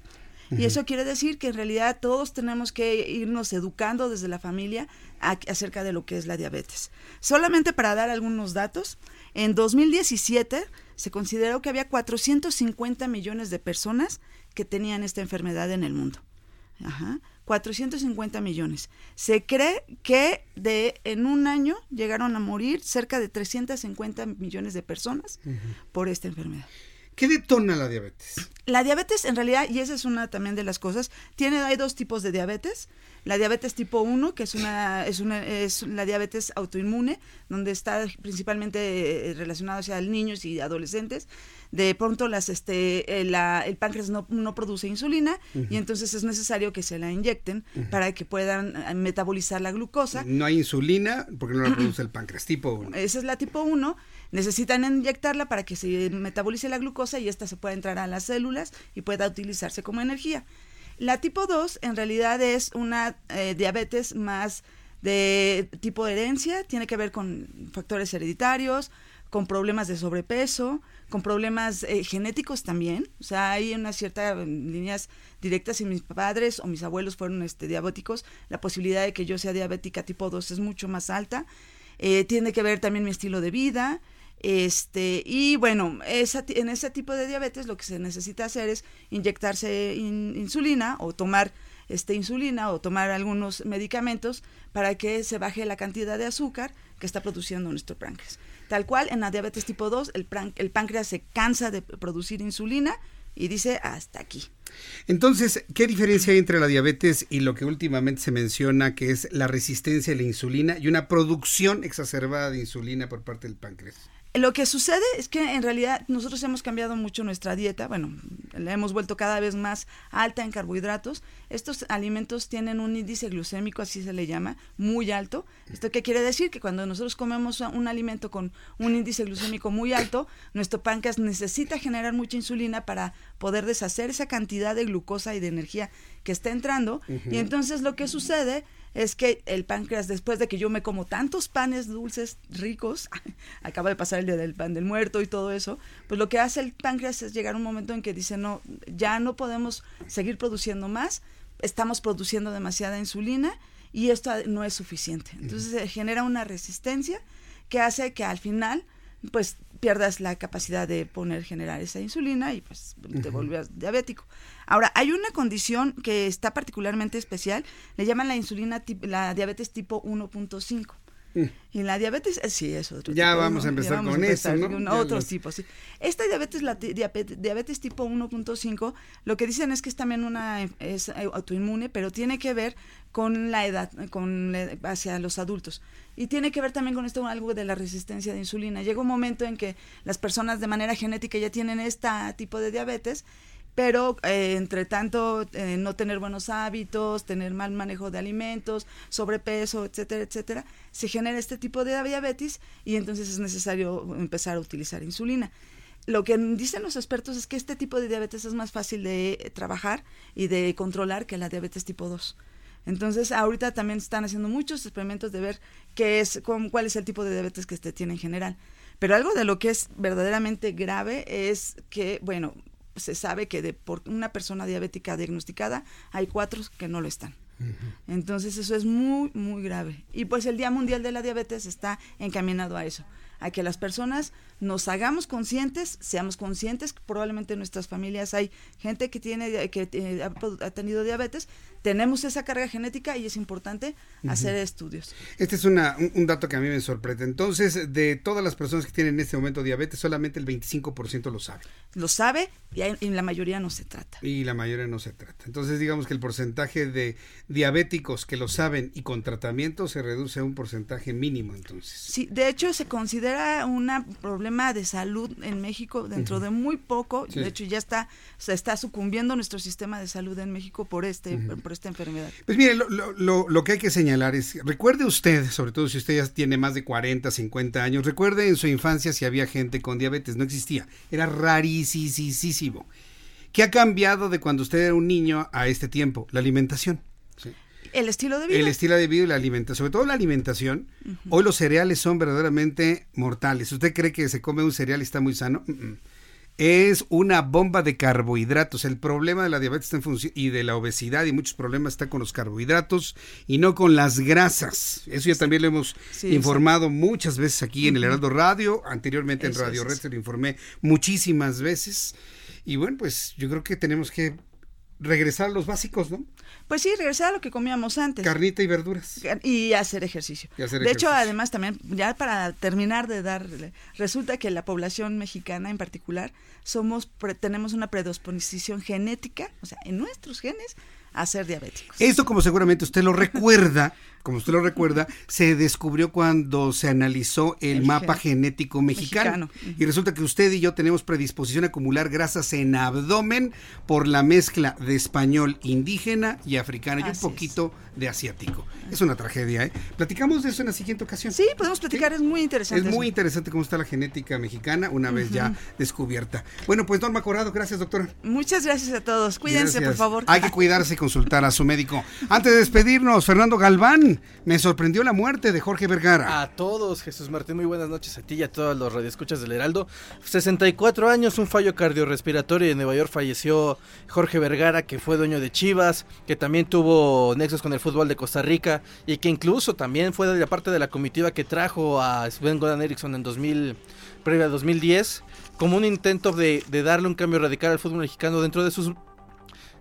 Y eso quiere decir que en realidad todos tenemos que irnos educando desde la familia acerca de lo que es la diabetes. Solamente para dar algunos datos, en 2017 se consideró que había 450 millones de personas que tenían esta enfermedad en el mundo. Ajá. 450 millones. Se cree que de en un año llegaron a morir cerca de 350 millones de personas por esta enfermedad. ¿Qué detona la diabetes? La diabetes en realidad, y esa es una también de las cosas, tiene, hay dos tipos de diabetes. La diabetes tipo 1, que es una, es una, es la diabetes autoinmune, donde está principalmente eh, relacionado hacia niños y adolescentes. De pronto las, este, eh, el páncreas no, produce insulina y entonces es necesario que se la inyecten para que puedan eh, metabolizar la glucosa. No hay insulina porque no la produce el páncreas tipo 1. Esa es la tipo 1 necesitan inyectarla para que se metabolice la glucosa y esta se pueda entrar a las células y pueda utilizarse como energía. La tipo 2 en realidad es una eh, diabetes más de tipo de herencia, tiene que ver con factores hereditarios, con problemas de sobrepeso, con problemas eh, genéticos también. O sea, hay una cierta mm, líneas directas. Si mis padres o mis abuelos fueron este, diabéticos, la posibilidad de que yo sea diabética tipo 2 es mucho más alta. Eh, tiene que ver también mi estilo de vida, este, y bueno, esa, en ese tipo de diabetes lo que se necesita hacer es inyectarse insulina o tomar este, insulina o tomar algunos medicamentos para que se baje la cantidad de azúcar que está produciendo nuestro páncreas. Tal cual, en la diabetes tipo 2, el, el páncreas se cansa de producir insulina y dice hasta aquí. Entonces, ¿qué diferencia hay entre la diabetes y lo que últimamente se menciona que es la resistencia a la insulina y una producción exacerbada de insulina por parte del páncreas? Lo que sucede es que en realidad nosotros hemos cambiado mucho nuestra dieta, bueno, la hemos vuelto cada vez más alta en carbohidratos. Estos alimentos tienen un índice glucémico, así se le llama, muy alto. ¿Esto qué quiere decir? Que cuando nosotros comemos un alimento con un índice glucémico muy alto, nuestro páncreas necesita generar mucha insulina para poder deshacer esa cantidad de glucosa y de energía que está entrando. Y entonces lo que sucede es que el páncreas, después de que yo me como tantos panes dulces ricos, [LAUGHS] acaba de pasar el día del pan del muerto y todo eso, pues lo que hace el páncreas es llegar a un momento en que dice, no, ya no podemos seguir produciendo más, estamos produciendo demasiada insulina y esto no es suficiente. Entonces se genera una resistencia que hace que al final pues pierdas la capacidad de poner, generar esa insulina y pues te vuelves diabético. Ahora, hay una condición que está particularmente especial, le llaman la insulina, la diabetes tipo 1.5. Y la diabetes, eh, sí, es otro Ya tipo, vamos a ¿no? empezar vamos con a eso, ¿no? con Ya otros lo- tipos, sí. Esta diabetes, la diabetes, diabetes tipo 1.5, lo que dicen es que es también una, es autoinmune, pero tiene que ver con la edad, con la- hacia los adultos. Y tiene que ver también con esto algo de la resistencia de insulina. Llega un momento en que las personas de manera genética ya tienen este tipo de diabetes, pero eh, entre tanto eh, no tener buenos hábitos, tener mal manejo de alimentos, sobrepeso, etcétera, etcétera, se genera este tipo de diabetes y entonces es necesario empezar a utilizar insulina. Lo que dicen los expertos es que este tipo de diabetes es más fácil de trabajar y de controlar que la diabetes tipo 2. Entonces, ahorita también están haciendo muchos experimentos de ver qué es, con, cuál es el tipo de diabetes que este tiene en general. Pero algo de lo que es verdaderamente grave es que, bueno, se sabe que de por una persona diabética diagnosticada hay cuatro que no lo están. Entonces eso es muy, muy grave. Y pues el Día Mundial de la Diabetes está encaminado a eso, a que las personas nos hagamos conscientes, seamos conscientes que probablemente en nuestras familias hay gente que tiene que eh, ha, ha tenido diabetes, tenemos esa carga genética y es importante hacer estudios. Este es una, un, un dato que a mí me sorprende. Entonces, de todas las personas que tienen en este momento diabetes, solamente el 25% lo sabe. Lo sabe y, hay- y la mayoría no se trata. Y la mayoría no se trata. Entonces, digamos que el porcentaje de diabéticos que lo saben y con tratamiento se reduce a un porcentaje mínimo, entonces. Sí, de hecho se considera un problema de salud en México dentro de muy poco. Sí. De hecho ya está se está sucumbiendo nuestro sistema de salud en México por este por esta enfermedad. Pues mire, lo, lo- lo- lo que hay que señalar es, recuerde usted, sobre todo si usted ya tiene más de 40, 50 años, recuerde en su infancia si había gente con diabetes, no existía, era rarísimo. ¿Qué ha cambiado de cuando usted era un niño a este tiempo? La alimentación. El estilo de vida. El estilo de vida y la alimentación, sobre todo la alimentación. Hoy los cereales son verdaderamente mortales. ¿Usted cree que se come un cereal y está muy sano? Mm, mm. Es una bomba de carbohidratos. El problema de la diabetes está en función y de la obesidad y muchos problemas está con los carbohidratos y no con las grasas. Eso ya también lo hemos Sí, informado muchas veces aquí en el. Heraldo Radio. Anteriormente en Radio Red se lo informé muchísimas veces. Y bueno, pues yo creo que tenemos que regresar a los básicos, ¿no? Pues sí, regresar a lo que comíamos antes. Carnita y verduras. Y hacer ejercicio. Y hacer de hecho, además también, ya para terminar de dar, resulta que la población mexicana en particular, somos pre- tenemos una predisposición genética, o sea, en nuestros genes, a ser diabéticos. Esto, como seguramente usted lo recuerda, [LAUGHS] como usted lo recuerda, se descubrió cuando se analizó el, El mapa gen- genético mexicano. mexicano. Y resulta que usted y yo tenemos predisposición a acumular grasas en abdomen por la mezcla de español indígena y africano y un es. poquito de asiático. Es una tragedia, ¿eh? Platicamos de eso en la siguiente ocasión. Sí, podemos platicar, es muy interesante. Es muy interesante cómo está la genética mexicana una vez ya descubierta. Bueno, pues Norma Corrado, gracias doctora. Muchas gracias a todos. Cuídense, Gracias. por favor. Hay que cuidarse y consultar a su médico. Antes de despedirnos, Fernando Galván, me sorprendió la muerte de Jorge Vergara. A todos, Jesús Martín, muy buenas noches a ti y a todos los radioescuchas del Heraldo. 64 años, un fallo cardiorrespiratorio en Nueva York falleció Jorge Vergara, que fue dueño de Chivas, que también tuvo nexos con el fútbol de Costa Rica y que incluso también fue de la parte de la comitiva que trajo a Sven Goran Eriksson en 2000, previa a 2010, como un intento de, de darle un cambio radical al fútbol mexicano dentro de sus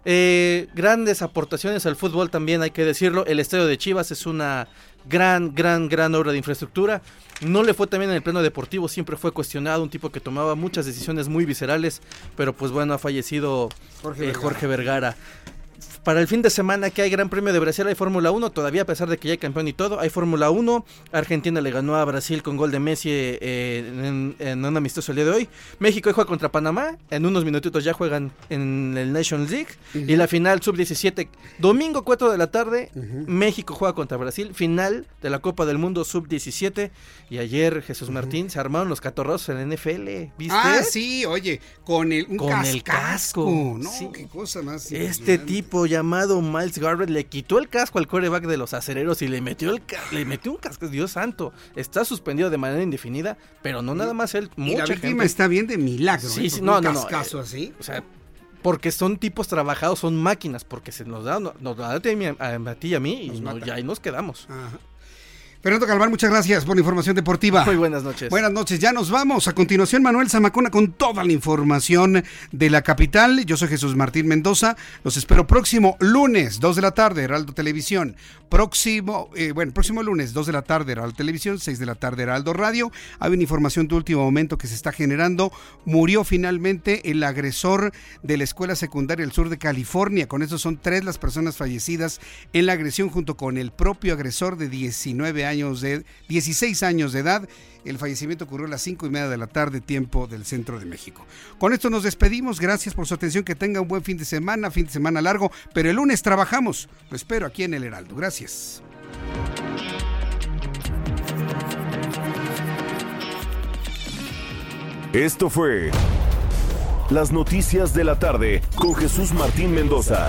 eh, grandes aportaciones al fútbol también hay que decirlo. El estadio de Chivas es una gran, gran, gran obra de infraestructura. No le fue también en el plano deportivo, siempre fue cuestionado, un tipo que tomaba muchas decisiones muy viscerales, pero pues bueno, ha fallecido Jorge eh, Vergara. Jorge Vergara. Para el fin de semana que hay Gran Premio de Brasil, hay Fórmula 1, todavía a pesar de que ya hay campeón y todo, hay Fórmula 1. Argentina le ganó a Brasil con gol de Messi eh, en, en un amistoso el día de hoy. México juega contra Panamá, en unos minutitos ya juegan en el Nations League. Y la final sub-17, domingo 4 de la tarde, México juega contra Brasil, final de la Copa del Mundo sub-17. Y ayer, Jesús Martín, se armaron los catorrazos en la NFL, ¿viste? Ah, sí, oye, con el, un Con el casco, No, sí. qué cosa más. Este tipo llamado Miles Garrett le quitó el casco al coreback de los acereros y le metió el le metió un casco, Dios santo. Está suspendido de manera indefinida, pero no nada más él, Y mucha la víctima gente. está bien de milagro. Sí, ¿eh? sí, no, un no, no, cascazo eh, así. O sea, porque son tipos trabajados, son máquinas, porque se nos da, no- nos da a ti, a, a ti y a mí y no- ya ahí nos quedamos. Ajá. Fernando Calvar, muchas gracias por la información deportiva. Muy buenas noches. Buenas noches, ya nos vamos. A continuación, Manuel Zamacona con toda la información de la capital. Yo soy Jesús Martín Mendoza. Los espero próximo lunes, 2 de la tarde, Heraldo Televisión. Próximo, eh, bueno, próximo lunes, 2 de la tarde, Heraldo Televisión, 6 de la tarde, Heraldo Radio. Hay una información de último momento que se está generando. Murió finalmente el agresor de la escuela secundaria del sur de California. Con eso son tres las personas fallecidas en la agresión junto con el propio agresor de 19 años de 16 años de edad. El fallecimiento ocurrió a las 5 y media de la tarde, tiempo del centro de México. Con esto nos despedimos. Gracias por su atención. Que tenga un buen fin de semana, fin de semana largo. Pero el lunes trabajamos. Lo espero aquí en el Heraldo. Gracias. Esto fue Las Noticias de la Tarde con Jesús Martín Mendoza.